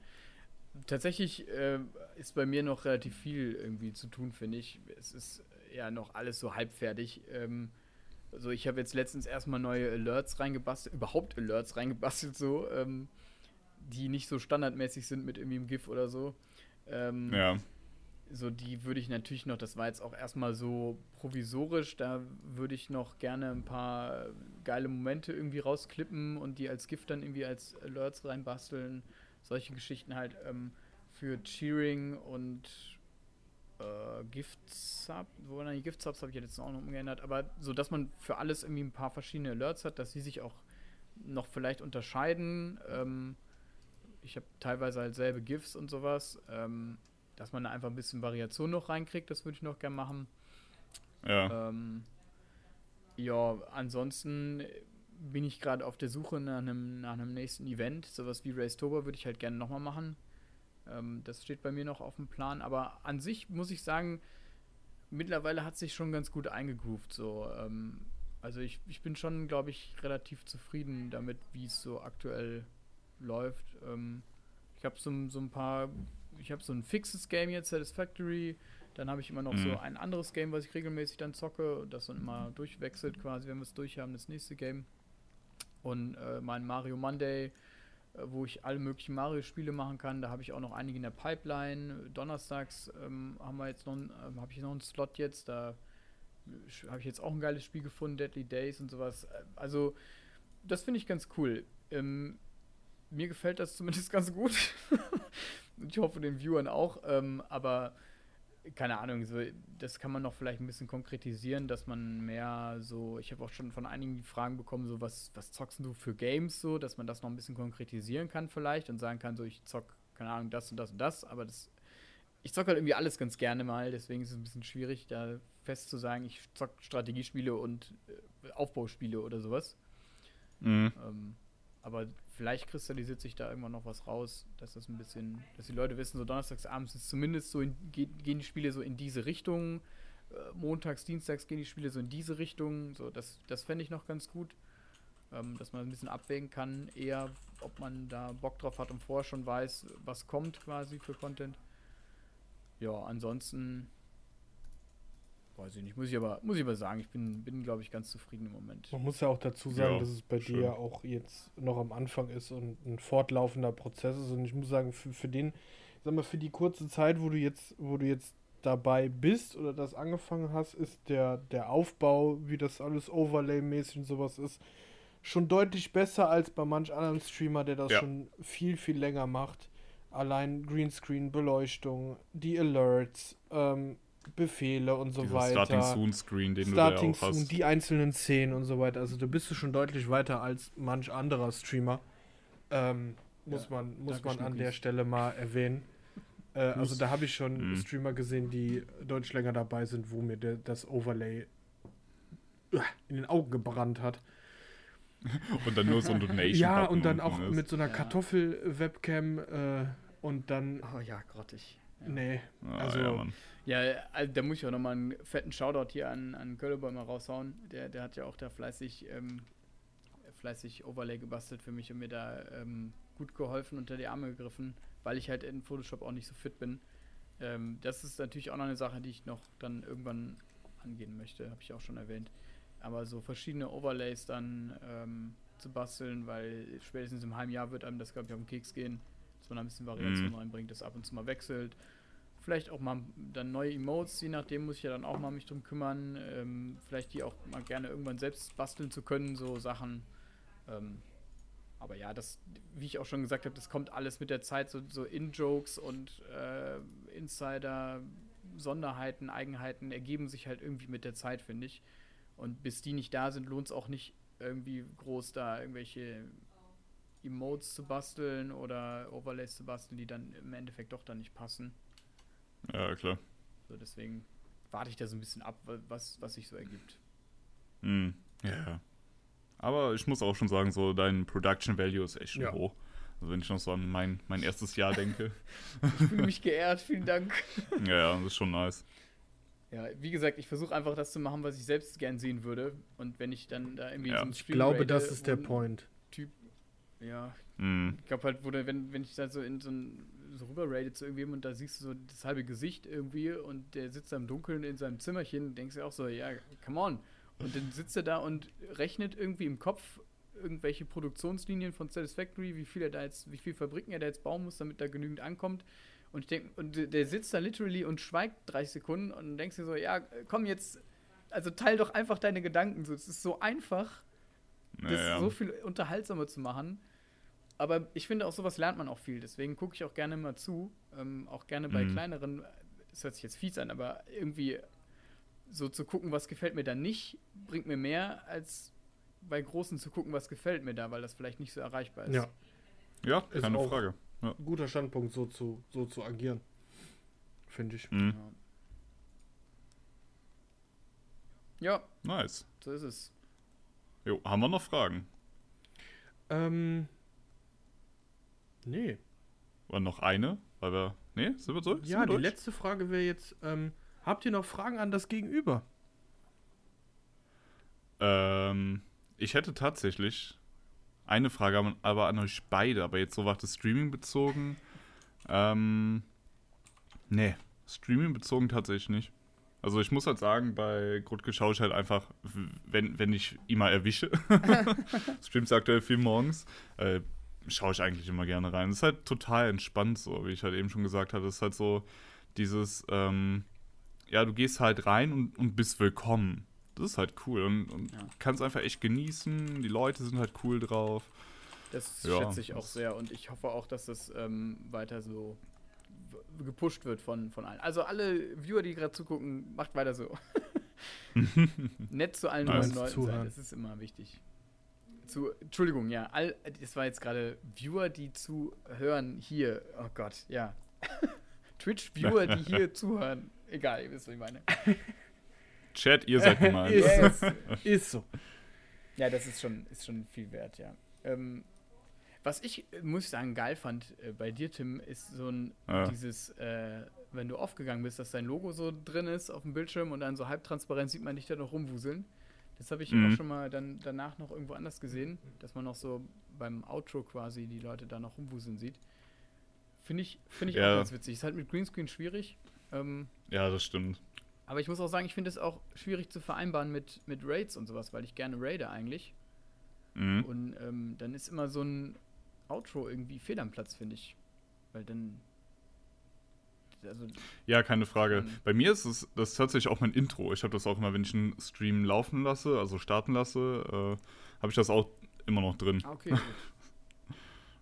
Tatsächlich äh, ist bei mir noch relativ viel irgendwie zu tun, finde ich. Es ist ja noch alles so halbfertig. Ähm, also ich habe jetzt letztens erstmal neue Alerts reingebastelt, überhaupt Alerts reingebastelt, so, ähm, die nicht so standardmäßig sind mit irgendwie einem GIF oder so. Ähm,
ja.
So, die würde ich natürlich noch, das war jetzt auch erstmal so provisorisch, da würde ich noch gerne ein paar geile Momente irgendwie rausklippen und die als GIF dann irgendwie als Alerts reinbasteln. Solche Geschichten halt ähm, für Cheering und äh, Gift-Sub, wo dann die Gift-Subs habe ich jetzt auch noch umgeändert, aber so, dass man für alles irgendwie ein paar verschiedene Alerts hat, dass sie sich auch noch vielleicht unterscheiden. Ähm, ich habe teilweise halt selbe GIFs und sowas, ähm, dass man da einfach ein bisschen Variation noch reinkriegt, das würde ich noch gerne machen.
Ja.
Ähm, ja, ansonsten bin ich gerade auf der Suche nach einem, nach einem nächsten Event. Sowas wie Race Tober würde ich halt gerne nochmal machen. Ähm, das steht bei mir noch auf dem Plan. Aber an sich muss ich sagen, mittlerweile hat sich schon ganz gut eingegroovt. So. Ähm, also ich, ich bin schon, glaube ich, relativ zufrieden damit, wie es so aktuell läuft. Ähm, ich habe so, so ein paar, ich habe so ein fixes Game jetzt, Satisfactory. Dann habe ich immer noch mhm. so ein anderes Game, was ich regelmäßig dann zocke, das dann immer durchwechselt quasi, wenn wir es durch haben, das nächste Game. Und äh, mein Mario Monday äh, wo ich alle möglichen Mario-Spiele machen kann. Da habe ich auch noch einige in der Pipeline. Donnerstags ähm, haben wir jetzt noch, ähm, habe ich noch einen Slot jetzt. Da habe ich jetzt auch ein geiles Spiel gefunden, Deadly Days und sowas. Äh, also das finde ich ganz cool. Ähm, mir gefällt das zumindest <laughs> ganz gut. Ich hoffe den Viewern auch. Ähm, aber keine Ahnung, so, das kann man noch vielleicht ein bisschen konkretisieren, dass man mehr so, ich habe auch schon von einigen Fragen bekommen, so was, was zockst du für Games so, dass man das noch ein bisschen konkretisieren kann vielleicht und sagen kann, so ich zock, keine Ahnung, das und das und das, aber das, ich zock halt irgendwie alles ganz gerne mal, deswegen ist es ein bisschen schwierig, da fest zu sagen, ich zock Strategiespiele und äh, Aufbauspiele oder sowas. Mhm. Ähm, aber vielleicht kristallisiert sich da irgendwann noch was raus, dass das ein bisschen, dass die Leute wissen, so donnerstags abends ist zumindest so, in, gehen die Spiele so in diese Richtung, äh, montags, dienstags gehen die Spiele so in diese Richtung, so das, das fände ich noch ganz gut, ähm, dass man ein bisschen abwägen kann, eher, ob man da Bock drauf hat und vorher schon weiß, was kommt quasi für Content. Ja, ansonsten Weiß ich nicht, muss ich aber, muss ich aber sagen, ich bin, bin glaube ich, ganz zufrieden im Moment.
Man muss ja auch dazu sagen, ja, dass es bei schön. dir auch jetzt noch am Anfang ist und ein fortlaufender Prozess ist. Und ich muss sagen, für, für den, sag mal, für die kurze Zeit, wo du jetzt, wo du jetzt dabei bist oder das angefangen hast, ist der, der Aufbau, wie das alles Overlay-mäßig und sowas ist, schon deutlich besser als bei manch anderen Streamer, der das ja. schon viel, viel länger macht. Allein Greenscreen, Beleuchtung, die Alerts, ähm, Befehle und so Dieser weiter.
Starting Soon Screen, den
Starting
du da auch
Soon, hast. die einzelnen Szenen und so weiter. Also da bist du schon deutlich weiter als manch anderer Streamer. Ähm, muss
Ja,
man, muss man an der Stelle mal erwähnen. Äh, also da habe ich schon
Mhm.
Streamer gesehen, die deutlich länger dabei sind, wo mir der, das Overlay äh, in den Augen gebrannt hat. <laughs>
Und dann nur so ein Donation.
Ja, und dann auch
ist.
mit so einer
Ja.
Kartoffel-Webcam äh, und dann,
Oh ja, grottig.
Nee,
Ah,
also
ja, Mann.
Ja, also da muss ich auch nochmal einen fetten Shoutout hier an, an Kölleber mal raushauen. Der, der hat ja auch da fleißig, ähm, fleißig Overlay gebastelt für mich und mir da ähm, gut geholfen, unter die Arme gegriffen, weil ich halt in Photoshop auch nicht so fit bin. Ähm, das ist natürlich auch noch eine Sache, die ich noch dann irgendwann angehen möchte, habe ich auch schon erwähnt. Aber so verschiedene Overlays dann ähm, zu basteln, weil spätestens im halben Jahr wird einem das, glaube ich, auf den Keks gehen, dass man da ein bisschen Variation
Mhm.
reinbringt, das ab und zu mal wechselt. Vielleicht auch mal dann neue Emotes, je nachdem muss ich ja dann auch mal mich drum kümmern. Ähm, vielleicht die auch mal gerne irgendwann selbst basteln zu können, so Sachen. Ähm, aber ja, das, wie ich auch schon gesagt habe, das kommt alles mit der Zeit, so, so In-Jokes und äh, Insider, Sonderheiten, Eigenheiten ergeben sich halt irgendwie mit der Zeit, finde ich. Und bis die nicht da sind, lohnt es auch nicht irgendwie groß da irgendwelche Emotes zu basteln oder Overlays zu basteln, die dann im Endeffekt doch dann nicht passen.
Ja, klar.
So, deswegen warte ich da so ein bisschen ab, wa- was, was sich so ergibt.
Hm. Ja, ja. Aber ich muss auch schon sagen, so dein Production Value ist echt schon
Ja.
hoch. Also wenn ich noch so an mein, mein erstes Jahr <laughs> denke.
Ich fühle mich geehrt, vielen Dank. <laughs>
ja, ja, das ist schon nice.
Ja, wie gesagt, ich versuche einfach das zu machen, was ich selbst gern sehen würde. Und wenn ich dann da irgendwie
Ja.
so einen
ich
Stream
glaube,
rate
das ist der Point.
Typ, ja,
Hm.
ich glaube halt, wo der, wenn, wenn ich da so in so ein so rüber rate zu irgendjemandem und da siehst du so das halbe Gesicht irgendwie und der sitzt da im Dunkeln in seinem Zimmerchen, denkst du auch so, ja, come on. Und dann sitzt er da und rechnet irgendwie im Kopf irgendwelche Produktionslinien von Satisfactory, wie viel er da jetzt, wie viel Fabriken er da jetzt bauen muss, damit da genügend ankommt. Und ich denke, und der- sitzt da literally und schweigt 30 Sekunden und dann denkst du so, ja, komm jetzt, also teil doch einfach deine Gedanken. So, es ist so einfach, das
Naja.
so viel unterhaltsamer zu machen. Aber ich finde, auch sowas lernt man auch viel. Deswegen gucke ich auch gerne mal zu. Ähm, auch gerne bei
Mhm.
kleineren, das hört sich jetzt fies an, aber irgendwie so zu gucken, was gefällt mir da nicht, bringt mir mehr, als bei großen zu gucken, was gefällt mir da, weil das vielleicht nicht so erreichbar ist.
Ja,
ja,
ist
keine
auch-
Frage. Ja.
guter Standpunkt, so zu, so zu agieren. Finde ich.
Hm.
Ja. ja,
Nice.
so ist es.
Jo, haben wir noch Fragen?
Ähm, nee.
War noch eine? Weil wir. Nee, sind wir durch? Sind
Ja,
wir
die
durch?
letzte Frage wäre jetzt, ähm, habt ihr noch Fragen an das Gegenüber?
Ähm, ich hätte tatsächlich eine Frage, aber an euch beide, aber jetzt so war das Streaming bezogen. Ähm, nee, Streaming bezogen tatsächlich nicht. Also ich muss halt sagen, bei Grutke schaue ich halt einfach, wenn, wenn ich ihn mal erwische, <laughs> streamt aktuell viel morgens, äh, schaue ich eigentlich immer gerne rein. Es ist halt total entspannt so, wie ich halt eben schon gesagt hatte. Es ist halt so dieses, ähm, ja, du gehst halt rein und, und bist willkommen. Das ist halt cool und, und
Ja.
kannst einfach echt genießen. Die Leute sind halt cool drauf.
Das
Ja,
schätze ich auch sehr und ich hoffe auch, dass das ähm, weiter so gepusht wird von, von allen. Also alle Viewer, die gerade zugucken, macht weiter so. <laughs> Nett zu allen
Nice.
neuen Leuten sein, das ist immer wichtig. Zu, Entschuldigung, ja, all, das war jetzt gerade Viewer, die zuhören hier. Oh Gott, ja. <laughs> Twitch-Viewer, die <laughs> hier zuhören. Egal, ihr wisst, was ich meine.
Chat, ihr seid gemeint. <laughs>
Ist so. Ist so.
Ja, das ist schon, ist schon viel wert, ja. Ähm, was ich, äh, muss ich sagen, geil fand äh, bei dir, Tim, ist so ein,
Ja.
dieses, äh, wenn du aufgegangen bist, dass dein Logo so drin ist auf dem Bildschirm und dann so halbtransparent sieht man dich da noch rumwuseln. Das habe ich
Mhm.
auch schon mal dann danach noch irgendwo anders gesehen, dass man noch so beim Outro quasi die Leute da noch rumwuseln sieht. Finde ich, finde ich
Ja.
auch ganz witzig. Ist halt mit Greenscreen schwierig. Ähm,
Ja, das stimmt.
aber ich muss auch sagen, ich finde es auch schwierig zu vereinbaren mit, mit Raids und sowas, weil ich gerne raide eigentlich.
Mhm.
Und ähm, dann ist immer so ein Outro irgendwie fehl am Platz, finde ich. Weil dann. Also,
Ja, keine Frage.
Mhm.
Bei mir ist es das ist tatsächlich auch mein Intro. Ich habe das auch immer, wenn ich einen Stream laufen lasse, also starten lasse, äh, habe ich das auch immer noch drin.
ah, okay, gut. <laughs>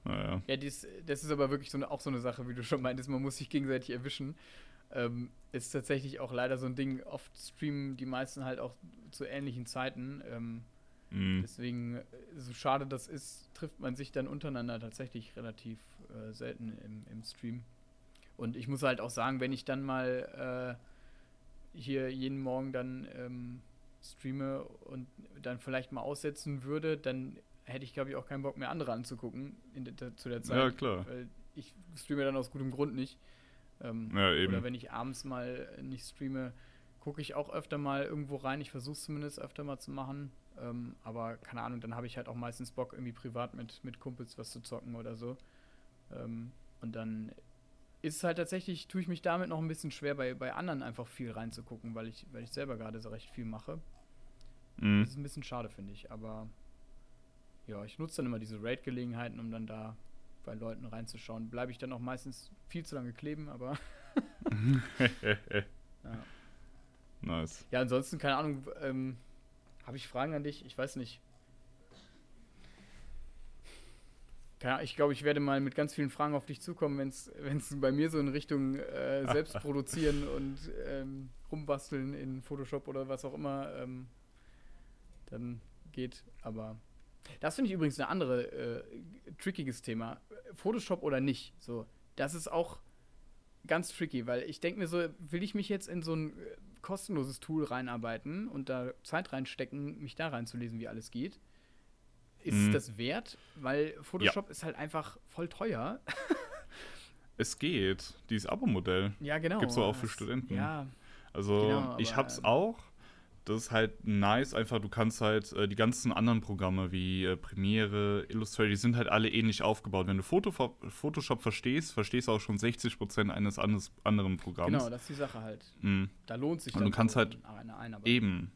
Naja.
Ja, dies, das ist aber wirklich so eine, auch so eine Sache, wie du schon meintest, man muss sich gegenseitig erwischen. Ähm, ist tatsächlich auch leider so ein Ding, oft streamen die meisten halt auch zu ähnlichen Zeiten. Ähm,
Mhm.
Deswegen, äh, so schade das ist, trifft man sich dann untereinander tatsächlich relativ äh, selten im, im Stream. Und ich muss halt auch sagen, wenn ich dann mal äh, hier jeden Morgen dann ähm, streame und dann vielleicht mal aussetzen würde, dann hätte ich, glaube ich, auch keinen Bock mehr, andere anzugucken in der, zu der Zeit.
Ja, klar.
Weil ich streame dann aus gutem Grund nicht. Ähm,
Ja, eben.
Oder wenn ich abends mal nicht streame, gucke ich auch öfter mal irgendwo rein. Ich versuche es zumindest öfter mal zu machen. Ähm, aber keine Ahnung, dann habe ich halt auch meistens Bock, irgendwie privat mit, mit Kumpels was zu zocken oder so. Ähm, und dann ist halt tatsächlich, tue ich mich damit noch ein bisschen schwer, bei, bei anderen einfach viel reinzugucken, weil ich, weil ich selber gerade so recht viel mache.
Mhm.
Das ist ein bisschen schade, finde ich. Aber ja, ich nutze dann immer diese Raid-Gelegenheiten, um dann da bei Leuten reinzuschauen. Bleibe ich dann auch meistens viel zu lange kleben, aber <laughs> <laughs> ja.
nice.
Ja, ansonsten, keine Ahnung, ähm, habe ich Fragen an dich? Ich weiß nicht. Keine Ahnung, ich glaube, ich werde mal mit ganz vielen Fragen auf dich zukommen, wenn es bei mir so in Richtung äh, selbst <laughs> produzieren und ähm, rumbasteln in Photoshop oder was auch immer ähm, dann geht. Aber das finde ich übrigens eine andere äh, trickiges Thema. Photoshop oder nicht. So, das ist auch ganz tricky, weil ich denke mir so, will ich mich jetzt in so ein äh, kostenloses Tool reinarbeiten und da Zeit reinstecken, mich da reinzulesen, wie alles geht? Ist
Mhm.
es das wert? Weil Photoshop ist halt einfach voll teuer. <laughs>
Es geht. Dieses Abo-Modell.
ja, genau.
Gibt's doch auch für Studenten.
Ja,
Also
Genau,
ich hab's auch. Das ist halt nice, einfach du kannst halt äh, die ganzen anderen Programme wie äh, Premiere, Illustrator, die sind halt alle ähnlich aufgebaut. Wenn du Photoshop, Photoshop verstehst, verstehst du auch schon 60% eines anderes, anderen Programms.
genau, das ist die Sache halt.
Mhm.
Da lohnt sich
Und du kannst halt. Eben.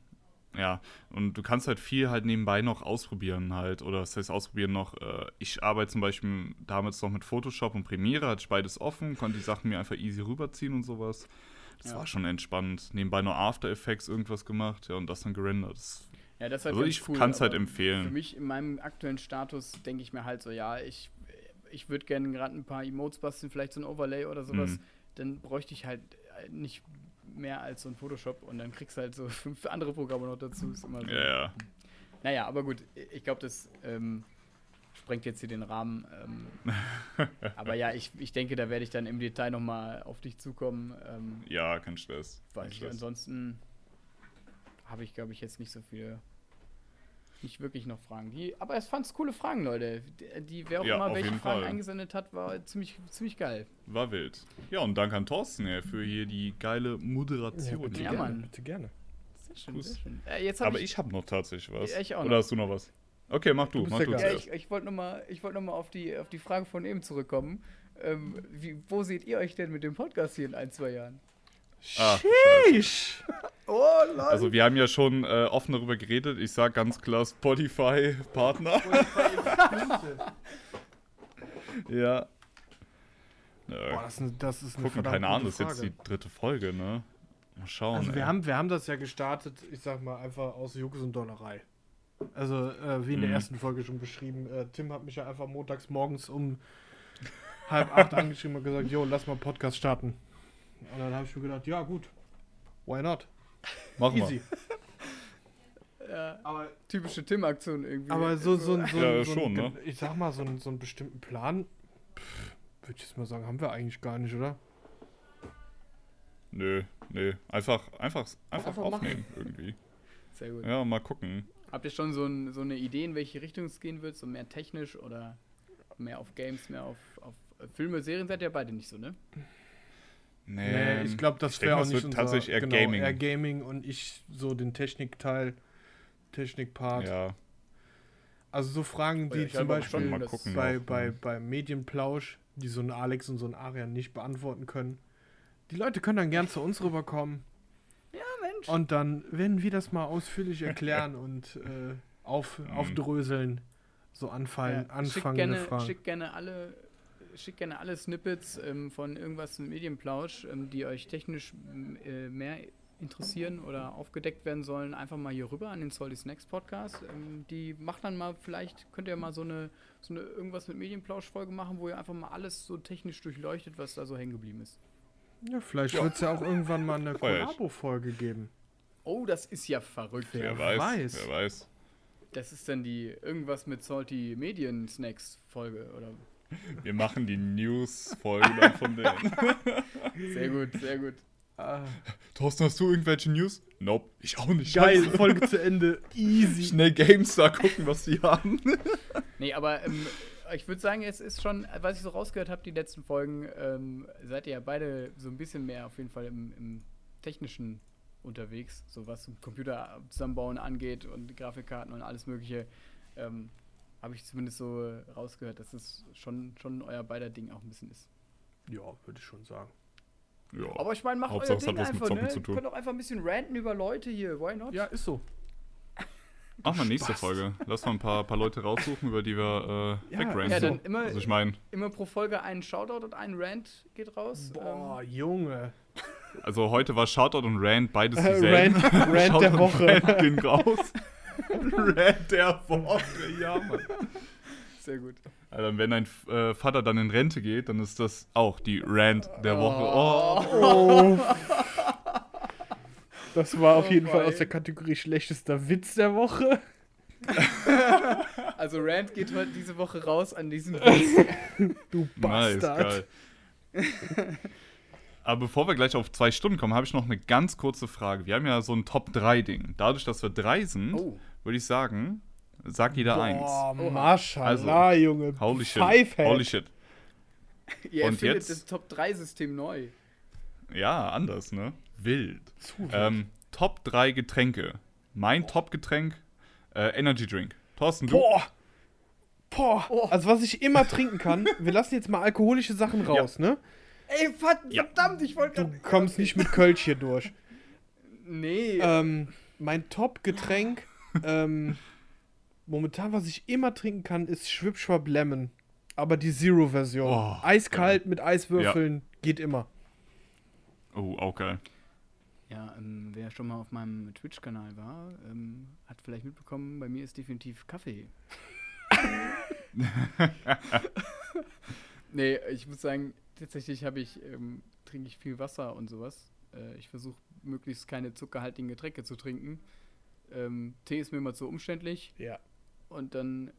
Ja, und du kannst halt viel halt nebenbei noch ausprobieren halt. Oder das heißt ausprobieren noch, äh, ich arbeite zum Beispiel damals noch mit Photoshop und Premiere, hatte ich beides offen, konnte die Sachen mir einfach easy rüberziehen und sowas. Das
Ja.
war schon entspannt. Nebenbei noch After Effects irgendwas gemacht, ja, und das dann gerendert. Das,
Ja, das ist halt
also ich
cool,
kann's halt
aber
empfehlen.
Für mich in meinem aktuellen Status denke ich mir halt so, ja, ich, ich würde gerne gerade ein paar Emotes basteln, vielleicht so ein Overlay oder sowas.
Mhm.
Dann bräuchte ich halt nicht mehr als so ein Photoshop und dann kriegst du halt so <laughs> fünf andere Programme noch dazu. Ist immer so.
ja, ja.
Naja, aber gut, ich glaube, das ähm, sprengt jetzt hier den Rahmen. Ähm, <laughs> aber ja, ich, ich denke, da werde ich dann im Detail nochmal auf dich zukommen. Ähm,
Ja, kein Stress. Kein
weiß ich,
Stress.
ansonsten habe ich, glaube ich, jetzt nicht so viele, nicht wirklich noch Fragen. Die, aber es fand's coole Fragen, Leute. Die, die wer auch
Ja,
immer welche Fragen
Fall.
eingesendet hat, war ziemlich, ziemlich geil.
War wild. Ja, und danke an Thorsten ja, für hier die geile Moderation.
bitte
Ja,
gerne, bitte gerne.
Sehr schön, sehr schön. Äh, jetzt hab
Aber ich habe noch tatsächlich was.
Ja, ich auch
Oder
noch.
hast du noch was? Okay, mach du.
Du
mach du.
Ja, ich, ich wollte nochmal wollt noch mal auf, die, auf die Frage von eben zurückkommen. Ähm, wie, wo seht ihr euch denn mit dem Podcast hier in ein, zwei Jahren?
Ah,
Sheesh. <laughs>
Oh, lol.
Also wir haben ja schon äh, offen darüber geredet. Ich sag ganz klar Spotify-Partner. <laughs> ja.
Boah, das ist eine, das ist
gucken, keine Ahnung, das ist jetzt die dritte Folge, ne? Mal schauen.
Also wir
ey.
haben, wir haben das ja gestartet, ich sag mal, einfach aus Jux und Dollerei. Also, äh, wie in der
Mhm.
ersten Folge schon beschrieben, äh, Tim hat mich ja einfach montags morgens um halb acht angeschrieben und gesagt, jo, lass mal Podcast starten. Und dann habe ich mir gedacht, ja gut, why not?
Machen
Easy. <laughs>
Ja,
Aber,
typische Tim-Aktion irgendwie.
aber so, so, ein- so,
Ja,
so,
schon,
ein-
ne?
ich sag mal, so, einen- so einen bestimmten Plan, würde ich jetzt mal sagen, haben wir eigentlich gar nicht, oder?
Nö, nö. Einfach, einfach, einfach,
Einfach
aufnehmen irgendwie.
Sehr gut.
Ja, mal gucken.
Habt ihr schon so, ein, so eine Idee, in welche Richtung es gehen wird? So mehr technisch oder mehr auf Games, mehr auf, auf Filme, Serien seid ihr beide nicht so, ne?
Nee, ich glaube, das wäre auch
es
nicht
wird
unser,
tatsächlich eher
genau,
Gaming.
Eher Gaming und ich so den Technikteil, Technikpart.
Ja,
Also so Fragen,
Oh
die
ja, ich
zum Beispiel
mal
das-
gucken.
bei, bei,
ne?
bei Medienplausch, die so ein Alex und so ein Arian nicht beantworten können. Die Leute können dann gern zu uns rüberkommen
Ja, Mensch.
und dann werden wir das mal ausführlich erklären <laughs> und äh, auf,
Mhm.
aufdröseln. So anfallen,
Ja,
anfangende
gerne,
Fragen.
schickt gerne alle schickt gerne alle Snippets ähm, von irgendwas im Medienplausch, ähm, die euch technisch äh, mehr interessieren oder aufgedeckt werden sollen, einfach mal hier rüber an den Solly Snacks Podcast. Ähm, die macht dann mal, vielleicht könnt ihr mal so eine, so eine irgendwas mit Medienplausch-Folge machen, wo ihr einfach mal alles so technisch durchleuchtet, was da so hängen geblieben ist.
Ja, vielleicht wird es ja auch irgendwann mal eine. <laughs> Kollabo-Folge geben.
Oh, das ist ja verrückt.
Wer
wer weiß,
weiß.
wer weiß.
Das ist dann die irgendwas mit Salty Medien Snacks Folge, oder?
Wir machen die News-Folge dann von denen. <laughs>
Sehr gut, sehr gut.
Thorsten, hast du irgendwelche News? Nope, ich auch nicht.
Geil,
Scheiße. <laughs>
Folge zu Ende. Easy.
Schnell GameStar gucken, was die haben. <laughs>
Nee, aber ähm, ich würde sagen, es ist schon, was ich so rausgehört habe, die letzten Folgen, ähm, seid ihr ja beide so ein bisschen mehr auf jeden Fall im, im technischen unterwegs, so was Computer zusammenbauen angeht und Grafikkarten und alles Mögliche. Ähm, habe ich zumindest so äh, rausgehört, dass es schon, schon euer beider Ding auch ein bisschen ist.
Ja, würde ich schon sagen.
Ja.
Aber ich meine, macht
Hauptsache,
euer Ding einfach, ne? Ihr könnt auch einfach ein bisschen ranten über Leute hier, why not?
Ja, ist so.
Mach mal nächste
Spaß.
Folge. Lass mal ein paar, paar Leute raussuchen, über die wir äh,
Ja,
wegranten.
Ja, dann immer,
Also ich meine,
immer pro Folge einen Shoutout und ein Rant geht raus.
Boah,
Ähm,
Junge.
also heute war Shoutout und Rant beides
Äh, <laughs>
dieselben.
Rant- Rant
Shoutout
der Woche.
Rant ging raus. <laughs> <laughs> Rant der Woche, ja, Mann.
sehr gut.
Also wenn dein äh, Vater dann in Rente geht, dann ist das auch die Rant der Woche. Oh.
Oh. Das war auf
Oh
jeden Fall
boy.
aus der Kategorie schlechtester Witz der Woche. <laughs>
Also Rant geht heute diese Woche raus an diesem <laughs> Witz.
Du
Nice,
Bastard.
geil. Aber bevor wir gleich auf zwei Stunden kommen, habe ich noch eine ganz kurze Frage. Wir haben ja so ein Top-3-Ding. Dadurch, dass wir drei sind,
Oh.
Würde ich sagen, sagt jeder eins.
Boah,
Oha.
Maschallah, Junge.
Holy shit.
Fivehead.
Holy shit. <laughs>
Ihr
Und
erfindet
jetzt?
das Top-3-System neu.
Ja, anders, ne? Wild.
Zu wild.
Ähm, Top 3 Getränke. Mein Top-Getränk, äh, Energy Drink. Thorsten, du?
Boah. Boah.
Oh.
Also, was ich immer trinken kann, <laughs> wir lassen jetzt mal alkoholische Sachen raus, ne?
Ey, verd
Ja.
verdammt, ich wollte
Du kommst nicht mit Kölsch hier durch. <laughs>
Nee.
Ähm, mein Top-Getränk, ähm, momentan, was ich immer trinken kann, ist Schwipschwab Lemon. Aber die Zero-Version.
Oh,
Eiskalt mit Eiswürfeln geht immer.
Oh, auch geil.
Ja, ähm, wer schon mal auf meinem Twitch-Kanal war, ähm, hat vielleicht mitbekommen, bei mir ist definitiv Kaffee. <laughs> nee, ich muss sagen, tatsächlich habe ich, ähm, trinke ich viel Wasser und sowas. Äh, ich versuche möglichst keine zuckerhaltigen Getränke zu trinken. Ähm, Tee ist mir immer zu umständlich
Ja.
und dann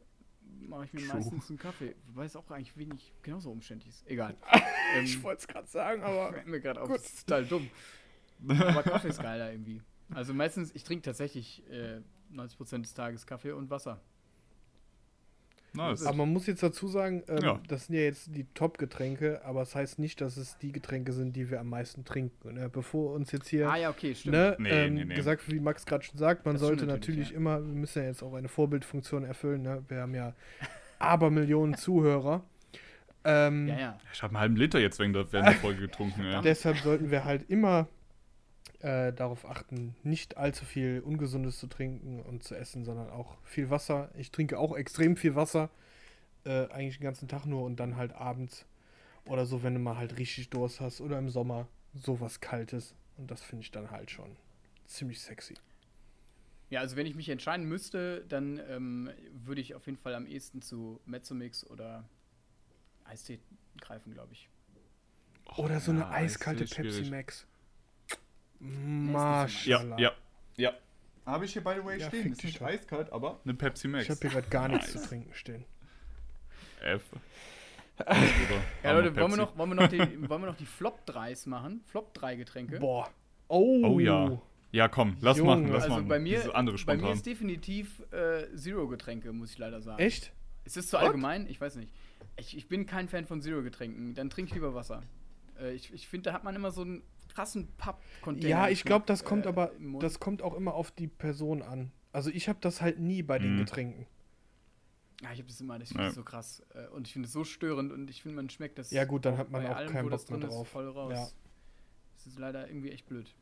mache ich mir
True.
meistens einen Kaffee. Wobei es auch eigentlich wenig genauso umständlich ist. Egal. <laughs> ähm,
Ich wollte es gerade sagen, aber. <laughs>
fällt mir gerade auf, das ist total dumm. Aber Kaffee ist geiler irgendwie. Also meistens, ich trinke tatsächlich äh, 90% des Tages Kaffee und Wasser.
Nice.
Aber man muss jetzt dazu sagen, ähm,
Ja.
das sind ja jetzt die Top-Getränke, aber es heißt nicht, dass es die Getränke sind, die wir am meisten trinken. Ne? Bevor uns jetzt hier
Ah ja, okay, stimmt.
ne,
Nee,
ähm,
nee, nee.
gesagt, wie Max gerade schon sagt, man
Das
sollte natürlich,
natürlich, ja.
immer, wir müssen ja jetzt auch eine Vorbildfunktion erfüllen. Ne? Wir haben ja Abermillionen <laughs> Zuhörer. Ähm,
Ja, ja.
Ich habe einen halben Liter jetzt wegen der, während der Folge getrunken. ey.
Deshalb sollten wir halt immer äh, darauf achten, nicht allzu viel Ungesundes zu trinken und zu essen, sondern auch viel Wasser. Ich trinke auch extrem viel Wasser, äh, eigentlich den ganzen Tag nur und dann halt abends oder so, wenn du mal halt richtig Durst hast oder im Sommer sowas Kaltes. Und das finde ich dann halt schon ziemlich sexy.
Ja, also wenn ich mich entscheiden müsste, dann ähm, würde ich auf jeden Fall am ehesten zu Mezzomix oder Eistee greifen, glaube ich.
Oder so
ja,
eine eiskalte Pepsi
schwierig.
Max.
Ja,
Maschallah.
ja, ja. Habe ich hier, by the way,
Ja,
stehen. Ist nicht
doch.
eiskalt, aber eine Pepsi Max.
Ich habe hier gerade gar <laughs> nichts
Nice.
zu trinken stehen.
F. <laughs>
Ja, Leute, wollen wir, noch, wollen, wir noch die, wollen wir noch die Flop 3s machen? Flop 3 Getränke?
Boah. Oh.
Oh ja. Ja, komm, lass
Junge.
machen, lass
Also
machen.
bei mir,
Diese andere
bei mir ist definitiv äh, Zero-Getränke, muss ich leider sagen.
Echt?
Ist das zu
What?
allgemein? Ich weiß nicht. Ich, ich bin kein Fan von Zero-Getränken. Dann trinke ich lieber Wasser. Äh, ich ich finde, da hat man immer so einen krassen Papp-Container.
Ja, ich glaube, das kommt
äh,
aber, das kommt auch immer auf die Person an. Also ich habe das halt nie bei den
Mhm.
Getränken.
Ja, ich habe das immer, das finde
Ja.
ich so krass. Äh, Und ich finde es so störend und ich finde, man schmeckt das.
Ja, gut, dann hat man auch
allem,
keinen Bock mehr
drin ist,
drauf.
voll raus.
Ja.
Das ist leider irgendwie echt blöd.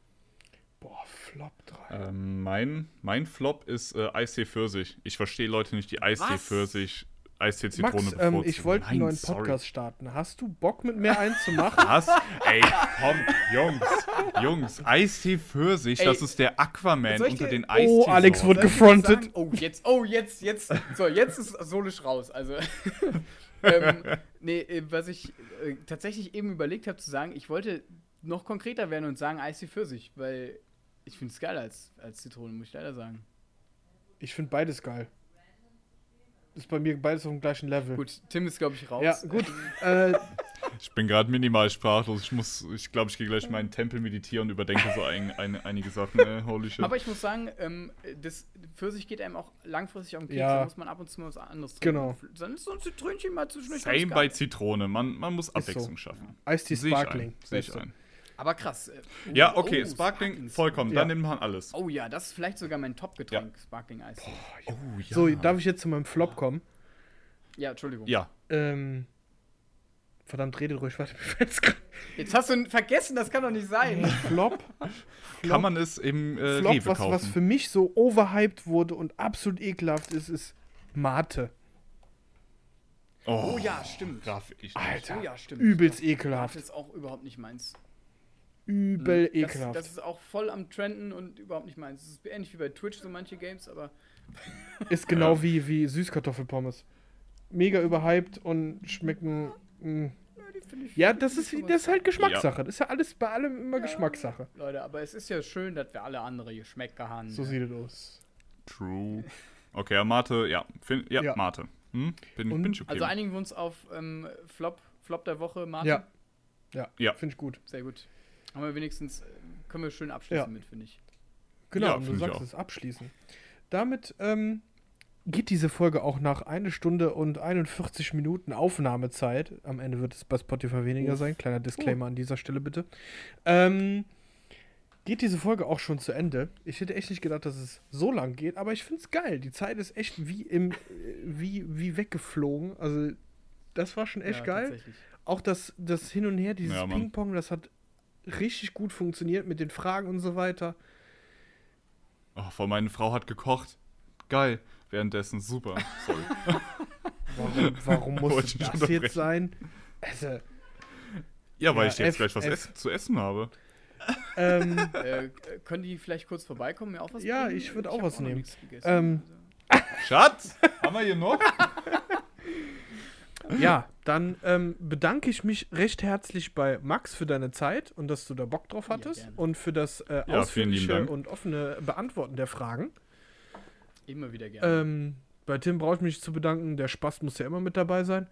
Boah, Flop 3.
Ähm, mein, mein Flop ist äh, Eistee Pfirsich. Ich verstehe Leute nicht, die Eistee? Pfirsich, Eistee Zitrone
Max, ähm, ich wollte einen neuen
sorry.
Podcast starten. Hast du Bock mit mir einen zu machen? <laughs>
Was? Ey, komm, Jungs, Jungs, Eistee Pfirsich,
Ey,
das ist der Aquaman unter den
Oh,
Eistee.
Alex wurde gefrontet.
sagen? Oh, jetzt, oh, jetzt, jetzt. So, jetzt ist Solisch raus. Also, <laughs> ähm, nee, äh, was ich äh, tatsächlich eben überlegt habe zu sagen, ich wollte noch konkreter werden und sagen Eistee Pfirsich, weil ich finde es geiler als, als Zitrone, muss ich leider sagen.
Ich finde beides geil. Ist bei mir beides auf dem gleichen Level.
Gut, Tim ist, glaube ich, raus.
Ja, gut. äh, <laughs>
Ich bin gerade minimal sprachlos. Ich muss, ich glaube, ich gehe gleich in meinen Tempel meditieren und überdenke so ein, ein, einige Sachen. Äh, holy shit.
Aber ich muss sagen, ähm, das Pfirsich geht einem auch langfristig auf den Keks.
Ja.
Da muss man ab und zu mal was anderes trinken.
Genau.
Dann ist so ein Zitrönchen mal zwischendurch.
Same bei. Zitrone. Man, man muss Abwechslung
so.
schaffen.
Eistee
Sehe ich
Sparkling.
ein. Sehe ich ein.
Aber krass. äh,
Ja,
oh,
okay,
oh,
Sparkling,
ist-
vollkommen.
Ja.
Dann nimmt man alles.
Oh ja, das ist vielleicht sogar mein Top-Getränk, Sparkling Eis.
Oh, ja.
So, darf ich jetzt zu meinem Flop kommen?
Ja, Entschuldigung.
Ja.
Ähm, verdammt, redet ruhig, warte, <laughs> mir fällt's grad-
Jetzt hast du ihn vergessen, das kann doch nicht sein. <laughs>
Flop.
Kann man es im äh,
Flop,
Rewe
was,
kaufen?
was für mich so overhyped wurde und absolut ekelhaft ist, ist Mate.
Oh ja, stimmt.
Raff ich nicht.
Alter,
Oh ja, stimmt.
übelst
Das
ekelhaft.
ist auch überhaupt nicht meins.
Übel
Das,
ekelhaft.
das ist auch voll am Trenden und überhaupt nicht meins. Das ist ähnlich wie bei Twitch so manche Games, aber <laughs>
ist genau
Ja.
wie, wie Süßkartoffelpommes. Mega überhyped und schmecken. mh.
die finde ich.
Ja, das ist, das ist halt Geschmackssache. Das ist ja alles bei allem immer Geschmackssache.
Leute, aber es ist ja schön, dass wir alle andere Geschmäcker haben.
So sieht es aus.
True. Okay, ja, Mate, ja. Fin ja,
Ja.
Mate. Hm? Bin,
Und-
bin ich okay.
Also einigen wir uns auf ähm, Flop, Flop der Woche, Martin.
Ja. Ja,
Ja.
finde ich gut.
Sehr gut. Haben wir wenigstens, äh, können wir schön abschließen
Ja.
mit, finde ich.
Genau,
Ja,
du
find ich
sagst
auch.
es, abschließen. Damit ähm, geht diese Folge auch nach eine Stunde und 41 Minuten Aufnahmezeit. Am Ende wird es bei Spotify weniger
Uff.
sein. Kleiner Disclaimer an dieser Stelle bitte. Ähm, geht diese Folge auch schon zu Ende. Ich hätte echt nicht gedacht, dass es so lang geht, aber ich finde es geil. Die Zeit ist echt wie im, äh, wie, wie weggeflogen. Also, das war schon echt
ja,
geil. Auch das, das Hin und Her, dieses
Ja.
Ping-Pong, das hat richtig gut funktioniert mit den Fragen und so weiter.
Oh, vor meine Frau hat gekocht. Geil. Währenddessen super. Sorry. <laughs>
Warum, warum muss
ich
das jetzt sein? Also,
Ja, weil
Ja,
ich jetzt
F-
gleich was
F.
essen, zu essen habe.
ähm, <laughs>
äh, können die vielleicht kurz vorbeikommen, mir auch was
Ja,
bringen?
ich würd auch
hab
was nehmen. Ähm,
Schatz, haben wir hier noch? <laughs>
ja, dann ähm, bedanke ich mich recht herzlich bei Max für deine Zeit und dass du da Bock drauf
Ja,
hattest
gerne.
und für das äh,
Ja,
ausführliche und offene Beantworten der Fragen.
Immer wieder gerne.
Ähm, bei Tim brauche ich mich zu bedanken. Der Spaß muss ja immer mit dabei sein.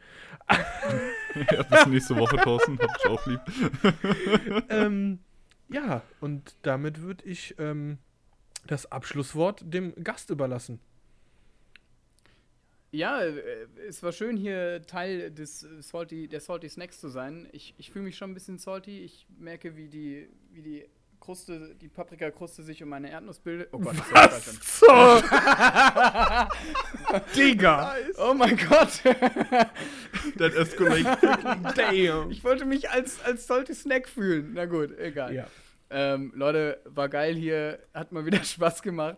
<laughs>
ja, bis nächste Woche, Thorsten. Hab ich auch lieb. <laughs> <laughs>
ähm, ja, und damit würde ich ähm, das Abschlusswort dem Gast überlassen.
Ja, äh, es war schön, hier Teil des äh, Salty, der Salty Snacks zu sein. Ich, ich fühle mich schon ein bisschen salty. Ich merke, wie die, wie die Kruste, die Paprikakruste sich um meine Erdnuss bildet. Oh Gott, das ist
So! <laughs> <laughs> Digga!
Oh mein Gott! <laughs>
That escalate.
Damn!
ich wollte mich als, als Salty Snack fühlen. Na gut, egal.
Ja.
Ähm, Leute, war geil hier, hat mal wieder Spaß gemacht.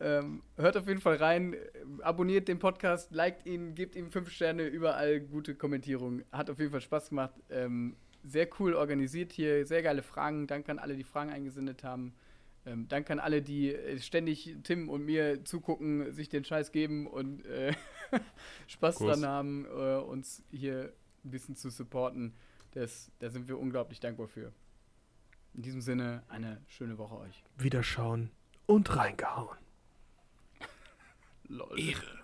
Ähm, hört auf jeden Fall rein, abonniert den Podcast, liked ihn, gebt ihm fünf Sterne, überall gute Kommentierungen. Hat auf jeden Fall Spaß gemacht. Ähm, sehr cool organisiert hier, sehr geile Fragen. Danke an alle, die Fragen eingesendet haben. Ähm, danke an alle, die äh, ständig Tim und mir zugucken, sich den Scheiß geben und äh, <laughs> Spaß
Kuss.
dran haben, äh, uns hier ein bisschen zu supporten. Das, da sind wir unglaublich dankbar für. In diesem Sinne, eine schöne Woche euch.
Wiederschauen und reingehauen.
Lol.
Ehre.